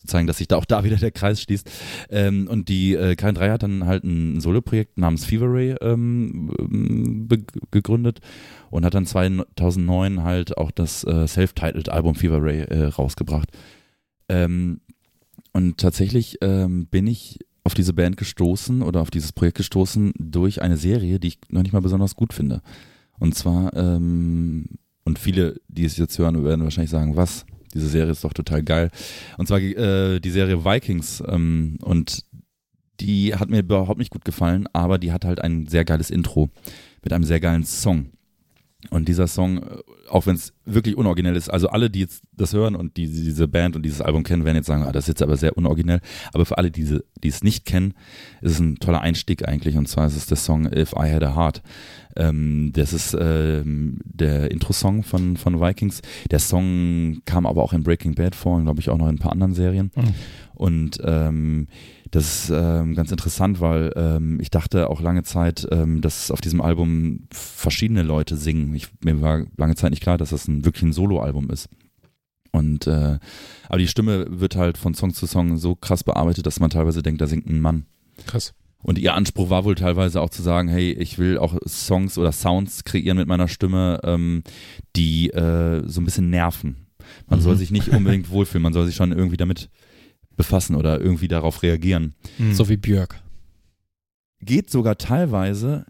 zu zeigen, dass sich da auch da wieder der Kreis schließt. Ähm, und die äh, K3 hat dann halt ein Soloprojekt namens Fever Ray ähm, ähm gegründet und hat dann 2009 halt auch das äh, self-titled Album Fever Ray äh, rausgebracht. Ähm, und tatsächlich ähm, bin ich auf diese Band gestoßen oder auf dieses Projekt gestoßen durch eine Serie, die ich noch nicht mal besonders gut finde. Und zwar, ähm, und viele, die es jetzt hören, werden wahrscheinlich sagen, was? Diese Serie ist doch total geil. Und zwar äh, die Serie Vikings. Ähm, und die hat mir überhaupt nicht gut gefallen, aber die hat halt ein sehr geiles Intro mit einem sehr geilen Song. Und dieser Song, äh, auch wenn es wirklich unoriginell ist, also alle, die jetzt das hören und die diese Band und dieses Album kennen, werden jetzt sagen, ah, das ist jetzt aber sehr unoriginell. Aber für alle, die, die es nicht kennen, ist es ein toller Einstieg eigentlich. Und zwar ist es der Song If I Had a Heart. Ähm, das ist ähm, der Intro-Song von, von Vikings. Der Song kam aber auch in Breaking Bad vor und glaube ich auch noch in ein paar anderen Serien. Mhm. Und ähm, das ist ähm, ganz interessant, weil ähm, ich dachte auch lange Zeit, ähm, dass auf diesem Album verschiedene Leute singen. Ich, mir war lange Zeit nicht klar, dass das ein, wirklich ein Soloalbum ist. Und äh, aber die Stimme wird halt von Song zu Song so krass bearbeitet, dass man teilweise denkt, da singt ein Mann. Krass. Und ihr Anspruch war wohl teilweise auch zu sagen, hey, ich will auch Songs oder Sounds kreieren mit meiner Stimme, ähm, die äh, so ein bisschen nerven. Man mhm. soll sich nicht unbedingt wohlfühlen, man soll sich schon irgendwie damit befassen oder irgendwie darauf reagieren. Mhm. So wie Björk. Geht sogar teilweise,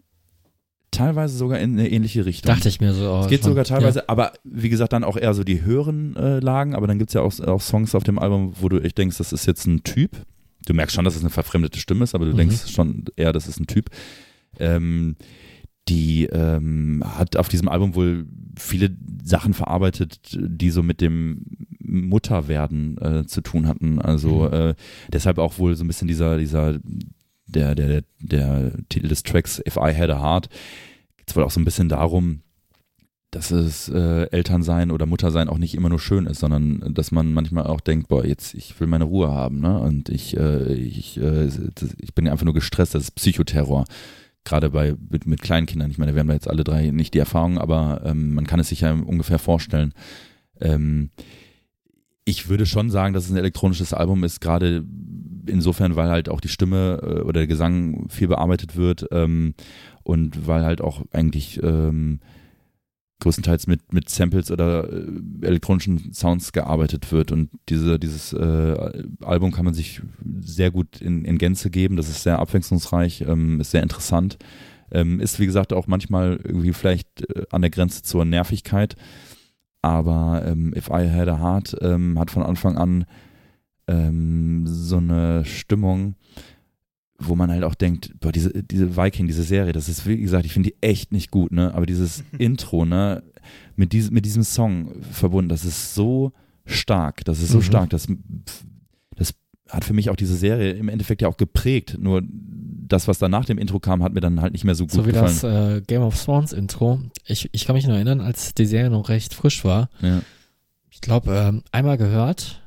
teilweise sogar in eine ähnliche Richtung. Dachte ich mir so. Oh, es geht schon, sogar teilweise, ja. aber wie gesagt, dann auch eher so die höheren äh, Lagen, aber dann gibt es ja auch, auch Songs auf dem Album, wo du echt denkst, das ist jetzt ein Typ. Du merkst schon, dass es eine verfremdete Stimme ist, aber du mhm. denkst schon eher, das ist ein Typ. Ähm, die ähm, hat auf diesem Album wohl viele Sachen verarbeitet, die so mit dem Mutterwerden äh, zu tun hatten. Also mhm. äh, deshalb auch wohl so ein bisschen dieser, dieser, der, der, der, Titel des Tracks If I Had a Heart, geht es wohl auch so ein bisschen darum, dass es äh, Elternsein oder Muttersein auch nicht immer nur schön ist, sondern dass man manchmal auch denkt, boah, jetzt ich will meine Ruhe haben, ne? Und ich, äh, ich, äh, ich bin einfach nur gestresst, das ist Psychoterror gerade bei mit, mit kleinen Kindern. Ich meine, wir haben da jetzt alle drei nicht die Erfahrung, aber ähm, man kann es sich ja ungefähr vorstellen. Ähm, ich würde schon sagen, dass es ein elektronisches Album ist, gerade insofern, weil halt auch die Stimme äh, oder der Gesang viel bearbeitet wird ähm, und weil halt auch eigentlich ähm, größtenteils mit, mit Samples oder äh, elektronischen Sounds gearbeitet wird. Und diese, dieses äh, Album kann man sich sehr gut in, in Gänze geben. Das ist sehr abwechslungsreich, ähm, ist sehr interessant. Ähm, ist, wie gesagt, auch manchmal irgendwie vielleicht äh, an der Grenze zur Nervigkeit. Aber ähm, If I Had a Heart ähm, hat von Anfang an ähm, so eine Stimmung, wo man halt auch denkt, boah, diese, diese Viking, diese Serie, das ist, wie gesagt, ich finde die echt nicht gut, ne? Aber dieses Intro, ne, mit, diesem mit diesem Song verbunden, das ist so stark, das ist so mhm. stark, das, das hat für mich auch diese Serie im Endeffekt ja auch geprägt. Nur das, was dann nach dem Intro kam, hat mir dann halt nicht mehr so gut gefallen. So wie das äh, Game of Thrones Intro. Ich, ich kann mich noch erinnern, als die Serie noch recht frisch war. Ja. Ich glaube, ähm, einmal gehört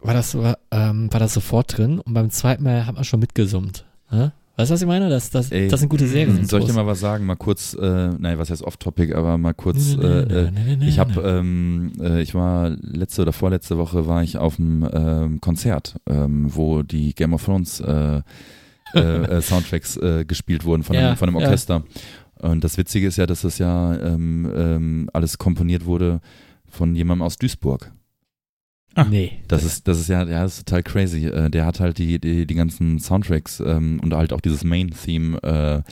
war das, so, ähm, war das sofort drin und beim zweiten Mal hat man schon mitgesummt. Ne? Weißt du, was ich meine? Das, das, Ey, das sind gute Serien. Soll ich dir mal was sagen? Mal kurz, äh, nein, was heißt off-topic, aber mal kurz, äh, ich habe, ähm, äh, ich war letzte oder vorletzte Woche war ich auf einem ähm, Konzert, ähm, wo die Game of Thrones äh, äh, äh, Soundtracks äh, gespielt wurden von, ja, einem, von einem Orchester. Ja. Und das Witzige ist ja, dass das ja ähm, ähm, alles komponiert wurde von jemandem aus Duisburg. Ah, nee. Das ist, das ist ja, ja, das ist total crazy. Äh, der hat halt die, die, die ganzen Soundtracks ähm, und halt auch dieses Main-Theme äh,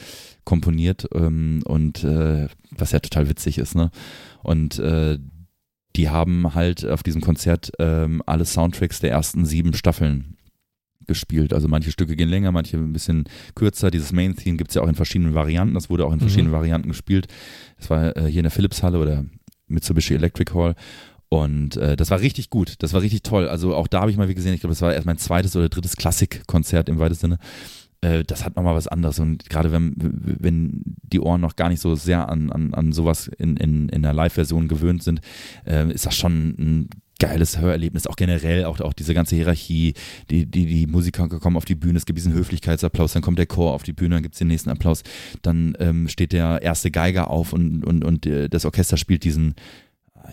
komponiert ähm, und äh, was ja total witzig ist, ne? Und äh, die haben halt auf diesem Konzert ähm, alle Soundtracks der ersten sieben Staffeln gespielt. Also manche Stücke gehen länger, manche ein bisschen kürzer. Dieses Main-Theme gibt es ja auch in verschiedenen Varianten. Das wurde auch in verschiedenen mhm. Varianten gespielt. Das war äh, hier in der Philips-Halle oder Mitsubishi Electric Hall. Und äh, das war richtig gut, das war richtig toll. Also auch da habe ich mal wie gesehen, ich glaube, das war erst mein zweites oder drittes Klassikkonzert im weitesten Sinne. Äh, das hat nochmal was anderes. Und gerade wenn, wenn die Ohren noch gar nicht so sehr an, an, an sowas in, in, in der Live-Version gewöhnt sind, äh, ist das schon ein geiles Hörerlebnis, auch generell, auch, auch diese ganze Hierarchie, die, die, die Musiker kommen auf die Bühne, es gibt diesen Höflichkeitsapplaus, dann kommt der Chor auf die Bühne, dann gibt es den nächsten Applaus, dann ähm, steht der erste Geiger auf und, und, und äh, das Orchester spielt diesen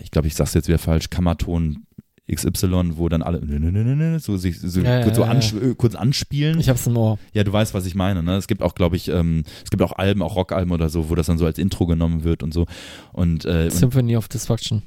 ich glaube, ich sage es jetzt wieder falsch, Kammerton XY, wo dann alle so sich so, Ja, kurz, so ja, ans ja. äh, kurz anspielen. Ich hab's im Ohr. Ja, du weißt, was ich meine. Ne? Es gibt auch, glaube ich, ähm, es gibt auch Alben, auch Rockalben oder so, wo das dann so als Intro genommen wird und so. Und, äh, und Symphony of Destruction.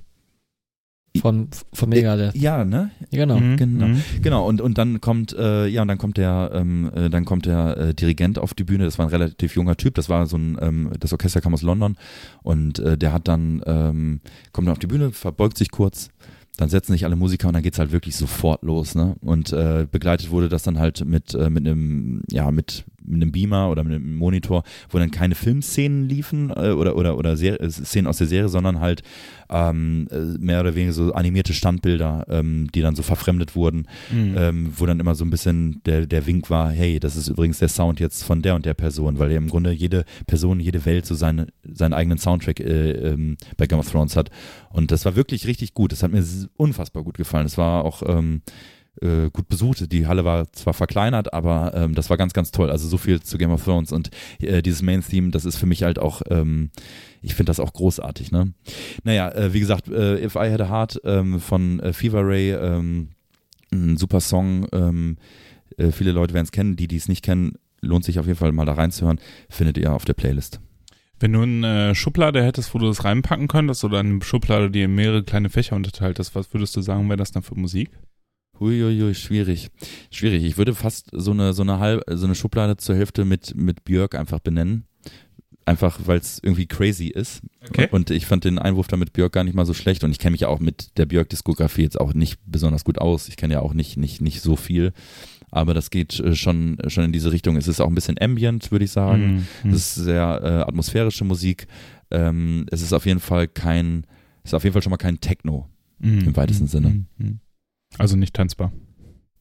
Von, von Megadeth. ja, ne? Genau. Mhm, genau. mhm. Genau. Und und dann kommt äh, ja und dann kommt der ähm, äh, dann kommt der äh, Dirigent auf die Bühne. Das war ein relativ junger Typ. Das war so ein ähm, das Orchester kam aus London und äh, der hat dann ähm, kommt dann auf die Bühne, verbeugt sich kurz. Dann setzen sich alle Musiker und dann geht's halt wirklich sofort los, ne? Und äh, begleitet wurde das dann halt mit äh, mit einem ja mit einem Beamer oder mit einem Monitor, wo dann keine Filmszenen liefen äh, oder oder oder Ser äh, Szenen aus der Serie, sondern halt ähm, äh, mehr oder weniger so animierte Standbilder, ähm, die dann so verfremdet wurden, Mhm. ähm, wo dann immer so ein bisschen der, der Wink war, hey, das ist übrigens der Sound jetzt von der und der Person, weil ja im Grunde jede Person, jede Welt so seine, seinen eigenen Soundtrack äh, ähm, bei Game of Thrones hat. Und das war wirklich richtig gut. Das hat mir unfassbar gut gefallen. Es war auch ähm, äh, gut besucht. Die Halle war zwar verkleinert, aber ähm, das war ganz, ganz toll. Also so viel zu Game of Thrones und äh, dieses Main-Theme, das ist für mich halt auch, ähm, ich finde das auch großartig. Ne? Naja, äh, wie gesagt, äh, If I Had a Heart ähm, von äh, Fever Ray, ähm, ein super Song. Ähm, äh, viele Leute werden es kennen. Die, die es nicht kennen, lohnt sich auf jeden Fall mal da reinzuhören. Findet ihr auf der Playlist. Wenn du eine Schublade hättest, wo du das reinpacken könntest, oder eine Schublade, die in mehrere kleine Fächer unterteilt ist, was würdest du sagen, wäre das dann für Musik? Huiuiui, schwierig. Schwierig. Ich würde fast so eine, so eine halb, so eine Schublade zur Hälfte mit, mit Björk einfach benennen. Einfach, weil es irgendwie crazy ist. Okay. Und ich fand den Einwurf da mit Björk gar nicht mal so schlecht. Und ich kenne mich ja auch mit der Björk-Diskografie jetzt auch nicht besonders gut aus. Ich kenne ja auch nicht, nicht, nicht so viel. Aber das geht äh, schon, schon in diese Richtung. Es ist auch ein bisschen ambient, würde ich sagen. Mhm. Es ist sehr äh, atmosphärische Musik. Ähm, es ist auf jeden Fall kein, es ist auf jeden Fall schon mal kein Techno. Mhm. im weitesten Mhm. Sinne. Also nicht tanzbar.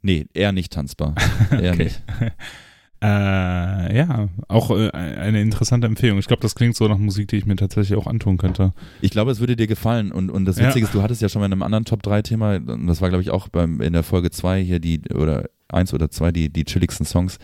Nee, eher nicht tanzbar. Eher Okay. nicht. Äh, ja, auch äh, eine interessante Empfehlung. Ich glaube, das klingt so nach Musik, die ich mir tatsächlich auch antun könnte. Ich glaube, es würde dir gefallen. Und, und das Ja. Witzige ist, du hattest ja schon mal in einem anderen Top-3-Thema, und das war, glaube ich, auch beim, in der Folge 2 hier, die, oder eins oder zwei, die, die chilligsten Songs.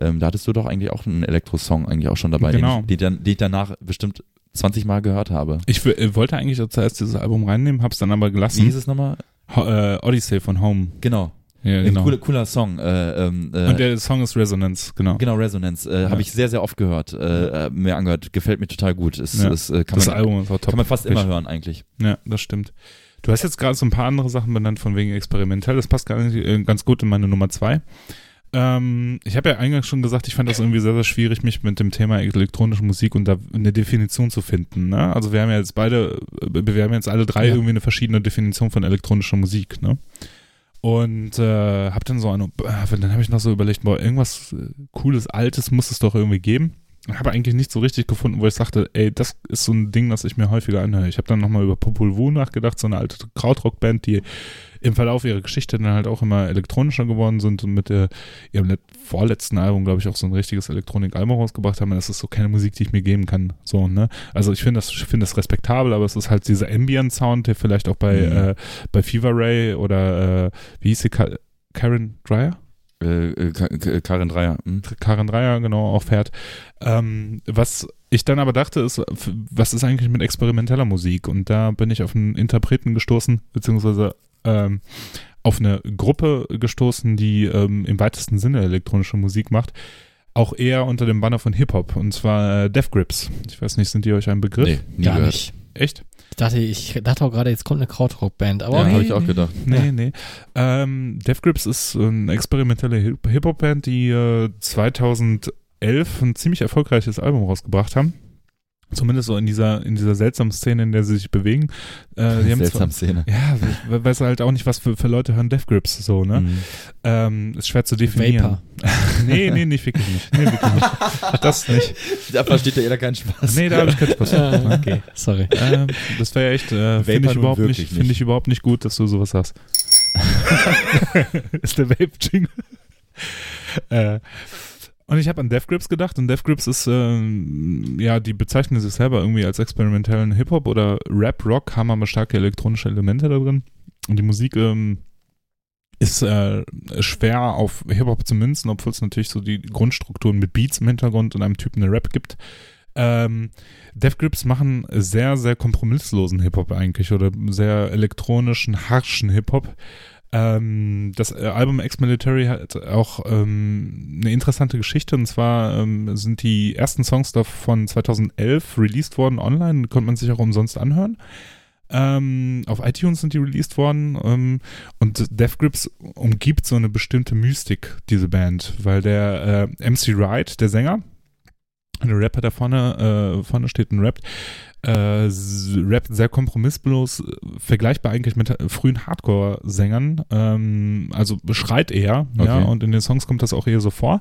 Ähm, da hattest du doch eigentlich auch einen Elektro-Song eigentlich auch schon dabei, Genau. den ich, die, dann, die ich danach bestimmt 20 Mal gehört habe. Ich äh, wollte eigentlich zuerst dieses Album reinnehmen, hab's dann aber Wie gelassen. hieß es nochmal? Ho äh, Odyssey von Home. Genau. Ja, Ein genau. cooler, cooler Song. Äh, ähm, äh, Und der Song ist Resonance, genau. Genau, Resonance. Äh, Ja. Habe ich sehr, sehr oft gehört, äh, äh, mir angehört. Gefällt mir total gut. Es, Ja. es, äh, kann, das man, Album ist auch top. kann man fast immer Wirklich. hören eigentlich. Ja, das stimmt. Du hast jetzt gerade so ein paar andere Sachen benannt von wegen experimentell. Das passt nicht, äh, ganz gut in meine Nummer zwei. Ähm, ich habe ja eingangs schon gesagt, ich fand das irgendwie sehr, sehr schwierig, mich mit dem Thema elektronische Musik und da eine Definition zu finden. Ne? Also wir haben ja jetzt beide, äh, wir haben jetzt alle drei Ja. irgendwie eine verschiedene Definition von elektronischer Musik. Ne? Und äh, habe dann so eine, dann habe ich noch so überlegt, boah, irgendwas äh, cooles, altes muss es doch irgendwie geben. Und habe eigentlich nicht so richtig gefunden, wo ich sagte, ey, das ist so ein Ding, das ich mir häufiger anhöre. Ich habe dann nochmal über Popol Vuh nachgedacht, so eine alte Krautrock-Band, die im Verlauf ihrer Geschichte dann halt auch immer elektronischer geworden sind und mit der, ihrem let- vorletzten Album, glaube ich, auch so ein richtiges Elektronik-Album rausgebracht haben. Das ist so keine Musik, die ich mir geben kann. So, ne? Also ich finde das, ich finde das respektabel, aber es ist halt dieser Ambient-Sound, der vielleicht auch bei, Mhm. äh, bei Fever Ray oder äh, wie hieß sie, Ka Karen Dreyer? Äh, äh, Ka- Ka- Karin Dreier. Hm? Karen Dreier genau auch fährt. Ähm, was ich dann aber dachte, ist, was ist eigentlich mit experimenteller Musik? Und da bin ich auf einen Interpreten gestoßen, beziehungsweise ähm, auf eine Gruppe gestoßen, die ähm, im weitesten Sinne elektronische Musik macht. Auch eher unter dem Banner von Hip-Hop, und zwar äh, Death Grips. Ich weiß nicht, sind die euch ein Begriff? Nee, nie Gar gehört. nicht. Echt? Ich dachte, ich dachte auch gerade, jetzt kommt eine Krautrock-Band, aber Ja, okay. habe ich auch gedacht. Nee, Ja. nee. Ähm, Death Grips ist eine experimentelle Hip- Hip-Hop-Band, die äh, 2011 ein ziemlich erfolgreiches Album rausgebracht haben. Zumindest so in dieser, in dieser seltsamen Szene, in der sie sich bewegen. Äh, die Seltsam Szene. Ja, we- weiß halt auch nicht, was für, für Leute hören Death Grips so, ne? Mhm. Ähm, ist schwer zu definieren. Vapor. nee, nee, nicht wirklich nicht. Nee, wirklich nicht. Das nicht. Da versteht ja jeder keinen Spaß. Nee, da habe ich keinen Spaß. Okay, sorry. Ähm, das wäre ja echt, äh, finde Vapor ich überhaupt nicht, nicht. finde ich überhaupt nicht gut, dass du sowas hast. ist der Vape-Jingle. äh, und ich habe an Death Grips gedacht und Death Grips ist, ähm, ja, die bezeichnen sich selber irgendwie als experimentellen Hip-Hop oder Rap-Rock, haben aber starke elektronische Elemente da drin. Und die Musik ähm, ist äh, schwer auf Hip-Hop zu münzen, obwohl es natürlich so die Grundstrukturen mit Beats im Hintergrund und einem Typen eine Rap gibt. Ähm, Death Grips machen sehr, sehr kompromisslosen Hip-Hop eigentlich oder sehr elektronischen, harschen Hip-Hop. Ähm, das äh, Album Ex-Military hat auch ähm, eine interessante Geschichte. Und zwar ähm, sind die ersten Songs davon 2011 released worden online, konnte man sich auch umsonst anhören. Ähm, auf iTunes sind die released worden. Ähm, und Death Grips umgibt so eine bestimmte Mystik, diese Band, weil der äh, MC Wright, der Sänger, der Rapper da vorne, äh, vorne steht und rappt, äh, rappt sehr kompromisslos, äh, vergleichbar eigentlich mit äh, frühen Hardcore-Sängern, ähm, also schreit eher, ja, Okay. und in den Songs kommt das auch eher so vor.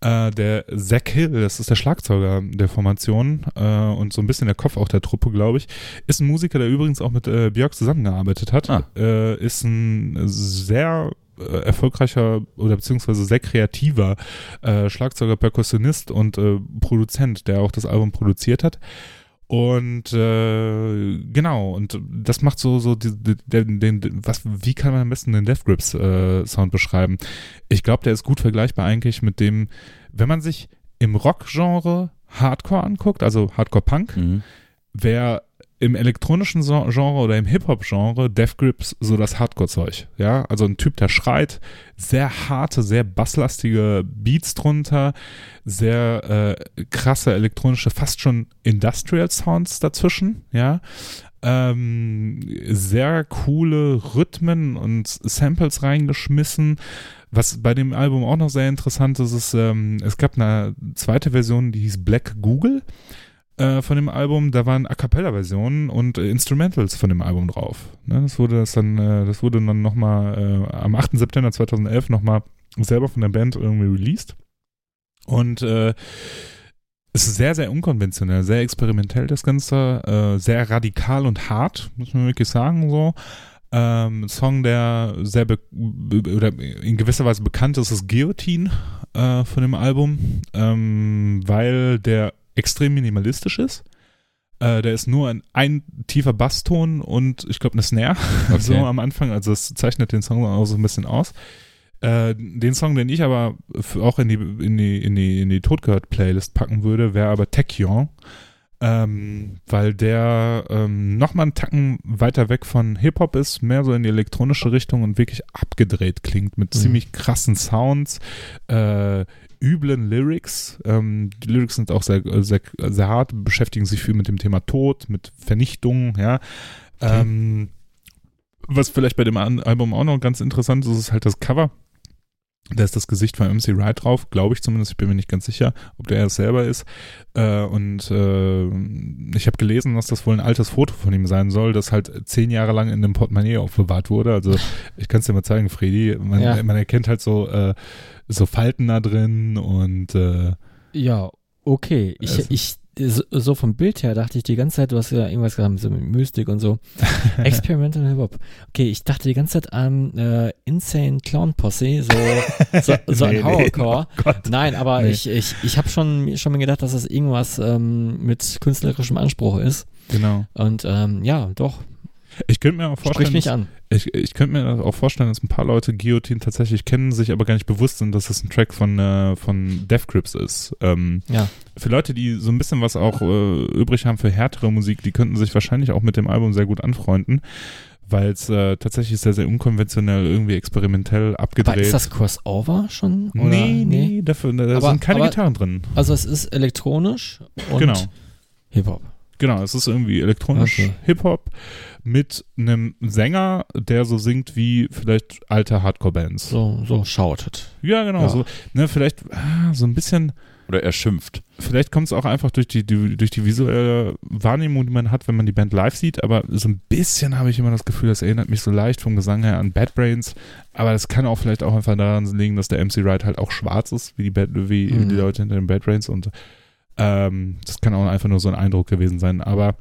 Äh, der Zach Hill, das ist der Schlagzeuger der Formation äh, und so ein bisschen der Kopf auch der Truppe, glaube ich, ist ein Musiker, der übrigens auch mit äh, Björk zusammengearbeitet hat. Ah. Äh, ist ein sehr äh, erfolgreicher oder beziehungsweise sehr kreativer Schlagzeuger, Perkussionist und Produzent, der auch das Album produziert hat. Und äh, genau, und das macht so, so die, den, den, was, wie kann man am besten den Death Grips äh, Sound beschreiben? Ich glaube, der ist gut vergleichbar eigentlich mit dem, wenn man sich im Rock-Genre Hardcore anguckt, also Hardcore-Punk, Mhm. wäre im elektronischen Genre oder im Hip-Hop-Genre Death Grips so das Hardcore-Zeug. Ja, also ein Typ, der schreit, sehr harte, sehr basslastige Beats drunter, sehr äh, krasse elektronische, fast schon Industrial-Sounds dazwischen, ja. Ähm, sehr coole Rhythmen und Samples reingeschmissen. Was bei dem Album auch noch sehr interessant ist, ist, ähm, es gab eine zweite Version, die hieß Black Google äh, von dem Album, da waren A Cappella-Versionen und äh, Instrumentals von dem Album drauf. Ne, das wurde das dann, äh, das wurde dann nochmal äh, am 8. September 2011 nochmal selber von der Band irgendwie released. Und äh, es ist sehr, sehr unkonventionell, sehr experimentell das Ganze, äh, sehr radikal und hart, muss man wirklich sagen so. Ähm, Song, der sehr oder in gewisser Weise bekannt ist, ist Guillotine äh, von dem Album, ähm, weil der extrem minimalistisch ist. Äh, der ist nur ein, ein tiefer Basston und ich glaube eine Snare so am Anfang. Also das zeichnet den Song auch so ein bisschen aus. Äh, den Song, den ich aber auch in die, in die, in die, in die Totgehört-Playlist packen würde, wäre aber Techion. Ähm, weil der ähm, nochmal einen Tacken weiter weg von Hip-Hop ist, mehr so in die elektronische Richtung und wirklich abgedreht klingt mit Mhm. ziemlich krassen Sounds, äh, üblen Lyrics. Ähm, die Lyrics sind auch sehr, sehr, sehr hart, beschäftigen sich viel mit dem Thema Tod, mit Vernichtung, ja. Okay. Ähm, was vielleicht bei dem Album auch noch ganz interessant ist, ist halt das Cover. Da ist das Gesicht von MC Wright drauf, glaube ich zumindest. Ich bin mir nicht ganz sicher, ob der es selber ist. Äh, und äh, ich habe gelesen, dass das wohl ein altes Foto von ihm sein soll, das halt zehn Jahre lang in einem Portemonnaie aufbewahrt wurde. Also ich kann es dir mal zeigen, Fredi. Man, Ja. man erkennt halt so, äh, so Falten da drin und äh, Ja, okay. Ich, Also- ich, so, vom Bild her dachte ich die ganze Zeit, du hast ja irgendwas gesagt, so mit Mystik und so. Experimental Hip-Hop. Okay, ich dachte die ganze Zeit an äh, Insane Clown Posse, so, so, so Nee, ein nee, Horrorcore. oh Gott. Nein, aber Nee. ich, ich, ich habe schon, schon mir gedacht, dass das irgendwas ähm, mit künstlerischem Anspruch ist. Genau. Und ähm, ja, doch, Ich könnte mir auch vorstellen, sprich mich dass- an. Ich, ich könnte mir auch vorstellen, dass ein paar Leute Guillotine tatsächlich kennen, sich aber gar nicht bewusst sind, dass es ein Track von, äh, von Death Grips ist. Ähm, Ja. für Leute, die so ein bisschen was auch äh, übrig haben für härtere Musik, die könnten sich wahrscheinlich auch mit dem Album sehr gut anfreunden, weil es äh, tatsächlich sehr, sehr unkonventionell, irgendwie experimentell abgedreht. Aber ist das Crossover schon? Oder? nee, nee, dafür, da Aber- sind keine aber- Gitarren drin. Also es ist elektronisch und Genau. Hip-Hop. Genau, es ist irgendwie elektronisch Okay. Hip-Hop mit einem Sänger, der so singt wie vielleicht alte Hardcore-Bands. So, so schautet. Ja, genau. Ja. So, ne, vielleicht ah, so ein bisschen, Oder er schimpft. vielleicht kommt es auch einfach durch die, die, durch die visuelle Wahrnehmung, die man hat, wenn man die Band live sieht, aber so ein bisschen habe ich immer das Gefühl, das erinnert mich so leicht vom Gesang her an Bad Brains, aber das kann auch vielleicht auch einfach daran liegen, dass der MC Wright halt auch schwarz ist, wie die, Bad, wie Mhm. die Leute hinter den Bad Brains und ähm, das kann auch einfach nur so ein Eindruck gewesen sein, aber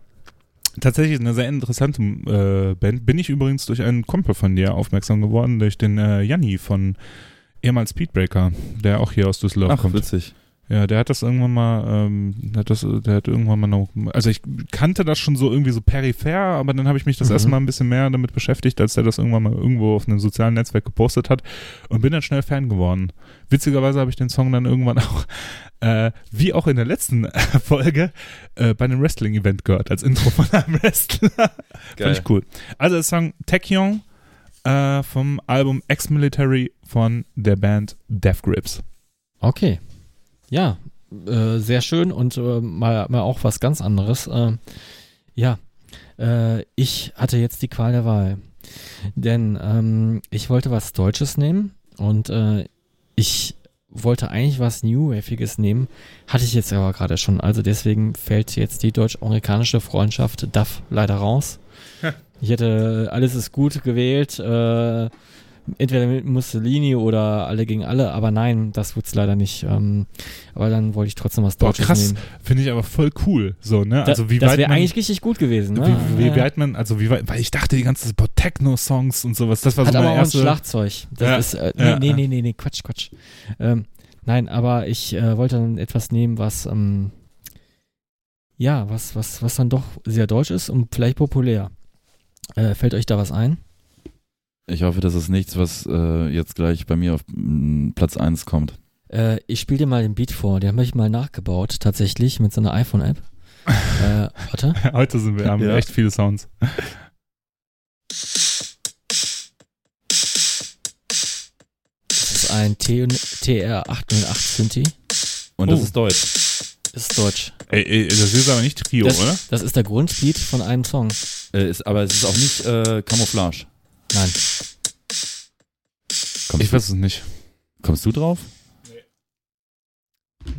Tatsächlich eine sehr interessante äh, Band. Bin ich übrigens durch einen Kumpel von dir aufmerksam geworden, durch den äh, Janni von ehemals Speedbreaker, der auch hier aus Düsseldorf Ach, kommt. witzig. Ja, der hat das irgendwann mal, ähm, hat das, der hat irgendwann mal noch, also ich kannte das schon so irgendwie so peripher, aber dann habe ich mich das Mhm. erstmal ein bisschen mehr damit beschäftigt, als der das irgendwann mal irgendwo auf einem sozialen Netzwerk gepostet hat und bin dann schnell Fan geworden. Witzigerweise habe ich den Song dann irgendwann auch, äh, wie auch in der letzten Folge, äh, bei einem Wrestling-Event gehört, als Intro von einem Wrestler. Fand ich cool. Also der Song Taekyon äh, vom Album Ex-Military von der Band Death Grips. Okay. Ja, äh, sehr schön und äh, mal, mal auch was ganz anderes. Ähm, ja, äh, ich hatte jetzt die Qual der Wahl. Denn ähm, ich wollte was Deutsches nehmen und äh, ich wollte eigentlich was New Waviges nehmen, hatte ich jetzt aber gerade schon. Also deswegen fällt jetzt die deutsch-amerikanische Freundschaft DAF leider raus. Ich hätte alles ist gut gewählt, äh, entweder mit Mussolini oder alle gegen alle, aber nein, das wird's leider nicht. Ähm, aber dann wollte ich trotzdem was Boah, Deutsches krass. nehmen. Finde ich aber voll cool. So, ne? Da, Also wie das weit wäre eigentlich richtig gut gewesen. Ne? wie, wie Ja. weit man, also wie weit, weil ich dachte die ganze Zeit, Techno-Songs und sowas, das war Hat so aber meine auch ein erste. Schlagzeug. Das Ja, ist, äh, ja, nee, nee, nee, nee, Quatsch, Quatsch. Ähm, nein, aber ich äh, wollte dann etwas nehmen, was, ähm, ja, was, was, was dann doch sehr deutsch ist und vielleicht populär. Äh, fällt euch da was ein? Ich hoffe, das ist nichts, was äh, jetzt gleich bei mir auf mm, Platz 1 kommt. Äh, ich spiele dir mal den Beat vor. Den habe ich mal nachgebaut, tatsächlich, mit so einer iPhone-App. äh, warte. Heute sind wir, haben wir Ja. echt viele Sounds. Das ist ein T TR808 Synthi. Und das Oh. ist Deutsch. Ist deutsch. Ey, ey, das ist aber nicht Trio, Das, oder? das ist der Grundbeat von einem Song. Äh, ist, aber es ist auch nicht äh, Camouflage. Nein. Kommst, Ich weiß es nicht. du, kommst du drauf?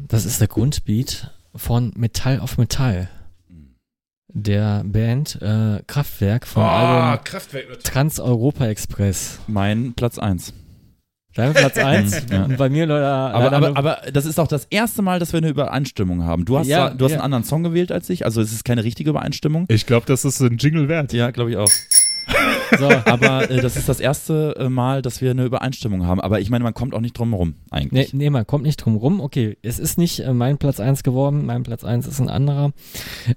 Das ist der Grundbeat von Metall auf Metall. Der Band äh, Kraftwerk vom Album Kraftwerk. Trans-Europa Express. Mein Platz 1. Dein Platz 1. Ja. Bei mir leider. Aber, aber, aber das ist auch das erste Mal, dass wir eine Übereinstimmung haben. Du hast, Ja, du hast ja. einen anderen Song gewählt als ich, also es ist keine richtige Übereinstimmung. Ich glaube, das ist ein Jingle wert. Ja, glaube ich auch. So, Aber äh, das ist das erste äh, Mal, dass wir eine Übereinstimmung haben. Aber ich meine, man kommt auch nicht drum nee, eigentlich. nee, man kommt nicht drum rum. Okay, es ist nicht äh, mein Platz 1 geworden. Mein Platz 1 ist ein anderer.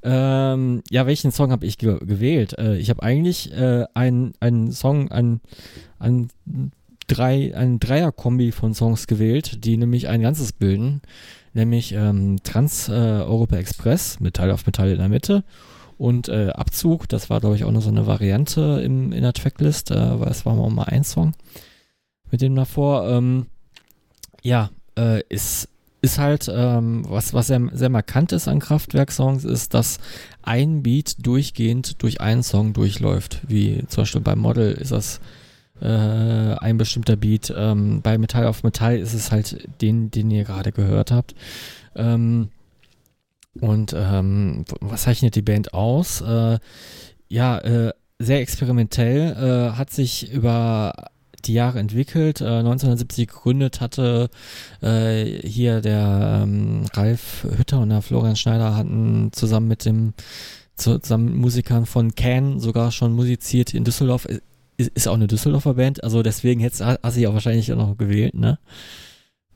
Ähm, ja, welchen Song habe ich ge gewählt? Äh, ich habe eigentlich äh, einen, einen Song, einen, einen drei, ein Dreier-Kombi von Songs gewählt, die nämlich ein ganzes bilden, nämlich ähm, Trans äh, Europa Express, Metall auf Metall in der Mitte und äh, Abzug, das war glaube ich auch noch so eine Variante im, in der Tracklist, äh, weil es war auch mal ein Song mit dem davor. Ähm, ja, äh, ist ist halt, ähm, was, was sehr, sehr markant ist an Kraftwerk-Songs, ist, dass ein Beat durchgehend durch einen Song durchläuft. Wie zum Beispiel beim Model ist das äh, ein bestimmter Beat. Ähm, bei Metall auf Metall ist es halt den, den ihr gerade gehört habt. Ähm, und ähm, was zeichnet die Band aus? Äh, ja, äh, sehr experimentell, äh, hat sich über die Jahre entwickelt. Äh, 1970 gegründet hatte äh, hier der ähm, Ralf Hütter und der Florian Schneider hatten zusammen mit dem zusammen mit Musikern von Can sogar schon musiziert in Düsseldorf. Ist, ist auch eine Düsseldorfer Band, also deswegen hättest hast du auch wahrscheinlich auch noch gewählt, ne?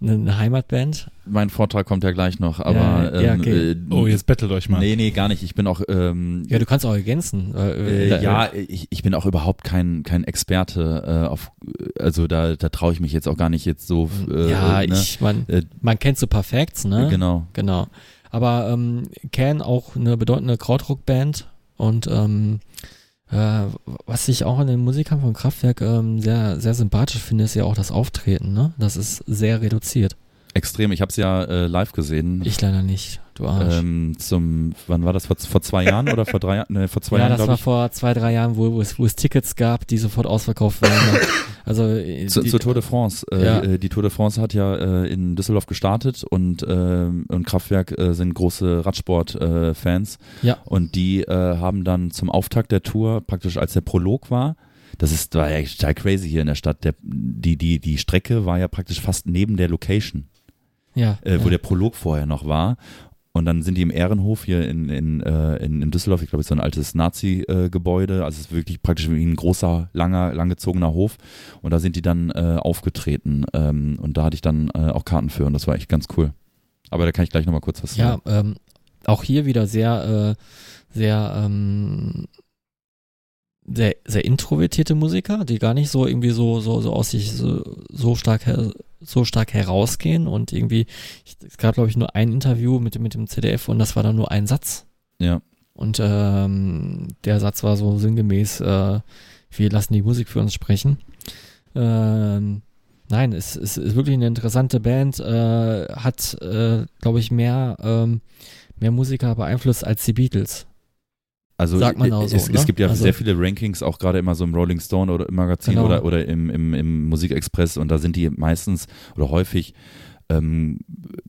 Eine, Heimatband. Mein Vortrag kommt ja gleich noch, aber Ja, ja, ähm, okay. äh, Oh, jetzt bettelt euch mal. Nee, nee, gar nicht. Ich bin auch ähm, Ja, du kannst auch ergänzen. Äh, da- ja, ich, ich bin auch überhaupt kein, kein Experte äh, auf, also da, da traue ich mich jetzt auch gar nicht jetzt so. Äh, ja, ne? ich, man, Äh, man kennt so Perfects, ne? Genau. Genau. Aber ähm, Can auch eine bedeutende Krautrock-Band und ähm, äh, was ich auch an den Musikern von Kraftwerk ähm, sehr, sehr sympathisch finde, ist ja auch das Auftreten, ne? Das ist sehr reduziert. Extrem. Ich habe es ja äh, live gesehen. Ich leider nicht, du Arsch. ähm, zum, wann war das? Vor, vor zwei Jahren oder vor drei Jahren? Ne, vor zwei ja, Jahren, das glaube war ich. vor zwei, drei Jahren, wo, wo, es, wo es Tickets gab, die sofort ausverkauft waren. also äh, Zu, die, zur Tour de France. Äh, Ja. äh, Die Tour de France hat ja äh, in Düsseldorf gestartet und, ähm, und Kraftwerk äh, sind große Radsport-Fans. Ja. Und die äh, haben dann zum Auftakt der Tour, praktisch als der Prolog war, das ist war ja total crazy hier in der Stadt. Der, die, die, die Strecke war ja praktisch fast neben der Location, ja, äh, wo ja. der Prolog vorher noch war. Und dann sind die im Ehrenhof hier in, in, äh, in, in Düsseldorf, ich glaube, es ist so ein altes Nazi-Gebäude, also es ist wirklich praktisch wie ein großer, langer, langgezogener Hof. Und da sind die dann äh, aufgetreten. Ähm, und da hatte ich dann äh, auch Karten für und das war echt ganz cool. Aber da kann ich gleich nochmal kurz was Ja, sagen. ähm, auch hier wieder sehr, äh, sehr, ähm, sehr, sehr introvertierte Musiker, die gar nicht so irgendwie so, so, so aus sich so, so stark, her, so stark herausgehen und irgendwie, ich, es gab glaube ich nur ein Interview mit, dem- mit dem CDF und das war dann nur ein Satz. Ja. Und ähm, der Satz war so sinngemäß, äh, wir lassen die Musik für uns sprechen. Ähm, nein, es, es ist wirklich eine interessante Band, äh, hat, äh, glaube ich, mehr, ähm, mehr Musiker beeinflusst als die Beatles. Also Sagt man auch so, es, ne? es gibt ja Also- sehr viele Rankings, auch gerade immer so im Rolling Stone oder im Magazin Genau. oder, oder im, im, im Musikexpress und da sind die meistens oder häufig ähm,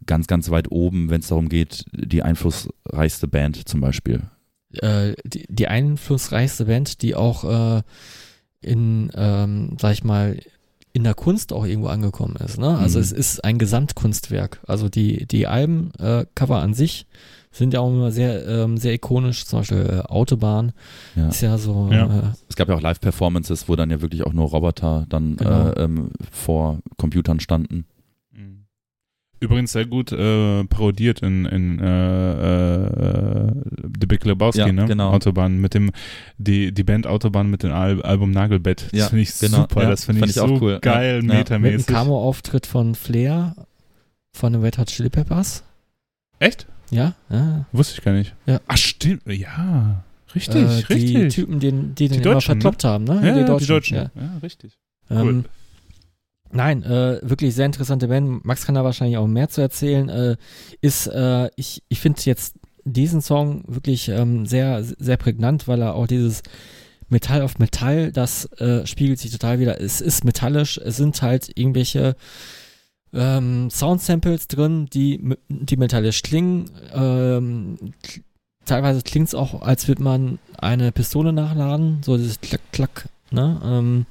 ganz, ganz weit oben, wenn es darum geht, die einflussreichste Band zum Beispiel. Äh, die, die einflussreichste Band, die auch äh, in, ähm, sag ich mal, in der Kunst auch irgendwo angekommen ist. Ne? Also Mhm. es ist ein Gesamtkunstwerk. Also die, die Alben, äh, an sich sind ja auch immer sehr, ähm, sehr ikonisch. Zum Beispiel äh, Autobahn Ja. ist ja so. Ja. Äh, Es gab ja auch Live-Performances, wo dann ja wirklich auch nur Roboter dann Genau. äh, ähm, vor Computern standen. Übrigens sehr gut äh, parodiert in, in äh, äh, The Big Lebowski, Ja, ne? genau. Autobahn mit dem, die, die Band Autobahn mit dem Al Album Nagelbett. Das finde ich genau. super, Ja, das finde ich, ich auch so cool. geil, Ja. Ja. mit einem metamäßig. Camo-Auftritt von Flair von den Red Hot Chili Peppers. Echt? Ja, ja. Wusste ich gar nicht. Ja. Ach, stimmt, ja. Richtig, äh, Die richtig. Typen, die, die den Die immer Deutschen, ne? verkloppt haben, ne? ja, ja, die Deutschen. Ja. Ja, richtig. Ähm, Cool. Nein, äh, wirklich sehr interessante Band. Max kann da wahrscheinlich auch mehr zu erzählen. Äh, ist, äh, ich, ich finde jetzt diesen Song wirklich ähm, sehr, sehr prägnant, weil er auch dieses Metall auf Metall, das äh, spiegelt sich total wieder. Es ist metallisch, es sind halt irgendwelche ähm, Sound-Samples drin, die, die metallisch klingen. Ähm, teilweise klingt es auch, als würde man eine Pistole nachladen, so dieses Klack, Klack, ne? Ähm,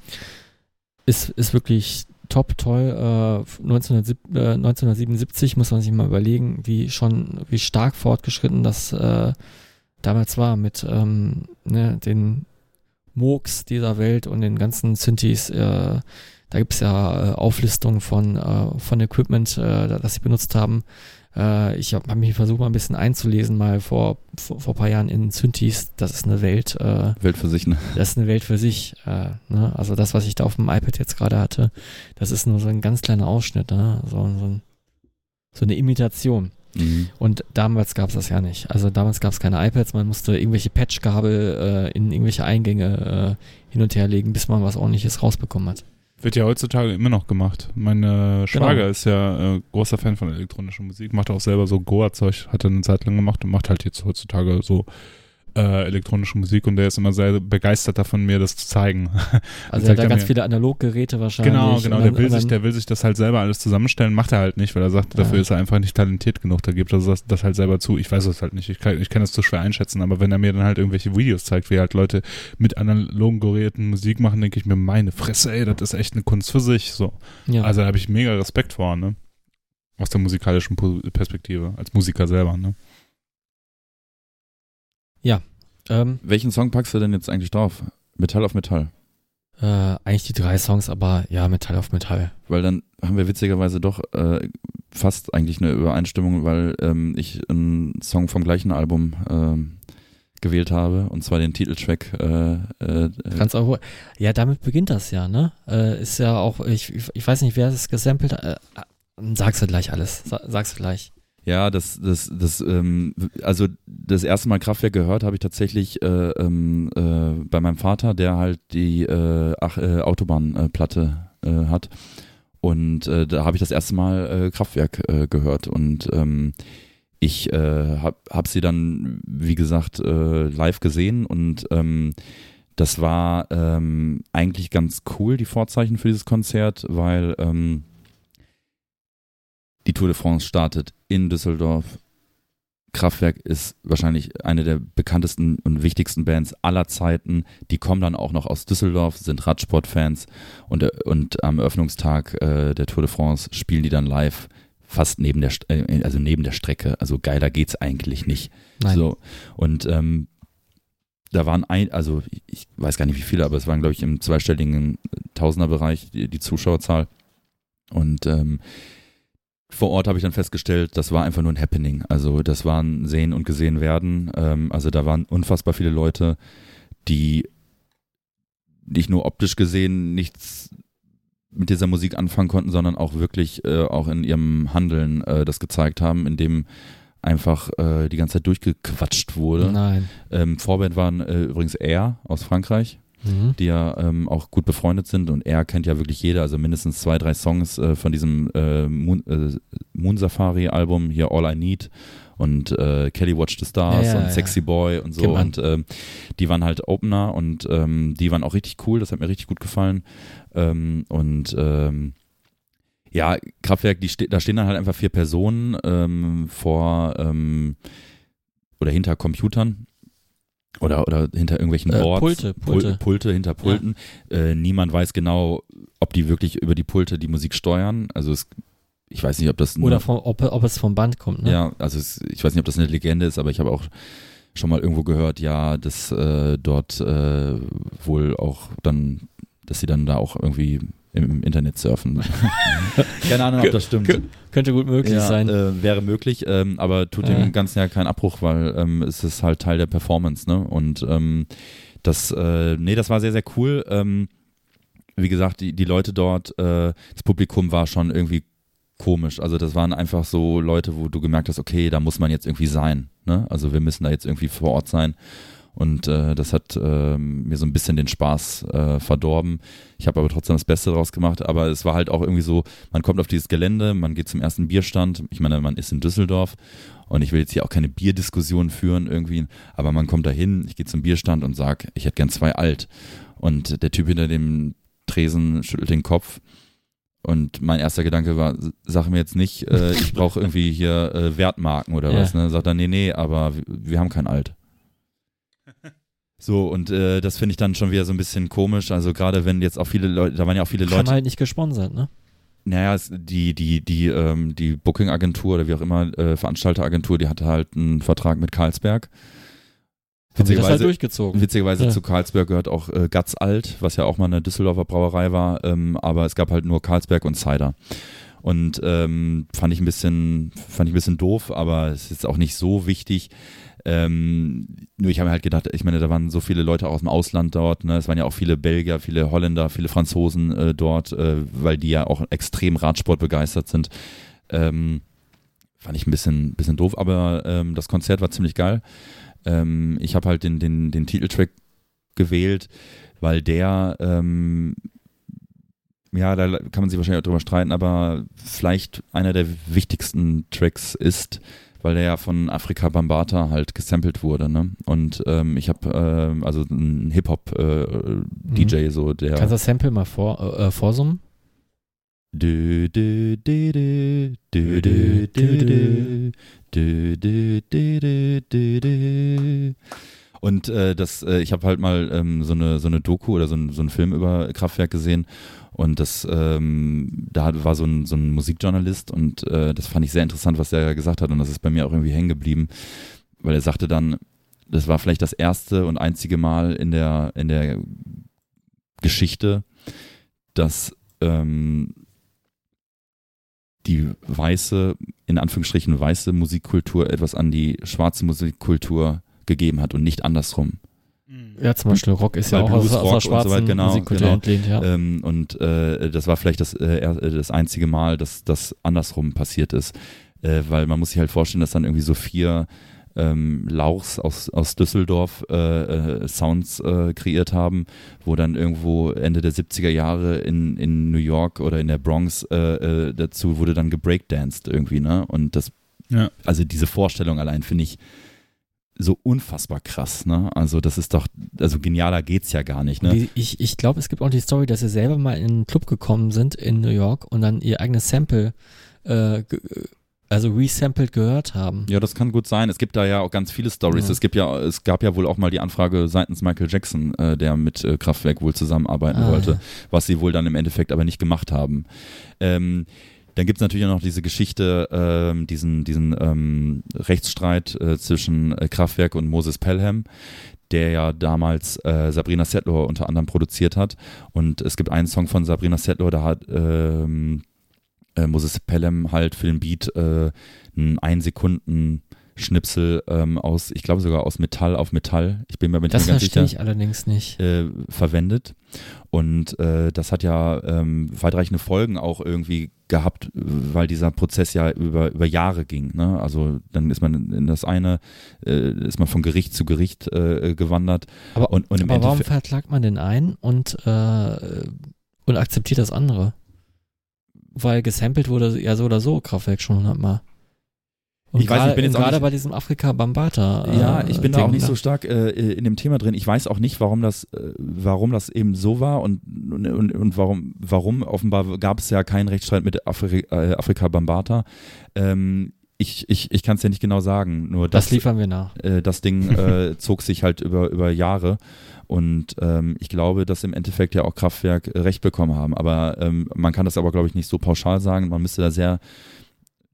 ist, ist wirklich top toll. Äh, 1907, äh, 1977 muss man sich mal überlegen, wie schon, wie stark fortgeschritten das äh, damals war mit ähm, ne, den Moogs dieser Welt und den ganzen Synthes. Äh, da gibt's ja äh, Auflistungen von, äh, von Equipment, äh, das sie benutzt haben. Äh, ich habe hab mich versucht, mal ein bisschen einzulesen, mal vor, vor, vor ein paar Jahren in Synthes. Das ist eine Welt. Äh, Welt für sich, ne? das ist eine Welt für sich. Äh, ne? Also das, was ich da auf dem iPad jetzt gerade hatte, das ist nur so ein ganz kleiner Ausschnitt, ne? so, so, ein, so eine Imitation. Mhm. Und damals gab es das ja nicht. Also damals gab es keine iPads, man musste irgendwelche Patchkabel äh, in irgendwelche Eingänge äh, hin und her legen, bis man was ordentliches rausbekommen hat. Wird ja heutzutage immer noch gemacht. Mein äh, Schwager Genau. ist ja äh, großer Fan von elektronischer Musik, macht auch selber so Goa-Zeug, hat er eine Zeit lang gemacht und macht halt jetzt heutzutage so äh, elektronische Musik und der ist immer sehr begeistert davon, mir das zu zeigen. Also er hat da ganz mir. viele Analoggeräte wahrscheinlich. Genau, genau. Und Der dann- will sich, dann- der will sich das halt selber alles zusammenstellen, macht er halt nicht, weil er sagt, dafür Ja. ist er einfach nicht talentiert genug. Da gibt er das, das halt selber zu. Ich weiß es halt nicht. Ich kann, ich kann das zu schwer einschätzen, aber wenn er mir dann halt irgendwelche Videos zeigt, wie halt Leute mit analogen Geräten Musik machen, denke ich mir, meine Fresse, ey, das ist echt eine Kunst für sich. So. ja. Also da habe ich mega Respekt vor, ne? Aus der musikalischen Perspektive, als Musiker selber, ne? Ähm, Welchen Song packst du denn jetzt eigentlich drauf? Metall auf Metall. äh, eigentlich die drei Songs, aber ja, Metall auf Metall. Weil dann haben wir witzigerweise doch äh, fast eigentlich eine Übereinstimmung, weil ähm, ich einen Song vom gleichen Album ähm, gewählt habe, und zwar den Titeltrack. Äh, äh, Trans Euro. Ja, damit beginnt das ja, ne? Äh, ist ja auch, ich, ich weiß nicht, wer das gesampelt hat. Äh, äh, sagst du gleich alles. Sa sagst du gleich. Ja, das, das, das, ähm, also das erste Mal Kraftwerk gehört habe ich tatsächlich äh, ähm, äh, bei meinem Vater, der halt die äh, äh, Autobahnplatte äh, hat. Und äh, da habe ich das erste Mal äh, Kraftwerk äh, gehört. Und ähm, ich äh, habe hab sie dann, wie gesagt, äh, live gesehen und ähm, das war ähm, eigentlich ganz cool, die Vorzeichen für dieses Konzert, weil ähm, Tour de France startet in Düsseldorf. Kraftwerk ist wahrscheinlich eine der bekanntesten und wichtigsten Bands aller Zeiten. Die kommen dann auch noch aus Düsseldorf, sind Radsportfans und, äh, und am Eröffnungstag äh, der Tour de France spielen die dann live fast neben der, äh, also neben der Strecke. Also geiler geht's eigentlich nicht. Nein. So. Und ähm, da waren ein, also ich weiß gar nicht wie viele, aber es waren, glaube ich, im zweistelligen Tausenderbereich die, die Zuschauerzahl. Und ähm, vor Ort habe ich dann festgestellt, das war einfach nur ein Happening. Also das waren Sehen und Gesehen werden. Ähm, also da waren unfassbar viele Leute, die nicht nur optisch gesehen nichts mit dieser Musik anfangen konnten, sondern auch wirklich äh, auch in ihrem Handeln äh, das gezeigt haben, indem einfach äh, die ganze Zeit durchgequatscht wurde. Nein. Ähm, Vorband waren äh, übrigens Air aus Frankreich, Mhm. die ja ähm, auch gut befreundet sind. Und Air kennt ja wirklich jeder, also mindestens zwei, drei Songs äh, von diesem äh, Moon, äh, Moon Safari Album, hier All I Need und äh, Kelly Watch the Stars Ja, ja, und ja. Sexy Boy und so. Und ähm, die waren halt Opener und ähm, die waren auch richtig cool, das hat mir richtig gut gefallen. Ähm, und ähm, ja, Kraftwerk, die ste da stehen dann halt einfach vier Personen ähm, vor oder hinter Computern oder, oder hinter irgendwelchen Äh, Boards. Pulte, Pul- Pulte. Pulte hinter Pulten. Äh, niemand weiß genau, ob die wirklich über die Pulte die Musik steuern. Also es, ich weiß nicht, ob das Oder vom, ob, ob es vom Band kommt, ne? ja, also es, ich weiß nicht, ob das eine Legende ist, aber ich habe auch schon mal irgendwo gehört, ja, dass äh, dort äh, wohl auch dann, dass sie dann da auch irgendwie im Internet surfen. Keine Ahnung, ob das stimmt. Kö- Könnte gut möglich ja, sein. Äh, wäre möglich, ähm, aber tut dem Ganzen ja keinen Abbruch, weil ähm, es ist halt Teil der Performance, ne? Und ähm, das, äh, nee, das war sehr, sehr cool. Ähm, wie gesagt, die, die Leute dort, äh, das Publikum war schon irgendwie komisch. Also das waren einfach so Leute, wo du gemerkt hast, okay, da muss man jetzt irgendwie sein. Ne? Also wir müssen da jetzt irgendwie vor Ort sein. Und äh, das hat ähm, mir so ein bisschen den Spaß äh, verdorben. Ich habe aber trotzdem das Beste draus gemacht. Aber es war halt auch irgendwie so, man kommt auf dieses Gelände, man geht zum ersten Bierstand. Ich meine, man ist in Düsseldorf und ich will jetzt hier auch keine Bierdiskussion führen irgendwie. Aber man kommt da hin, ich gehe zum Bierstand und sag, ich hätte gern zwei alt. Und der Typ hinter dem Tresen schüttelt den Kopf. Und mein erster Gedanke war, sag mir jetzt nicht, äh, ich brauche irgendwie hier äh, Wertmarken oder Ja. was. Ne? Sagt er, nee, nee, aber wir, wir haben kein Alt. So, und äh, das finde ich dann schon wieder so ein bisschen komisch. Also gerade wenn jetzt auch viele Leute, da waren ja auch viele Haben Leute, halt nicht gesponsert, ne? naja, die, die, die, ähm, die Booking-Agentur oder wie auch immer, äh, Veranstalteragentur, die hatte halt einen Vertrag mit. Haben das halt Witzigerweise, durchgezogen. witzigerweise Ja. zu Carlsberg gehört auch äh, Gatz Alt, was ja auch mal eine Düsseldorfer Brauerei war, ähm, aber es gab halt nur Carlsberg und Cider. Und ähm, fand ich ein bisschen, fand ich ein bisschen doof, aber es ist auch nicht so wichtig. Ähm, nur ich habe mir halt gedacht, ich meine, da waren so viele Leute aus dem Ausland dort, ne? Es waren ja auch viele Belgier, viele Holländer, viele Franzosen äh, dort, äh, weil die ja auch extrem Radsport begeistert sind. Ähm, fand ich ein bisschen, bisschen doof, aber ähm, das Konzert war ziemlich geil. Ähm, ich habe halt den, den, den Titeltrack gewählt, weil der, ähm, ja, da kann man sich wahrscheinlich auch drüber streiten, aber vielleicht einer der wichtigsten Tracks ist, weil der ja von Afrika Bambata halt gesampelt wurde, ne? Und ähm, ich habe ähm, also ein Hip-Hop-DJ, so der. Kannst du das Sample mal vor, äh, äh, vorsummen? Dü, dü, dü, dü, dü, dü. Und äh, das, äh, ich habe halt mal ähm, so eine so eine Doku oder so ein, so einen Film über Kraftwerk gesehen. Und das ähm, da war so ein so ein Musikjournalist und äh, das fand ich sehr interessant, was er gesagt hat. Und das ist bei mir auch irgendwie hängen geblieben, weil er sagte dann, das war vielleicht das erste und einzige Mal in der in der Geschichte, dass ähm, die weiße, in Anführungsstrichen weiße Musikkultur etwas an die schwarze Musikkultur gegeben hat und nicht andersrum. Ja, zum Beispiel Rock ist ja auch aus, Blues, aus der Rock und so schwarzen weiter, genau, Musikkultur genau. entlehnt, ja. Ähm, und äh, das war vielleicht das, äh, das einzige Mal, dass das andersrum passiert ist. Äh, weil man muss sich halt vorstellen, dass dann irgendwie so vier ähm, Lauchs aus, aus Düsseldorf äh, äh, Sounds äh, kreiert haben, wo dann irgendwo Ende der 70er Jahre in, in New York oder in der Bronx äh, äh, dazu wurde dann gebreakdanced irgendwie, ne? Und das, Ja. also diese Vorstellung allein finde ich so unfassbar krass, ne? Also das ist doch, also genialer geht's ja gar nicht, ne? Ich ich glaube, es gibt auch die Story, dass sie selber mal in einen Club gekommen sind in New York und dann ihr eigenes Sample, äh, also resampled gehört haben. Ja, das kann gut sein. Es gibt da ja auch ganz viele Stories. Ja. Es gibt ja, es gab ja wohl auch mal die Anfrage seitens Michael Jackson, äh, der mit äh, Kraftwerk wohl zusammenarbeiten Ah, wollte, ja. was sie wohl dann im Endeffekt aber nicht gemacht haben. Ähm, dann gibt's natürlich auch noch diese Geschichte, ähm, diesen, diesen ähm, Rechtsstreit äh, zwischen äh, Kraftwerk und Moses Pelham, der ja damals äh, Sabrina Settler unter anderem produziert hat. Und es gibt einen Song von Sabrina Settler, da hat ähm, äh, Moses Pelham halt für den Beat äh, einen ein Sekunden Schnipsel ähm, aus, ich glaube sogar aus Metall auf Metall, ich bin mir nicht Das ganz verstehe sicher, ich allerdings nicht. äh, verwendet. Und äh, das hat ja ähm, weitreichende Folgen auch irgendwie gehabt, weil dieser Prozess ja über, über Jahre ging. Ne? Also dann ist man in das eine, äh, ist man von Gericht zu Gericht äh, gewandert. Aber, Und, und aber warum verklagt man den einen und, äh, und akzeptiert das andere? Weil gesampelt wurde ja so oder so Kraftwerk schon hundertmal. Und Ich weiß ich bin jetzt gerade bei diesem Afrika Bambata. Äh, Ja, ich bin da auch nicht so stark äh, in dem Thema drin. Ich weiß auch nicht, warum das, äh, warum das eben so war und, und, und warum, warum. Offenbar gab es ja keinen Rechtsstreit mit Afri äh, Afrika Bambata. Ähm, ich ich, ich kann es ja nicht genau sagen. Nur Das das, liefern wir nach. äh, das Ding äh, zog sich halt über, über Jahre. Und ähm, ich glaube, dass im Endeffekt ja auch Kraftwerk Recht bekommen haben. Aber ähm, man kann das aber, glaube ich, nicht so pauschal sagen. Man müsste da sehr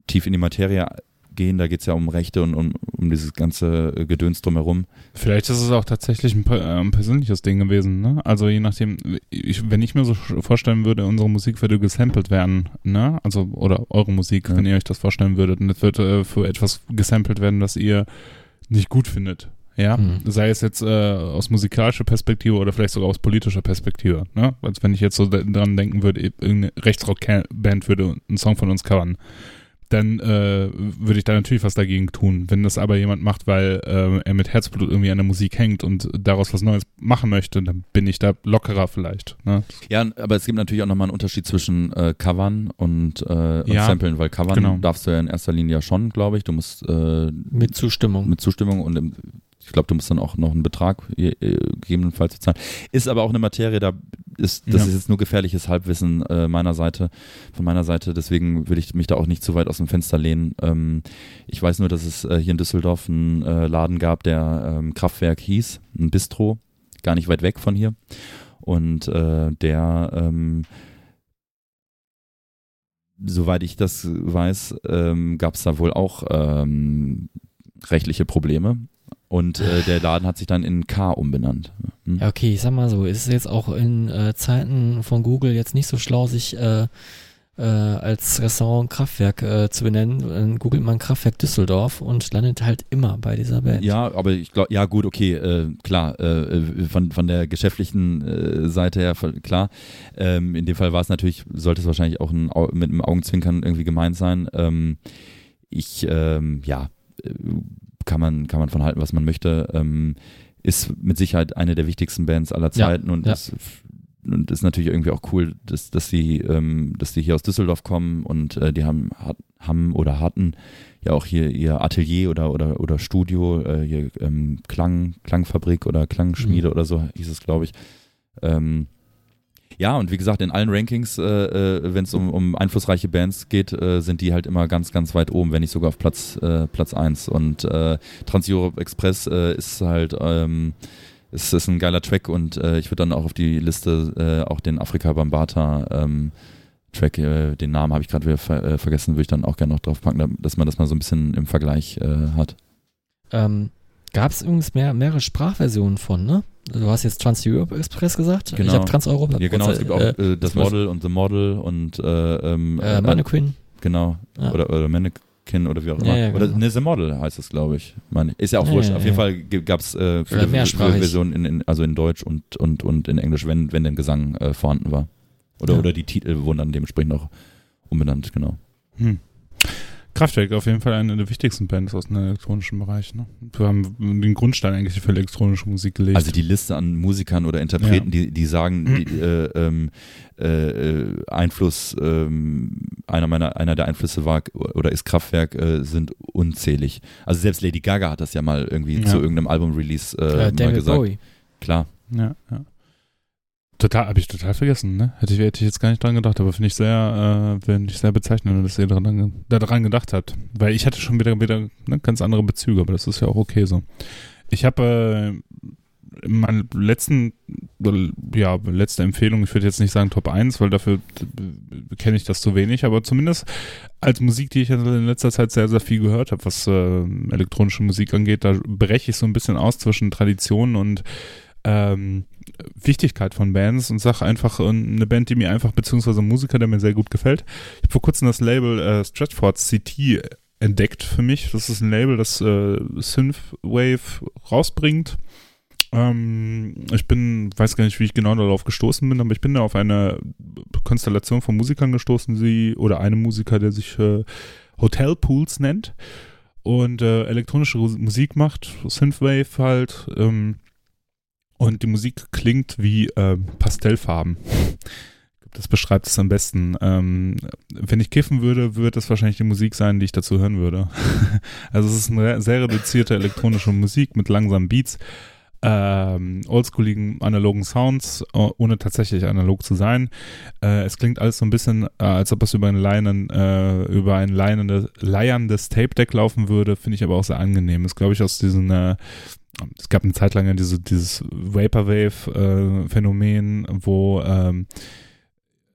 tief in die Materie gehen. Da geht es ja um Rechte und um, um dieses ganze äh, Gedöns drumherum. Vielleicht ist es auch tatsächlich ein, ein persönliches Ding gewesen, ne? Also je nachdem, ich, wenn ich mir so vorstellen würde, unsere Musik würde gesampelt werden, ne? Also, oder eure Musik, Ja. wenn ihr euch das vorstellen würdet, und es wird äh, für etwas gesampelt werden, das ihr nicht gut findet. Ja, Mhm. sei es jetzt äh, aus musikalischer Perspektive oder vielleicht sogar aus politischer Perspektive. Ne? Als wenn ich jetzt so da- dran denken würde, irgendeine Rechtsrock-Band würde einen Song von uns covern, dann äh, würde ich da natürlich was dagegen tun. Wenn das aber jemand macht, weil äh, er mit Herzblut irgendwie an der Musik hängt und daraus was Neues machen möchte, dann bin ich da lockerer vielleicht. Ne? Ja, aber es gibt natürlich auch nochmal einen Unterschied zwischen äh, Covern und, äh, und Ja, Samplen, weil Covern genau. darfst du ja in erster Linie ja schon, glaube ich. Du musst äh, Mit Zustimmung. mit Zustimmung und im, ich glaube, du musst dann auch noch einen Betrag je- äh, gegebenenfalls bezahlen. Ist aber auch eine Materie, da ist, das Ja. ist jetzt nur gefährliches Halbwissen äh, meiner Seite, von meiner Seite, deswegen will ich mich da auch nicht zu weit aus dem Fenster lehnen. Ähm, ich weiß nur, dass es äh, hier in Düsseldorf einen äh, Laden gab, der ähm, Kraftwerk hieß, ein Bistro, gar nicht weit weg von hier. Und äh, der ähm, soweit ich das weiß, ähm, gab es da wohl auch ähm, rechtliche Probleme. Und äh, der Laden hat sich dann in K umbenannt. Hm? Ja, okay, ich sag mal so, ist es jetzt auch in äh, Zeiten von Google jetzt nicht so schlau, sich äh, äh, als Restaurant Kraftwerk äh, zu benennen. Dann googelt man Kraftwerk Düsseldorf und landet halt immer bei dieser Band. Ja, aber ich glaube, ja gut, okay, äh, klar, äh, von, von der geschäftlichen äh, Seite her, klar. Ähm, in dem Fall war es natürlich, sollte es wahrscheinlich auch ein, mit einem Augenzwinkern irgendwie gemeint sein. Ähm, ich, ähm, ja, äh, kann man, kann man von halten, was man möchte. Ähm, ist mit Sicherheit eine der wichtigsten Bands aller Ja, Zeiten und ja. ist und ist natürlich irgendwie auch cool, dass, dass die, ähm, dass die hier aus Düsseldorf kommen und äh, die haben, hat, haben oder hatten ja auch hier ihr Atelier oder oder oder Studio, äh, hier ähm, Klang, Klangfabrik oder Klangschmiede Mhm. oder so hieß es, glaube ich. Ähm, ja, und wie gesagt, in allen Rankings, äh, äh, wenn es um, um einflussreiche Bands geht, äh, sind die halt immer ganz, ganz weit oben, wenn nicht sogar auf Platz, äh, Platz 1. Und äh, Trans-Europe Express äh, ist halt, ähm, ist, ist ein geiler Track und äh, ich würde dann auch auf die Liste auch den Afrika Bambata ähm, Track, den Namen habe ich gerade wieder ver vergessen, würde ich dann auch gerne noch drauf packen, dass man das mal so ein bisschen im Vergleich hat. Ähm, Gab es übrigens mehr, mehrere Sprachversionen von, ne? Du hast jetzt Trans-Europe Express gesagt. Genau. Ich habe Trans-Europa. Ja, genau, es gibt auch äh, äh, das Model und The Model und äh, ähm, äh, Mannequin. Genau. Ja. Oder, oder Mannequin oder wie auch Ja, immer. ja, Oder genau. ne, The Model heißt es, glaube ich. Meine, ist ja auch Ja, wurscht. ja, Auf jeden ja. Fall gab es äh, viele viele Versionen in, in, also in Deutsch und, und, und in Englisch, wenn, wenn denn Gesang äh, vorhanden war. Oder, Ja. oder die Titel wurden dann dementsprechend auch umbenannt, genau. Hm. Kraftwerk auf jeden Fall eine der wichtigsten Bands aus dem elektronischen Bereich. Ne? Wir haben den Grundstein eigentlich für elektronische Musik gelegt. Also die Liste an Musikern oder Interpreten, die, die sagen, die, äh, ähm, äh, Einfluss, ähm, einer meiner, einer der Einflüsse war oder ist Kraftwerk, äh, sind unzählig. Also selbst Lady Gaga hat das ja mal irgendwie Ja. zu irgendeinem Album-Release äh, Äh, mal David gesagt. Bowie. Klar. Ja, ja. Total, habe ich total vergessen, ne? Hätte ich, hätte ich jetzt gar nicht dran gedacht, aber finde ich sehr, äh, finde ich sehr bezeichnend, dass ihr daran, daran gedacht habt. Weil ich hatte schon wieder, wieder ne, ganz andere Bezüge, aber das ist ja auch okay so. Ich habe äh, meine letzten, ja, letzte Empfehlung, ich würde jetzt nicht sagen Top 1, weil dafür kenne ich das zu wenig, aber zumindest als Musik, die ich in letzter Zeit sehr, sehr viel gehört habe, was äh, elektronische Musik angeht, da breche ich so ein bisschen aus zwischen Tradition und ähm, Wichtigkeit von Bands und sage einfach äh, eine Band, die mir einfach, beziehungsweise Musiker, der mir sehr gut gefällt. Ich habe vor kurzem das Label äh, Stratford CT entdeckt für mich. Das ist ein Label, das äh, Synthwave rausbringt. Ähm, ich bin, weiß gar nicht, wie ich genau darauf gestoßen bin, aber ich bin da auf eine Konstellation von Musikern gestoßen, sie oder einem Musiker, der sich äh, Hotel Pools nennt und äh, elektronische Musik macht, Synthwave halt. Ähm, und die Musik klingt wie äh, Pastellfarben. Das beschreibt es am besten. Ähm, wenn ich kiffen würde, würde das wahrscheinlich die Musik sein, die ich dazu hören würde. also es ist eine sehr reduzierte elektronische Musik mit langsamen Beats, ähm, oldschooligen analogen Sounds, ohne tatsächlich analog zu sein. Äh, es klingt alles so ein bisschen, äh, als ob es über ein Leinen, äh, über ein leierndes, leierndes Tape-Deck laufen würde, finde ich aber auch sehr angenehm. Ist, glaube ich, aus diesen äh, es gab eine Zeit lang ja diese, dieses Vaporwave-Phänomen, äh, wo ähm,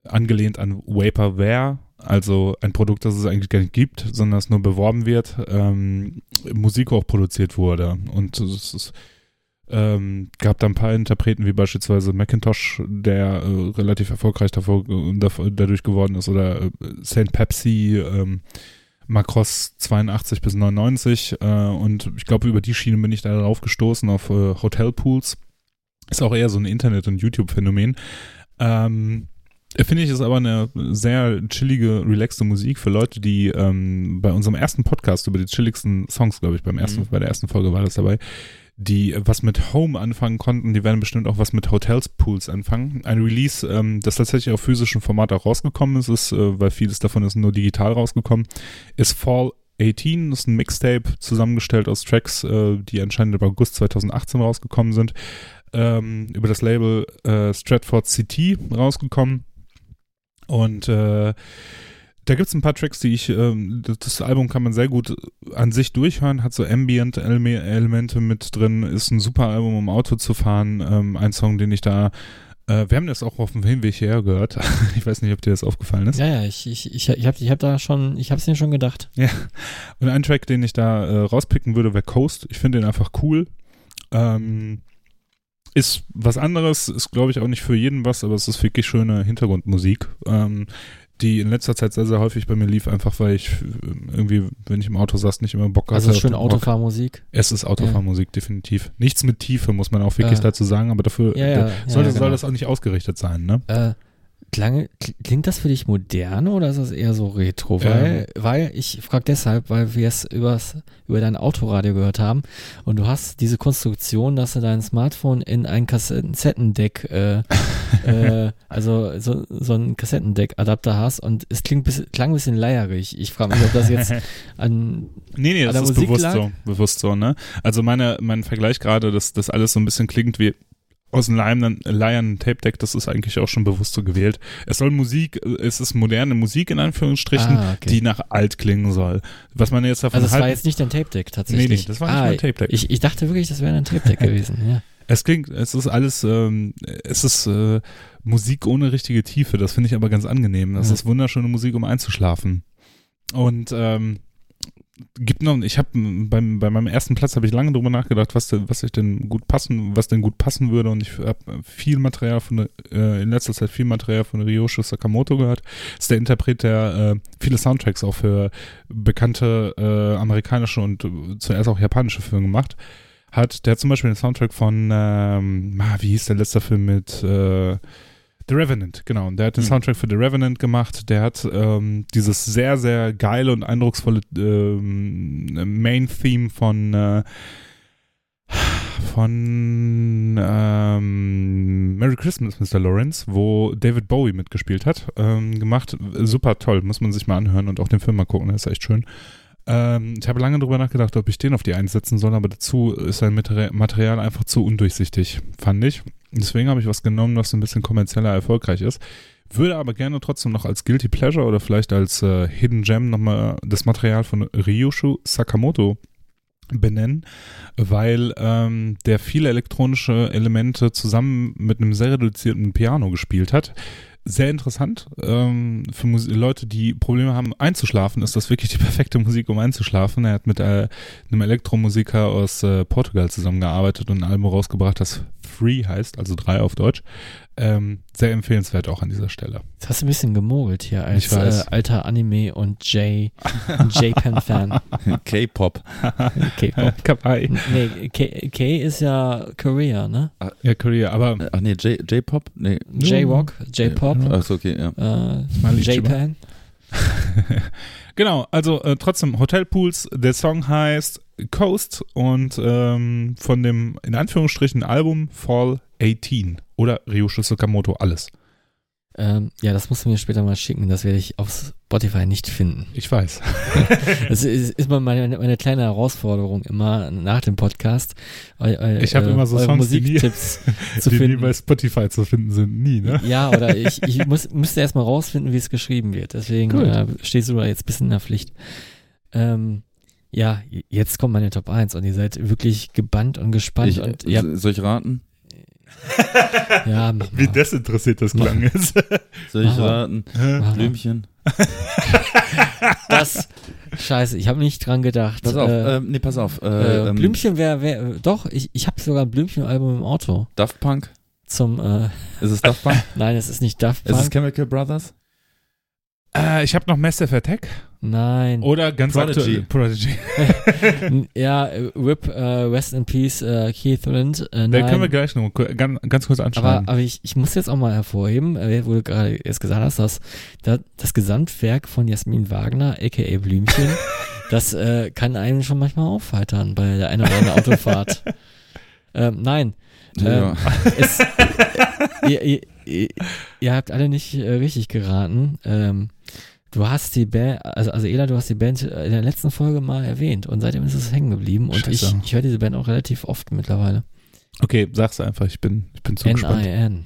angelehnt an Vaporware, also ein Produkt, das es eigentlich gar nicht gibt, sondern es nur beworben wird, ähm, Musik auch produziert wurde. Und es ist, ähm, gab da ein paar Interpreten, wie beispielsweise Macintosh, der äh, relativ erfolgreich davor, dadurch geworden ist, oder äh, St. Pepsi, ähm, Macross 82 bis 99 äh, und ich glaube, über die Schiene bin ich da drauf gestoßen auf äh, Hotelpools. Ist auch eher so ein Internet- und YouTube-Phänomen. Ähm, Finde ich, ist aber eine sehr chillige, relaxte Musik für Leute, die ähm, bei unserem ersten Podcast über die chilligsten Songs, glaube ich, beim ersten, mhm. bei der ersten Folge war das dabei, die was mit Home anfangen konnten, die werden bestimmt auch was mit Hotels Pools anfangen. Ein Release, ähm, das tatsächlich auf physischem Format auch rausgekommen ist, ist äh, weil vieles davon ist nur digital rausgekommen, ist Fall 18, das ist ein Mixtape zusammengestellt aus Tracks, äh, die anscheinend im August 2018 rausgekommen sind, ähm, über das Label äh, Stratford CT rausgekommen. Und äh, da gibt es ein paar Tracks, die ich, ähm, das Album kann man sehr gut an sich durchhören, hat so Ambient-Elemente mit drin, ist ein super Album, um Auto zu fahren. Ähm, ein Song, den ich da, äh, wir haben das auch auf dem Hinweg hierher gehört. ich weiß nicht, ob dir das aufgefallen ist. Ja, ja, ich, ich, ich, ich habe ich hab da schon, ich habe es mir schon gedacht. Ja, und ein Track, den ich da äh, rauspicken würde, wäre Coast. Ich finde den einfach cool. Ähm, ist was anderes, ist glaube ich auch nicht für jeden was, aber es ist wirklich schöne Hintergrundmusik. Ähm, die in letzter Zeit sehr, sehr häufig bei mir lief, einfach weil ich irgendwie, wenn ich im Auto saß, nicht immer Bock hatte. Also schön Autofahrmusik. Es ist Autofahrmusik, ja. definitiv. Nichts mit Tiefe, muss man auch wirklich äh, dazu sagen, aber dafür ja, ja, sollte, genau. soll das auch nicht ausgerichtet sein, ne? Äh, Klang, klingt das für dich modern oder ist das eher so retro? Weil, ähm. weil ich frage deshalb, weil wir es übers, über dein Autoradio gehört haben und du hast diese Konstruktion, dass du dein Smartphone in ein Kassettendeck, äh, äh, also so, so ein Kassettendeck-Adapter hast und es klingt bis, klang ein bisschen leierig. Ich frage mich, ob das jetzt an. Nee, nee, das ist Musik bewusst lag. so, bewusst so, ne? Also meine, mein Vergleich gerade, dass das alles so ein bisschen klingt wie aus dem Lion Tape Deck, das ist eigentlich auch schon bewusst so gewählt. Es soll Musik, es ist moderne Musik in Anführungsstrichen, ah, okay. die nach alt klingen soll. Was man jetzt davon Also das war jetzt nicht ein Tape Deck tatsächlich. Nee, nee, das war nicht ah, ein Tape Deck. Ich, ich dachte wirklich, das wäre ein Tape Deck gewesen, ja. Es klingt, es ist alles, ähm, es ist äh, Musik ohne richtige Tiefe, das finde ich aber ganz angenehm. Das ja. ist wunderschöne Musik, um einzuschlafen. Und ähm, gibt noch, ich habe beim bei meinem ersten Platz habe ich lange drüber nachgedacht, was was ich denn gut passen, was denn gut passen würde und ich habe viel Material von äh, in letzter Zeit viel Material von Ryoshi Sakamoto gehört. Ist der Interpret, der äh, viele Soundtracks auch für bekannte äh, amerikanische und zuerst auch japanische Filme gemacht hat. Der hat zum Beispiel den Soundtrack von ähm, ah, wie hieß der letzte Film mit äh, The Revenant, genau. Der hat den mhm. Soundtrack für The Revenant gemacht. Der hat ähm, dieses sehr, sehr geile und eindrucksvolle ähm, Main-Theme von äh, von ähm, Merry Christmas, Mr. Lawrence, wo David Bowie mitgespielt hat, ähm, gemacht. Super toll, muss man sich mal anhören und auch den Film mal gucken, der ist echt schön. Ähm, ich habe lange darüber nachgedacht, ob ich den auf die einsetzen soll, aber dazu ist sein Material einfach zu undurchsichtig, fand ich. Deswegen habe ich was genommen, was ein bisschen kommerzieller erfolgreich ist. Würde aber gerne trotzdem noch als Guilty Pleasure oder vielleicht als äh, Hidden Gem nochmal das Material von Ryushu Sakamoto benennen, weil ähm, der viele elektronische Elemente zusammen mit einem sehr reduzierten Piano gespielt hat. Sehr interessant. Ähm, für Mus Leute, die Probleme haben einzuschlafen, ist das wirklich die perfekte Musik, um einzuschlafen. Er hat mit äh, einem Elektromusiker aus äh, Portugal zusammengearbeitet und ein Album rausgebracht, das Free heißt, also drei auf Deutsch. Ähm, sehr empfehlenswert auch an dieser Stelle. Jetzt hast du ein bisschen gemogelt hier als Ich weiß. äh, alter Anime und J J-Pen-Fan. K-Pop. K-Pop. Kawaii. Nee, K, K ist ja Korea, ne? Ja, Korea, aber Ach nee, J- J-Pop? Nee. J-Rock, J-Pop, Achso, okay, ja. äh, J-Pen. genau, also äh, trotzdem Hotelpools, der Song heißt Coast und ähm, von dem in Anführungsstrichen Album Fall 18 oder Ryushu Sakamoto, alles. Ähm, ja, das musst du mir später mal schicken, das werde ich auf Spotify nicht finden. Ich weiß. Das ist, ist mal meine, meine kleine Herausforderung immer nach dem Podcast. Eu, eu, Ich hab äh, immer so Songs, die nie- zu die nie finden. bei Spotify zu finden sind, nie, ne? Ja, oder ich, ich muss, müsste erstmal rausfinden, wie es geschrieben wird. Deswegen äh, stehst du da jetzt ein bisschen in der Pflicht. Ähm, ja, jetzt kommt meine Top 1 und ihr seid wirklich gebannt und gespannt. Ich, und ja, Soll ich raten? Ja, mach Wie desinteressiert das klang jetzt. Soll ich mal. Blümchen. Das, scheiße, ich habe nicht dran gedacht. Pass auf, Äh, ähm, nee, pass auf. Äh, äh, ähm, Blümchen wäre, wär, doch, ich, ich habe sogar ein Blümchen-Album im Auto. Daft Punk? Zum, äh, Ist es Daft Punk? nein, es ist nicht Daft ist es Punk. Chemical Brothers? Äh, ich habe noch Massive Attack Nein. oder ganz Prodigy. aktuell Prodigy. Ja, äh, Rip, äh, Rest in Peace, äh, Keith Lind. Äh, Den können wir gleich noch ganz, ganz kurz Aber, anschauen. aber ich, ich muss jetzt auch mal hervorheben, äh, wo du gerade jetzt gesagt hast, dass da, das Gesamtwerk von Jasmin Wagner, aka Blümchen, das äh, kann einen schon manchmal aufheitern bei der einen oder anderen Autofahrt. ähm, nein, Ja. es, ihr, ihr, ihr, ihr habt alle nicht äh, richtig geraten. Ähm, du hast die Band, also, also Ela, du hast die Band in der letzten Folge mal erwähnt und seitdem ist es hängen geblieben und ich, Scheiße. ich höre diese Band auch relativ oft mittlerweile. okay, sag's einfach, ich bin, ich bin zu gespannt. N-I-N.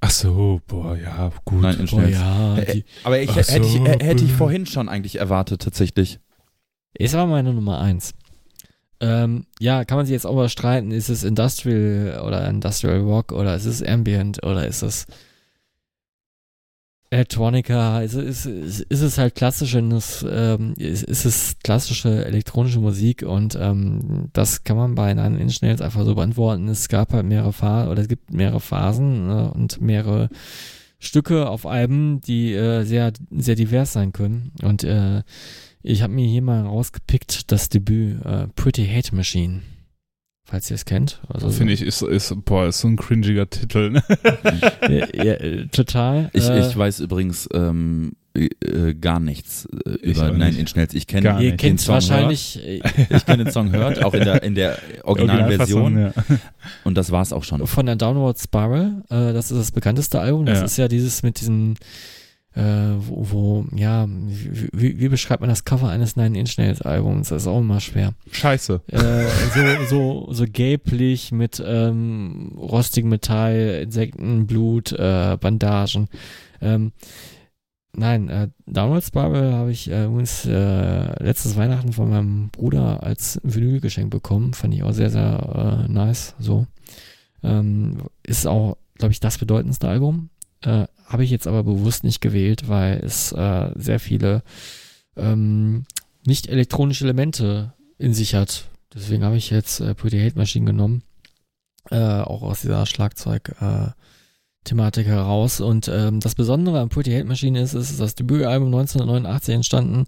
Ach so, boah, ja, gut. Nein, in Schnell. ja, Äh, die, Aber ich, hätte, ich, so, äh, hätte ich vorhin schon eigentlich erwartet, tatsächlich. Ist aber meine Nummer eins. Ähm, ja, kann man sich jetzt auch überstreiten, ist es Industrial oder Industrial Rock oder ist es Ambient oder ist es Electronica, ist, es- ist, ist es halt klassische, ähm, ist, ist es klassische elektronische Musik und ähm, das kann man bei Nine Inch Nails einfach so beantworten. Es gab halt mehrere Phasen oder es gibt mehrere Phasen äh, und mehrere Stücke auf Alben, die äh, sehr, sehr divers sein können und äh, ich habe mir hier mal rausgepickt das Debüt äh, Pretty Hate Machine. Falls ihr es kennt. Also, Finde ich, ist, ist, boah, ist so ein cringiger Titel. Ne? Ja, ja, total. Ich, äh, ich weiß übrigens ähm, äh, äh, gar nichts äh, über Nine nicht. Inch Nails. Ich Gar kenne ihr kennt Song wahrscheinlich. äh, ich kenne den Song Hört, auch in der, in der Originalversion. Originalfassung, ja. Und das war's auch schon. von der Downward Spiral. Äh, das ist das bekannteste Album. Das Ja. ist ja dieses mit diesem, äh, wo, wo, ja, wie, wie, beschreibt man das Cover eines Nine Inch Nails Albums? Das ist auch immer schwer. Scheiße. äh, so, so, so gelblich mit ähm, rostigem Metall, Insekten, Blut, äh, Bandagen. Ähm, nein, äh, Downward Spiral habe ich äh, übrigens äh, letztes Weihnachten von meinem Bruder als Vinyl-Geschenk bekommen. Fand ich auch sehr, sehr äh, nice. So. Ähm, ist auch, glaube ich, das bedeutendste Album. Äh, habe ich jetzt aber bewusst nicht gewählt, weil es äh, sehr viele ähm, nicht elektronische Elemente in sich hat. Deswegen habe ich jetzt äh, Pretty Hate Machine genommen. Äh, auch aus dieser Schlagzeug äh, Thematik heraus. Und ähm, das Besondere an Pretty Hate Machine ist, ist das Debütalbum 1989 entstanden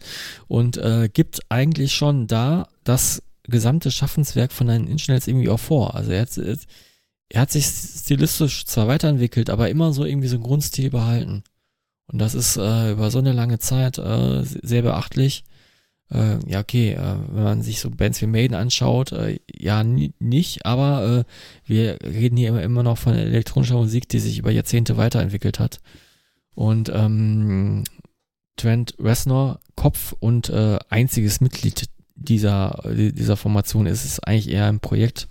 und äh, gibt eigentlich schon da das gesamte Schaffenswerk von Nine Inch Nails irgendwie auch vor. Also er hat, er hat sich stilistisch zwar weiterentwickelt, aber immer so irgendwie so einen Grundstil behalten. Und das ist äh, über so eine lange Zeit äh, sehr beachtlich. Äh, ja, okay, äh, wenn man sich so Bands wie Maiden anschaut, äh, ja, ni- nicht, aber äh, wir reden hier immer, immer noch von elektronischer Musik, die sich über Jahrzehnte weiterentwickelt hat. Und ähm, Trent Reznor, Kopf und äh, einziges Mitglied dieser, dieser Formation ist es eigentlich eher ein Projekt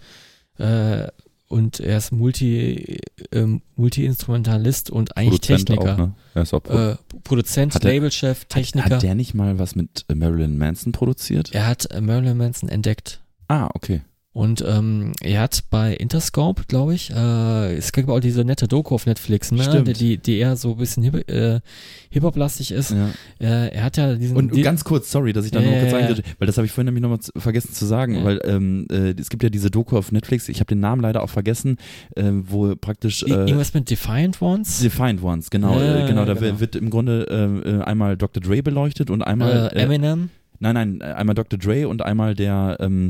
äh, und er ist Multi, ähm, Multi-Instrumentalist und eigentlich Produzent Techniker. Auch, ne? Er ist auch Pro äh, Produzent, Hat er- Labelchef, Techniker. Hat der nicht mal was mit äh, Marilyn Manson produziert? er hat äh, Marilyn Manson entdeckt. Ah, okay. Und ähm, er hat bei Interscope, glaube ich, äh, es gibt auch diese nette Doku auf Netflix, ne? Stimmt. Die, die eher so ein bisschen Hip- äh, Hip-Hop-lastig ist. Ja. Äh, er hat ja diesen. Und ganz kurz, sorry, dass ich da Ja, noch kurz sagen weil das habe ich vorhin nämlich nochmal vergessen zu sagen, Ja. weil ähm, äh, es gibt ja diese Doku auf Netflix, ich habe den Namen leider auch vergessen, äh, wo praktisch äh, irgendwas mit Defiant Ones? Defined Ones, genau, äh, genau, da genau. wird im Grunde äh, äh, einmal Dr. Dre beleuchtet und einmal äh, Eminem? Nein, nein, äh, einmal Dr. Dre und einmal der, ähm,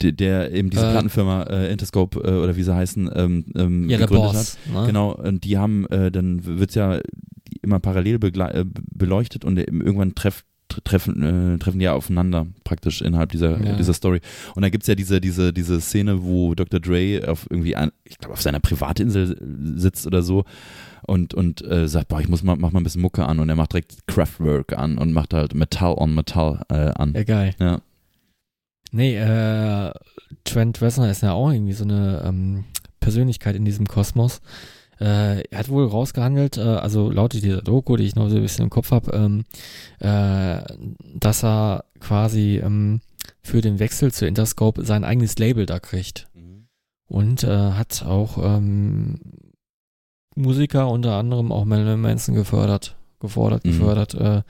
der, der eben diese Äh, Plattenfirma äh, Interscope äh, oder wie sie heißen, ähm, ähm, Ja, gegründet Boss. hat. Ne? Genau, und die haben, äh, dann wird's ja immer parallel äh, beleuchtet und irgendwann treff, tre- treffen, treffen die ja aufeinander praktisch innerhalb dieser, Ja. dieser Story. Und da gibt's ja diese, diese, diese Szene, wo Dr. Dre auf irgendwie, ein, ich glaube, auf seiner Privatinsel sitzt oder so und, und äh, sagt, boah, ich muss mal, mach mal ein bisschen Mucke an und er macht direkt Kraftwerk an und macht halt Metall on Metall äh, an. Ja, geil. Ja. Nee, äh, Trent Reznor ist ja auch irgendwie so eine ähm, Persönlichkeit in diesem Kosmos. Äh, er hat wohl rausgehandelt, äh, also laut dieser Doku, die ich noch so ein bisschen im Kopf habe, ähm, äh, dass er quasi ähm, für den Wechsel zu Interscope sein eigenes Label da kriegt. Und äh, hat auch ähm, Musiker, unter anderem auch Marilyn Manson gefördert, gefordert, Mhm. gefördert, äh,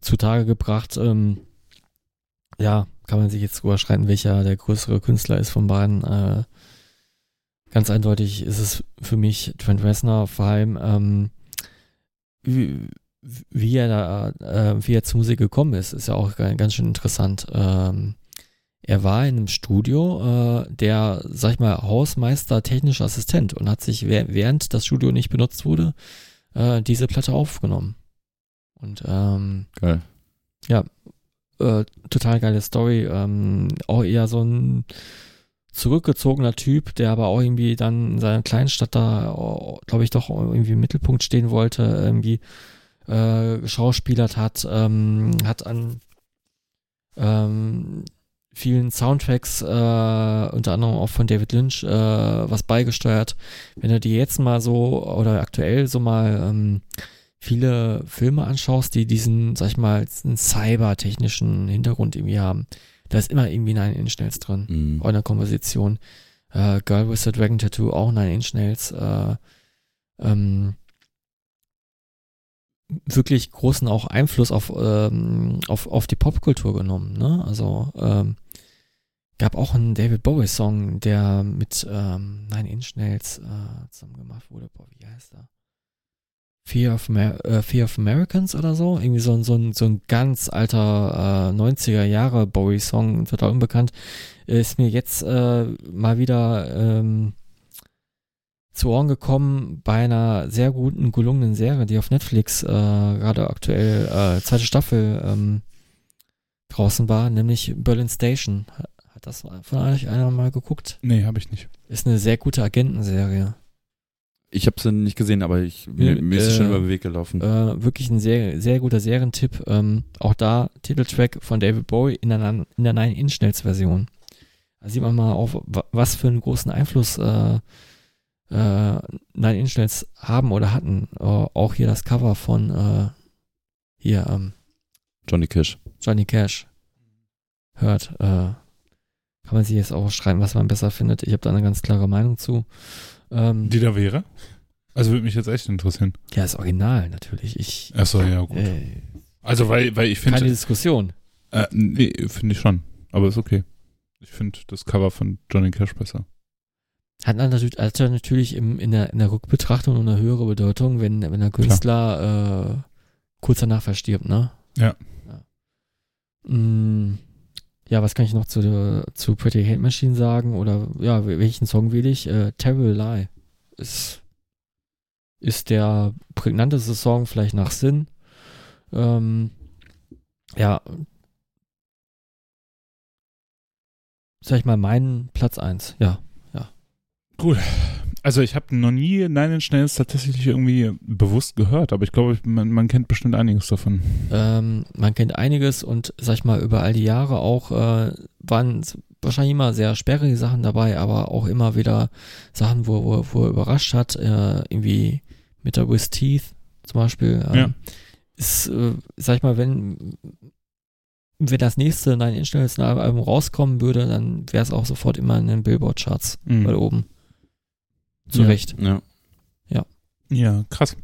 zutage gebracht. Ähm, ja, kann man sich jetzt überschreiten, welcher der größere Künstler ist von beiden. Äh, ganz eindeutig ist es für mich Trent Reznor, vor allem ähm, wie, wie er da, äh, wie er zur Musik gekommen ist, ist ja auch ga- ganz schön interessant. Ähm, er war in einem Studio, äh, der, sag ich mal, Hausmeister, technischer Assistent und hat sich, wäh- während das Studio nicht benutzt wurde, äh, diese Platte aufgenommen. Und ähm, Geil. äh, total geile Story. Ähm, auch eher so ein zurückgezogener Typ, der aber auch irgendwie dann in seiner Kleinstadt da, glaube ich, doch irgendwie im Mittelpunkt stehen wollte, irgendwie äh, geschauspielert hat, ähm, hat an ähm, vielen Soundtracks, äh, unter anderem auch von David Lynch, äh, was beigesteuert. Wenn du dir jetzt mal so oder aktuell so mal ähm, viele Filme anschaust, die diesen, sag ich mal, einen cybertechnischen Hintergrund irgendwie haben, da ist immer irgendwie Nine Inch Nails drin. Mhm. In der Komposition. Äh, Girl with the Dragon Tattoo, auch Nine Inch Nails. Äh, ähm, wirklich großen auch Einfluss auf, ähm, auf, auf die Popkultur genommen. Ne? Also ähm, gab auch einen David Bowie-Song, der mit ähm, Nine Inch Nails äh, zusammen gemacht wurde. Boah, wie heißt der? Fear of, Amer äh, Fear of Americans oder so. Irgendwie so, ein- so, ein, so ein ganz alter äh, 90er Jahre Bowie-Song, total unbekannt. Ist mir jetzt äh, mal wieder ähm, zu Ohren gekommen bei einer sehr guten, gelungenen Serie, die auf Netflix äh, gerade aktuell äh, zweite Staffel ähm, draußen war, nämlich Berlin Station. Hat das von euch einer mal geguckt? Nee, habe ich nicht. Ist eine sehr gute Agentenserie. Ich habe sie nicht gesehen, aber ich, mir, Ja, mir ist es schon äh, über den Weg gelaufen. Äh, wirklich ein sehr, sehr guter Serientipp. Ähm, auch da Titeltrack von David Bowie in der, in der 9 Inch Nails Version. Da sieht man mal auf, wa- was für einen großen Einfluss äh, äh, 9 Inch Nails haben oder hatten. Äh, auch hier das Cover von äh, hier ähm, Johnny Cash. Johnny Cash hört. Äh, kann man sich jetzt auch schreiben, was man besser findet. Ich habe da eine ganz klare Meinung zu. Ähm, Die da wäre? Also würde mich jetzt echt interessieren. ja, das Original natürlich. Ich, Achso, ja, gut. äh, Also, weil, weil ich keine finde. Diskussion. Äh, nee, finde ich schon. Aber ist okay. Ich finde das Cover von Johnny Cash besser. Hat natürlich, hat natürlich im, in, der, in der Rückbetrachtung eine höhere Bedeutung, wenn, wenn der Künstler äh, kurz danach verstirbt, ne? Ja. Ja, mm, ja was kann ich noch zu, zu Pretty Hate Machine sagen? Oder ja, welchen Song wähle ich? Äh, Terrible Lie ist, ist der prägnanteste Song, vielleicht nach Sinn. Ähm, ja. Sag ich mal, mein Platz eins ja. Also ich habe noch nie Nine Inch Nails tatsächlich irgendwie bewusst gehört, aber ich glaube, man, man kennt bestimmt einiges davon. Ähm, man kennt einiges und sag ich mal, über all die Jahre auch äh, waren wahrscheinlich immer sehr sperrige Sachen dabei, aber auch immer wieder Sachen, wo, wo, wo er überrascht hat, äh, irgendwie mit der With Teeth zum Beispiel. Ähm, Ja. Ist, äh, sag ich mal, wenn wenn das nächste Nine Inch Nails Album rauskommen würde, dann wäre es auch sofort immer in den Billboard-Charts Mhm. weit oben. Zu Recht. Ja. Ja, krass.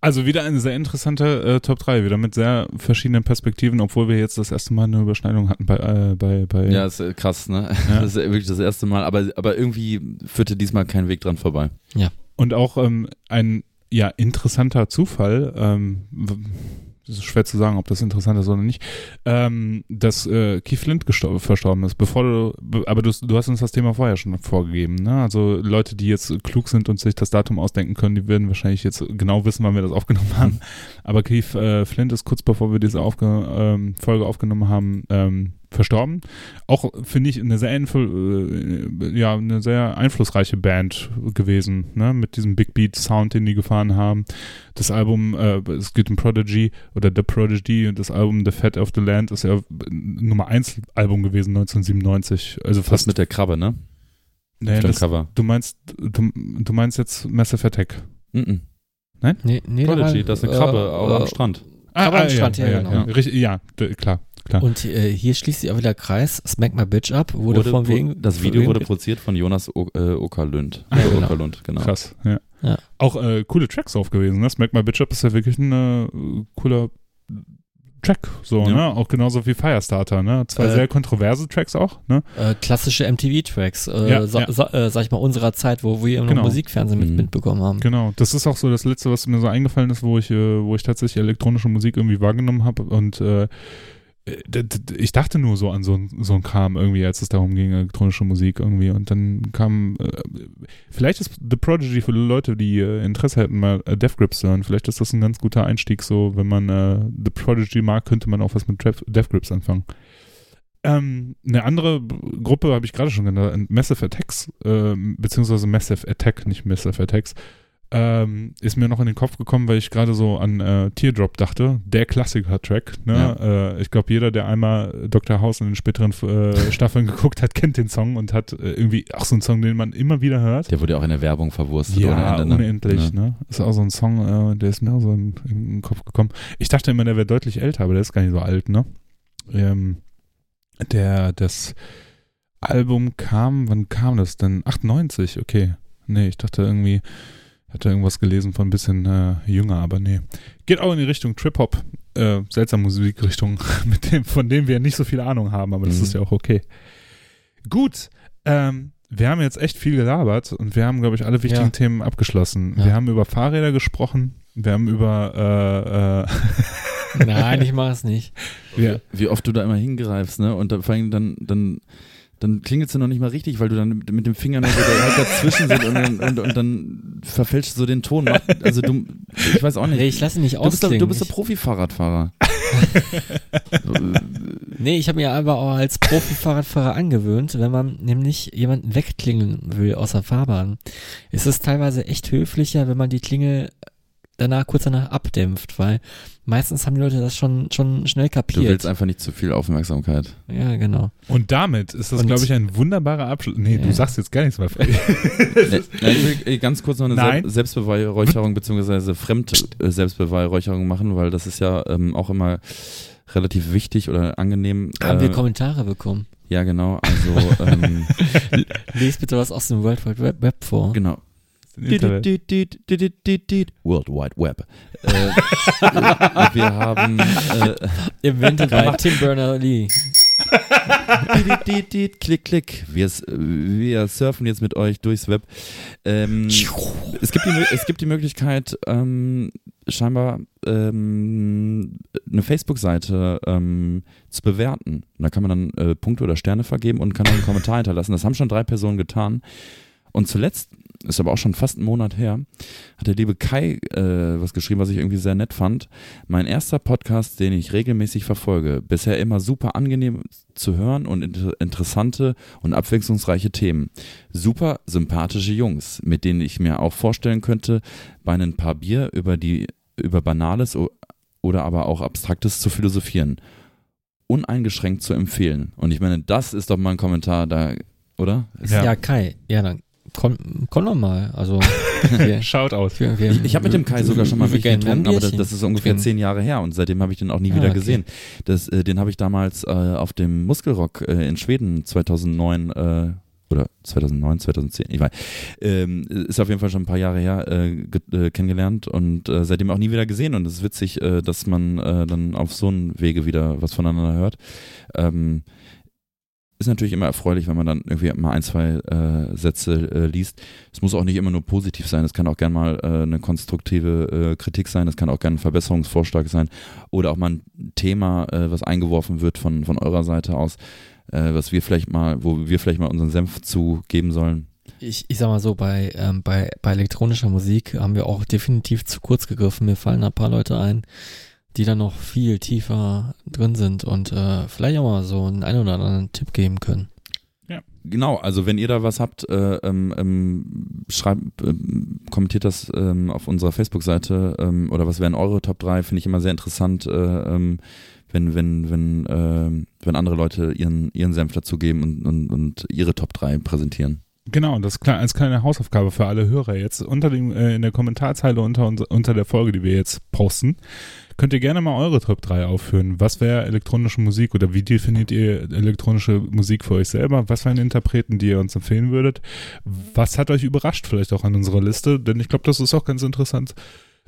Also wieder eine sehr interessante äh, Top 3, wieder mit sehr verschiedenen Perspektiven, obwohl wir jetzt das erste Mal eine Überschneidung hatten bei, äh, bei, bei Ja, ist äh, krass, ne? Ja. Das ist ja wirklich das erste Mal, aber, aber irgendwie führte diesmal kein Weg dran vorbei. Und auch ähm, ein ja interessanter Zufall, ähm, es ist schwer zu sagen, ob das interessant ist oder nicht, ähm, dass äh, Keith Flint verstorben ist, bevor du, be- aber du, du hast uns das Thema vorher schon vorgegeben, ne? Also Leute, die jetzt klug sind und sich das Datum ausdenken können, die werden wahrscheinlich jetzt genau wissen, wann wir das aufgenommen haben. Aber Keith äh, Flint ist kurz bevor wir diese Aufge ähm, Folge aufgenommen haben, ähm, verstorben. Auch finde ich eine sehr, einfl äh, ja, eine sehr einflussreiche Band gewesen, ne? mit diesem Big Beat Sound, den die gefahren haben. Das Album, äh, es geht um Prodigy oder The Prodigy und das Album The Fat of the Land ist ja Nummer 1 Album gewesen 1997. Also Fast fast mit der Krabbe, ne? nee, das, Cover. du meinst du, du meinst jetzt Massive Attack. Mhm. Nee, nee, Prodigy, da war, das ist eine Krabbe äh, am äh, Strand. Aber am Strand, ja, ja, genau. ja, richtig, ja, klar, klar. Und äh, hier schließt sich auch wieder Kreis. Smack My Bitch Up wurde, Wurde, von wegen. das Video wegen- wurde produziert von Jonas o äh, Okerlund. Ja, genau. Okerlund, genau. Krass, ja. Ja. Auch äh, coole Tracks drauf gewesen. Ne? Smack My Bitch Up ist ja wirklich ein äh, cooler Track, so, Ja. ne? Auch genauso wie Firestarter, ne? Zwei Äh, sehr kontroverse Tracks auch, ne? Äh, klassische MTV-Tracks, äh, Ja, sa ja. Sa äh, sag ich mal, unserer Zeit, wo wir noch Genau. Musikfernsehen mit, Mhm. mitbekommen haben. Genau. Das ist auch so das Letzte, was mir so eingefallen ist, wo ich, äh, wo ich tatsächlich elektronische Musik irgendwie wahrgenommen habe und äh, ich dachte nur so an so, so ein Kram irgendwie, als es darum ging, elektronische Musik irgendwie. Und dann kam, äh, vielleicht ist The Prodigy für Leute, die äh, Interesse hätten, mal äh, Death Grips zu hören. Vielleicht ist das ein ganz guter Einstieg, so, wenn man äh, The Prodigy mag, könnte man auch was mit Death, Grips anfangen. Ähm, eine andere Gruppe habe ich gerade schon genannt, Massive Attacks, ähm, beziehungsweise Massive Attack, nicht Massive Attacks, ähm, ist mir noch in den Kopf gekommen, weil ich gerade so an äh, Teardrop dachte, der Klassiker-Track. Ne? Äh, ich glaube, jeder, der einmal Dr. House in den späteren äh, Staffeln geguckt hat, kennt den Song und hat äh, irgendwie auch so einen Song, den man immer wieder hört. Der wurde ja auch in der Werbung verwurstet ohne Ja, Ende. Ne? unendlich, Ja. ne? Ist auch so ein Song, äh, der ist mir auch so in, in den Kopf gekommen. Ich dachte immer, der wäre deutlich älter, aber der ist gar nicht so alt, ne? Ähm, der, das Album kam, wann kam das denn? 98, okay. Nee, ich dachte irgendwie, hatte irgendwas gelesen von ein bisschen äh, jünger, aber nee. Geht auch in die Richtung Trip-Hop, äh, seltsame Musikrichtung, mit dem, von dem wir nicht so viel Ahnung haben, aber das Mhm. ist ja auch okay. Gut, ähm, wir haben jetzt echt viel gelabert und wir haben, glaube ich, alle wichtigen Ja. Themen abgeschlossen. Ja. Wir haben über Fahrräder gesprochen, wir haben über äh, äh, Nein, ich mache es nicht. wir, Wie oft du da immer hingreifst, ne? Und dann, vor allem dann, dann, dann klingelt es noch nicht mal richtig, weil du dann mit, dem Finger noch so halt dazwischen sind und, dann- und, und dann verfälschst du so den Ton. Also du, ich weiß auch nicht. Nee, ich lasse ihn nicht du bist, du bist ich, Profi-Fahrradfahrer. nee, ich habe mir aber auch als Profi-Fahrradfahrer angewöhnt, wenn man nämlich jemanden wegklingeln will aus der Fahrbahn, ist es teilweise echt höflicher, wenn man die Klingel danach kurz danach abdämpft, weil meistens haben die Leute das schon schon schnell Du kapiert. willst einfach nicht zu viel Aufmerksamkeit. ja, genau. und damit ist das, glaube ich, ein wunderbarer Abschluss. Nee, du Ja. sagst jetzt gar nichts mehr, Freddy. Äh, äh, ich will äh, ganz kurz noch eine Nein. Sel Selbstbeweihräucherung beziehungsweise Fremd-Selbstbeweihräucherung machen, weil das ist ja ähm, auch immer relativ wichtig oder angenehm. Haben äh, wir Kommentare bekommen? Ja, genau. Also, ähm, Lest bitte was aus dem World Wide Web, Web vor. genau. World Wide Web. Äh, wir haben äh, Invented by Tim Berners-Lee. klick, klick. Wir, wir surfen jetzt mit euch durchs Web. Ähm, es, gibt die, es gibt die Möglichkeit, ähm, scheinbar ähm, eine Facebook-Seite ähm, zu bewerten. Und da kann man dann äh, Punkte oder Sterne vergeben und kann dann einen Kommentar hinterlassen. Das haben schon drei Personen getan. Und zuletzt, ist aber auch schon fast einen Monat her, hat der liebe Kai äh, was geschrieben, was ich irgendwie sehr nett fand. Mein erster Podcast, den ich regelmäßig verfolge. Bisher immer super angenehm zu hören und inter interessante und abwechslungsreiche Themen. Super sympathische Jungs, mit denen ich mir auch vorstellen könnte, bei ein paar Bier über die über Banales oder aber auch Abstraktes zu philosophieren. Uneingeschränkt zu empfehlen. Und ich meine, das ist doch mal ein Kommentar da, oder? Ja. Ja. Kai, ja, dann komm, komm doch mal. Also, Wir, Schaut aus. wir, wir, Ich, ich habe mit dem Kai sogar schon mal wir Milch gern getrunken, aber das, das ist ungefähr zehn Jahre her und seitdem habe ich den auch nie Ah, wieder okay. gesehen. Das, äh, den habe ich damals äh, auf dem Muskelrock äh, in Schweden 2009 äh, oder 2009, 2010, ich weiß, ähm, ist auf jeden Fall schon ein paar Jahre her äh, ge- äh, kennengelernt und äh, seitdem auch nie wieder gesehen und es ist witzig, äh, dass man äh, dann auf so einen Wege wieder was voneinander hört. Ähm, ist natürlich immer erfreulich, wenn man dann irgendwie mal ein, zwei äh, Sätze äh, liest. Es muss auch nicht immer nur positiv sein, es kann auch gern mal äh, eine konstruktive äh, Kritik sein, es kann auch gern ein Verbesserungsvorschlag sein oder auch mal ein Thema, äh, was eingeworfen wird von, von eurer Seite aus, äh, was wir vielleicht mal, wo wir vielleicht mal unseren Senf zugeben sollen. Ich, ich sag mal so, bei, ähm, bei, bei elektronischer Musik haben wir auch definitiv zu kurz gegriffen. Mir fallen ein paar Leute ein, die da noch viel tiefer drin sind und äh, vielleicht auch mal so einen ein oder anderen Tipp geben können. Genau, also wenn ihr da was habt, äh, ähm, ähm, schreibt, ähm, kommentiert das ähm, auf unserer Facebook-Seite ähm, oder was wären eure Top 3, finde ich immer sehr interessant, äh, ähm, wenn, wenn, wenn, ähm, wenn andere Leute ihren, ihren Senf dazugeben und, und, und ihre Top 3 präsentieren. Genau, das kle- als kleine Hausaufgabe für alle Hörer jetzt unter dem äh, in der Kommentarzeile unter uns- unter der Folge, die wir jetzt posten, könnt ihr gerne mal eure Top 3 aufführen. Was wäre elektronische Musik oder wie definiert ihr elektronische Musik für euch selber? Was wären Interpreten, die ihr uns empfehlen würdet? Was hat euch überrascht vielleicht auch an unserer Liste? Denn ich glaube, das ist auch ganz interessant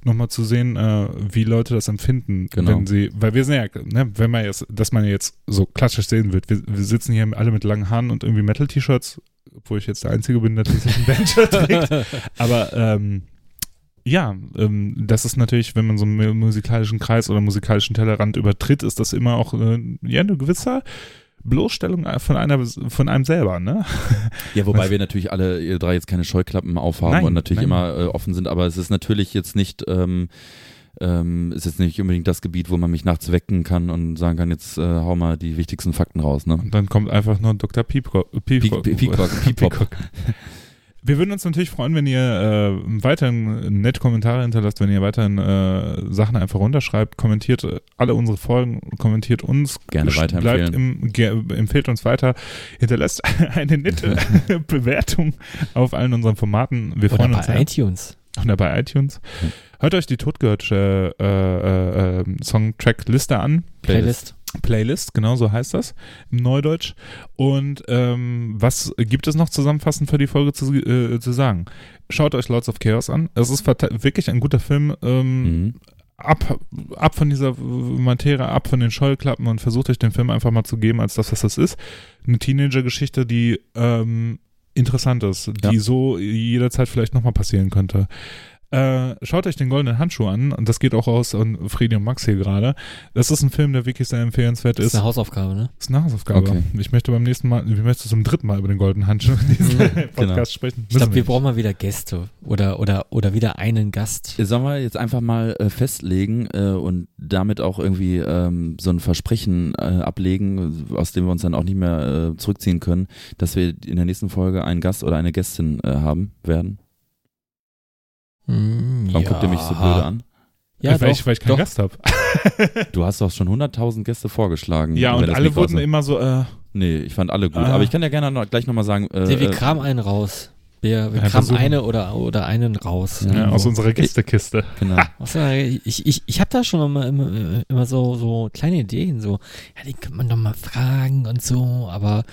nochmal zu sehen, äh, wie Leute das empfinden, Genau. wenn sie, weil wir sind ja, ne, wenn man jetzt, dass man jetzt so klassisch sehen wird, wir, wir sitzen hier alle mit langen Haaren und irgendwie Metal-T-Shirts, obwohl ich jetzt der Einzige bin, der tatsächlich ein Bandshirt trägt. Aber ähm, ja, ähm, das ist natürlich, wenn man so einen mu- musikalischen Kreis oder musikalischen Tellerrand übertritt, ist das immer auch äh, ja eine gewisse Bloßstellung von einer von einem selber, ne? Ja, wobei Was- wir natürlich alle, ihr drei jetzt keine Scheuklappen aufhaben Nein, und natürlich nein. immer äh, offen sind, aber es ist natürlich jetzt nicht, ähm, ähm, ist jetzt nicht unbedingt das Gebiet, wo man mich nachts wecken kann und sagen kann, jetzt äh, hau mal die wichtigsten Fakten raus, ne? Und dann kommt einfach nur Dr. Peacock. Peacock. Wir würden uns natürlich freuen, wenn ihr äh, weiterhin nette Kommentare hinterlasst, wenn ihr weiterhin äh, Sachen einfach runterschreibt, kommentiert äh, alle unsere Folgen, kommentiert uns, Gerne weiterempfehlen. bleibt im, empfehlt uns weiter, hinterlasst eine nette Bewertung auf allen unseren Formaten. Wir Oder freuen uns bei sehr. iTunes. Oder bei iTunes. Hört euch die Totgehörte äh, äh, äh, Songtrack-Liste an. Playlist. Playlist, genau so heißt das im Neudeutsch. Und ähm, was gibt es noch zusammenfassend für die Folge zu, äh, zu sagen? Schaut euch Lords of Chaos an. Es ist wirklich ein guter Film. Ähm, Mhm. ab, ab von dieser Materie, ab von den Scheuklappen und versucht euch den Film einfach mal zu geben als das, was das ist. Eine Teenager-Geschichte, die ähm, interessant ist, die Ja. so jederzeit vielleicht nochmal passieren könnte. Äh, schaut euch den Goldenen Handschuh an und das geht auch aus an Fredi und Max hier gerade. Das ist ein Film, der wirklich sehr empfehlenswert Das ist. ist eine Hausaufgabe, ne? Das ist eine Hausaufgabe. Okay. Ich möchte beim nächsten Mal, ich möchte zum dritten Mal über den Goldenen Handschuh in diesem Podcast Genau. sprechen. Ich glaube, Müssen wir nicht. brauchen mal wieder Gäste oder, oder, oder wieder einen Gast. Sollen wir jetzt einfach mal äh, festlegen äh, und damit auch irgendwie ähm, so ein Versprechen äh, ablegen, aus dem wir uns dann auch nicht mehr äh, zurückziehen können, dass wir in der nächsten Folge einen Gast oder eine Gästin äh, haben werden? Hm, Warum ja. guckt ihr mich so blöde an? Ja, weil, doch, ich, weil ich keinen doch. Gast habe. Du hast doch schon 100.000 Gäste vorgeschlagen. Ja, und alle wurden immer so, äh, Nee, ich fand alle gut. Ah. Aber ich kann ja gerne noch, gleich nochmal sagen. Äh, Nee, wir äh, kramen einen raus. Wir, wir Ja, kramen versuchen. eine oder, oder einen raus. Ja, aus unserer Gästekiste. genau. Was soll ich ich, ich, ich habe da schon immer, immer, immer so, so kleine Ideen, so, ja, die könnte man doch mal fragen und so, aber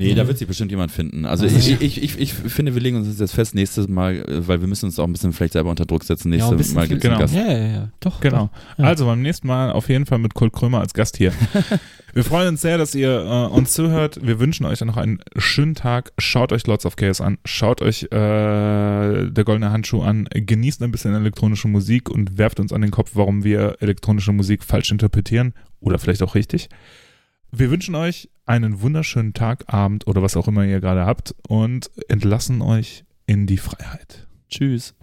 Nee, da Mhm. wird sich bestimmt jemand finden. Also Also ich, ich- ich, ich, ich finde, wir legen uns jetzt fest, nächstes Mal, äh, weil wir müssen uns auch ein bisschen vielleicht selber unter Druck setzen. ja, Nächstes ein bisschen Mal gibt's einen Genau. Gast. Ja, ja, ja, doch. Genau. Ja. Also beim nächsten Mal auf jeden Fall mit Kurt Krömer als Gast hier. Wir freuen uns sehr, dass ihr äh, uns zuhört. Wir wünschen euch dann noch einen schönen Tag. Schaut euch Lords of Chaos an. Schaut euch äh, der Goldene Handschuh an. Genießt ein bisschen elektronische Musik und werft uns an den Kopf, warum wir elektronische Musik falsch interpretieren oder vielleicht auch richtig. Wir wünschen euch einen wunderschönen Tag, Abend oder was auch immer ihr gerade habt und entlassen euch in die Freiheit. Tschüss.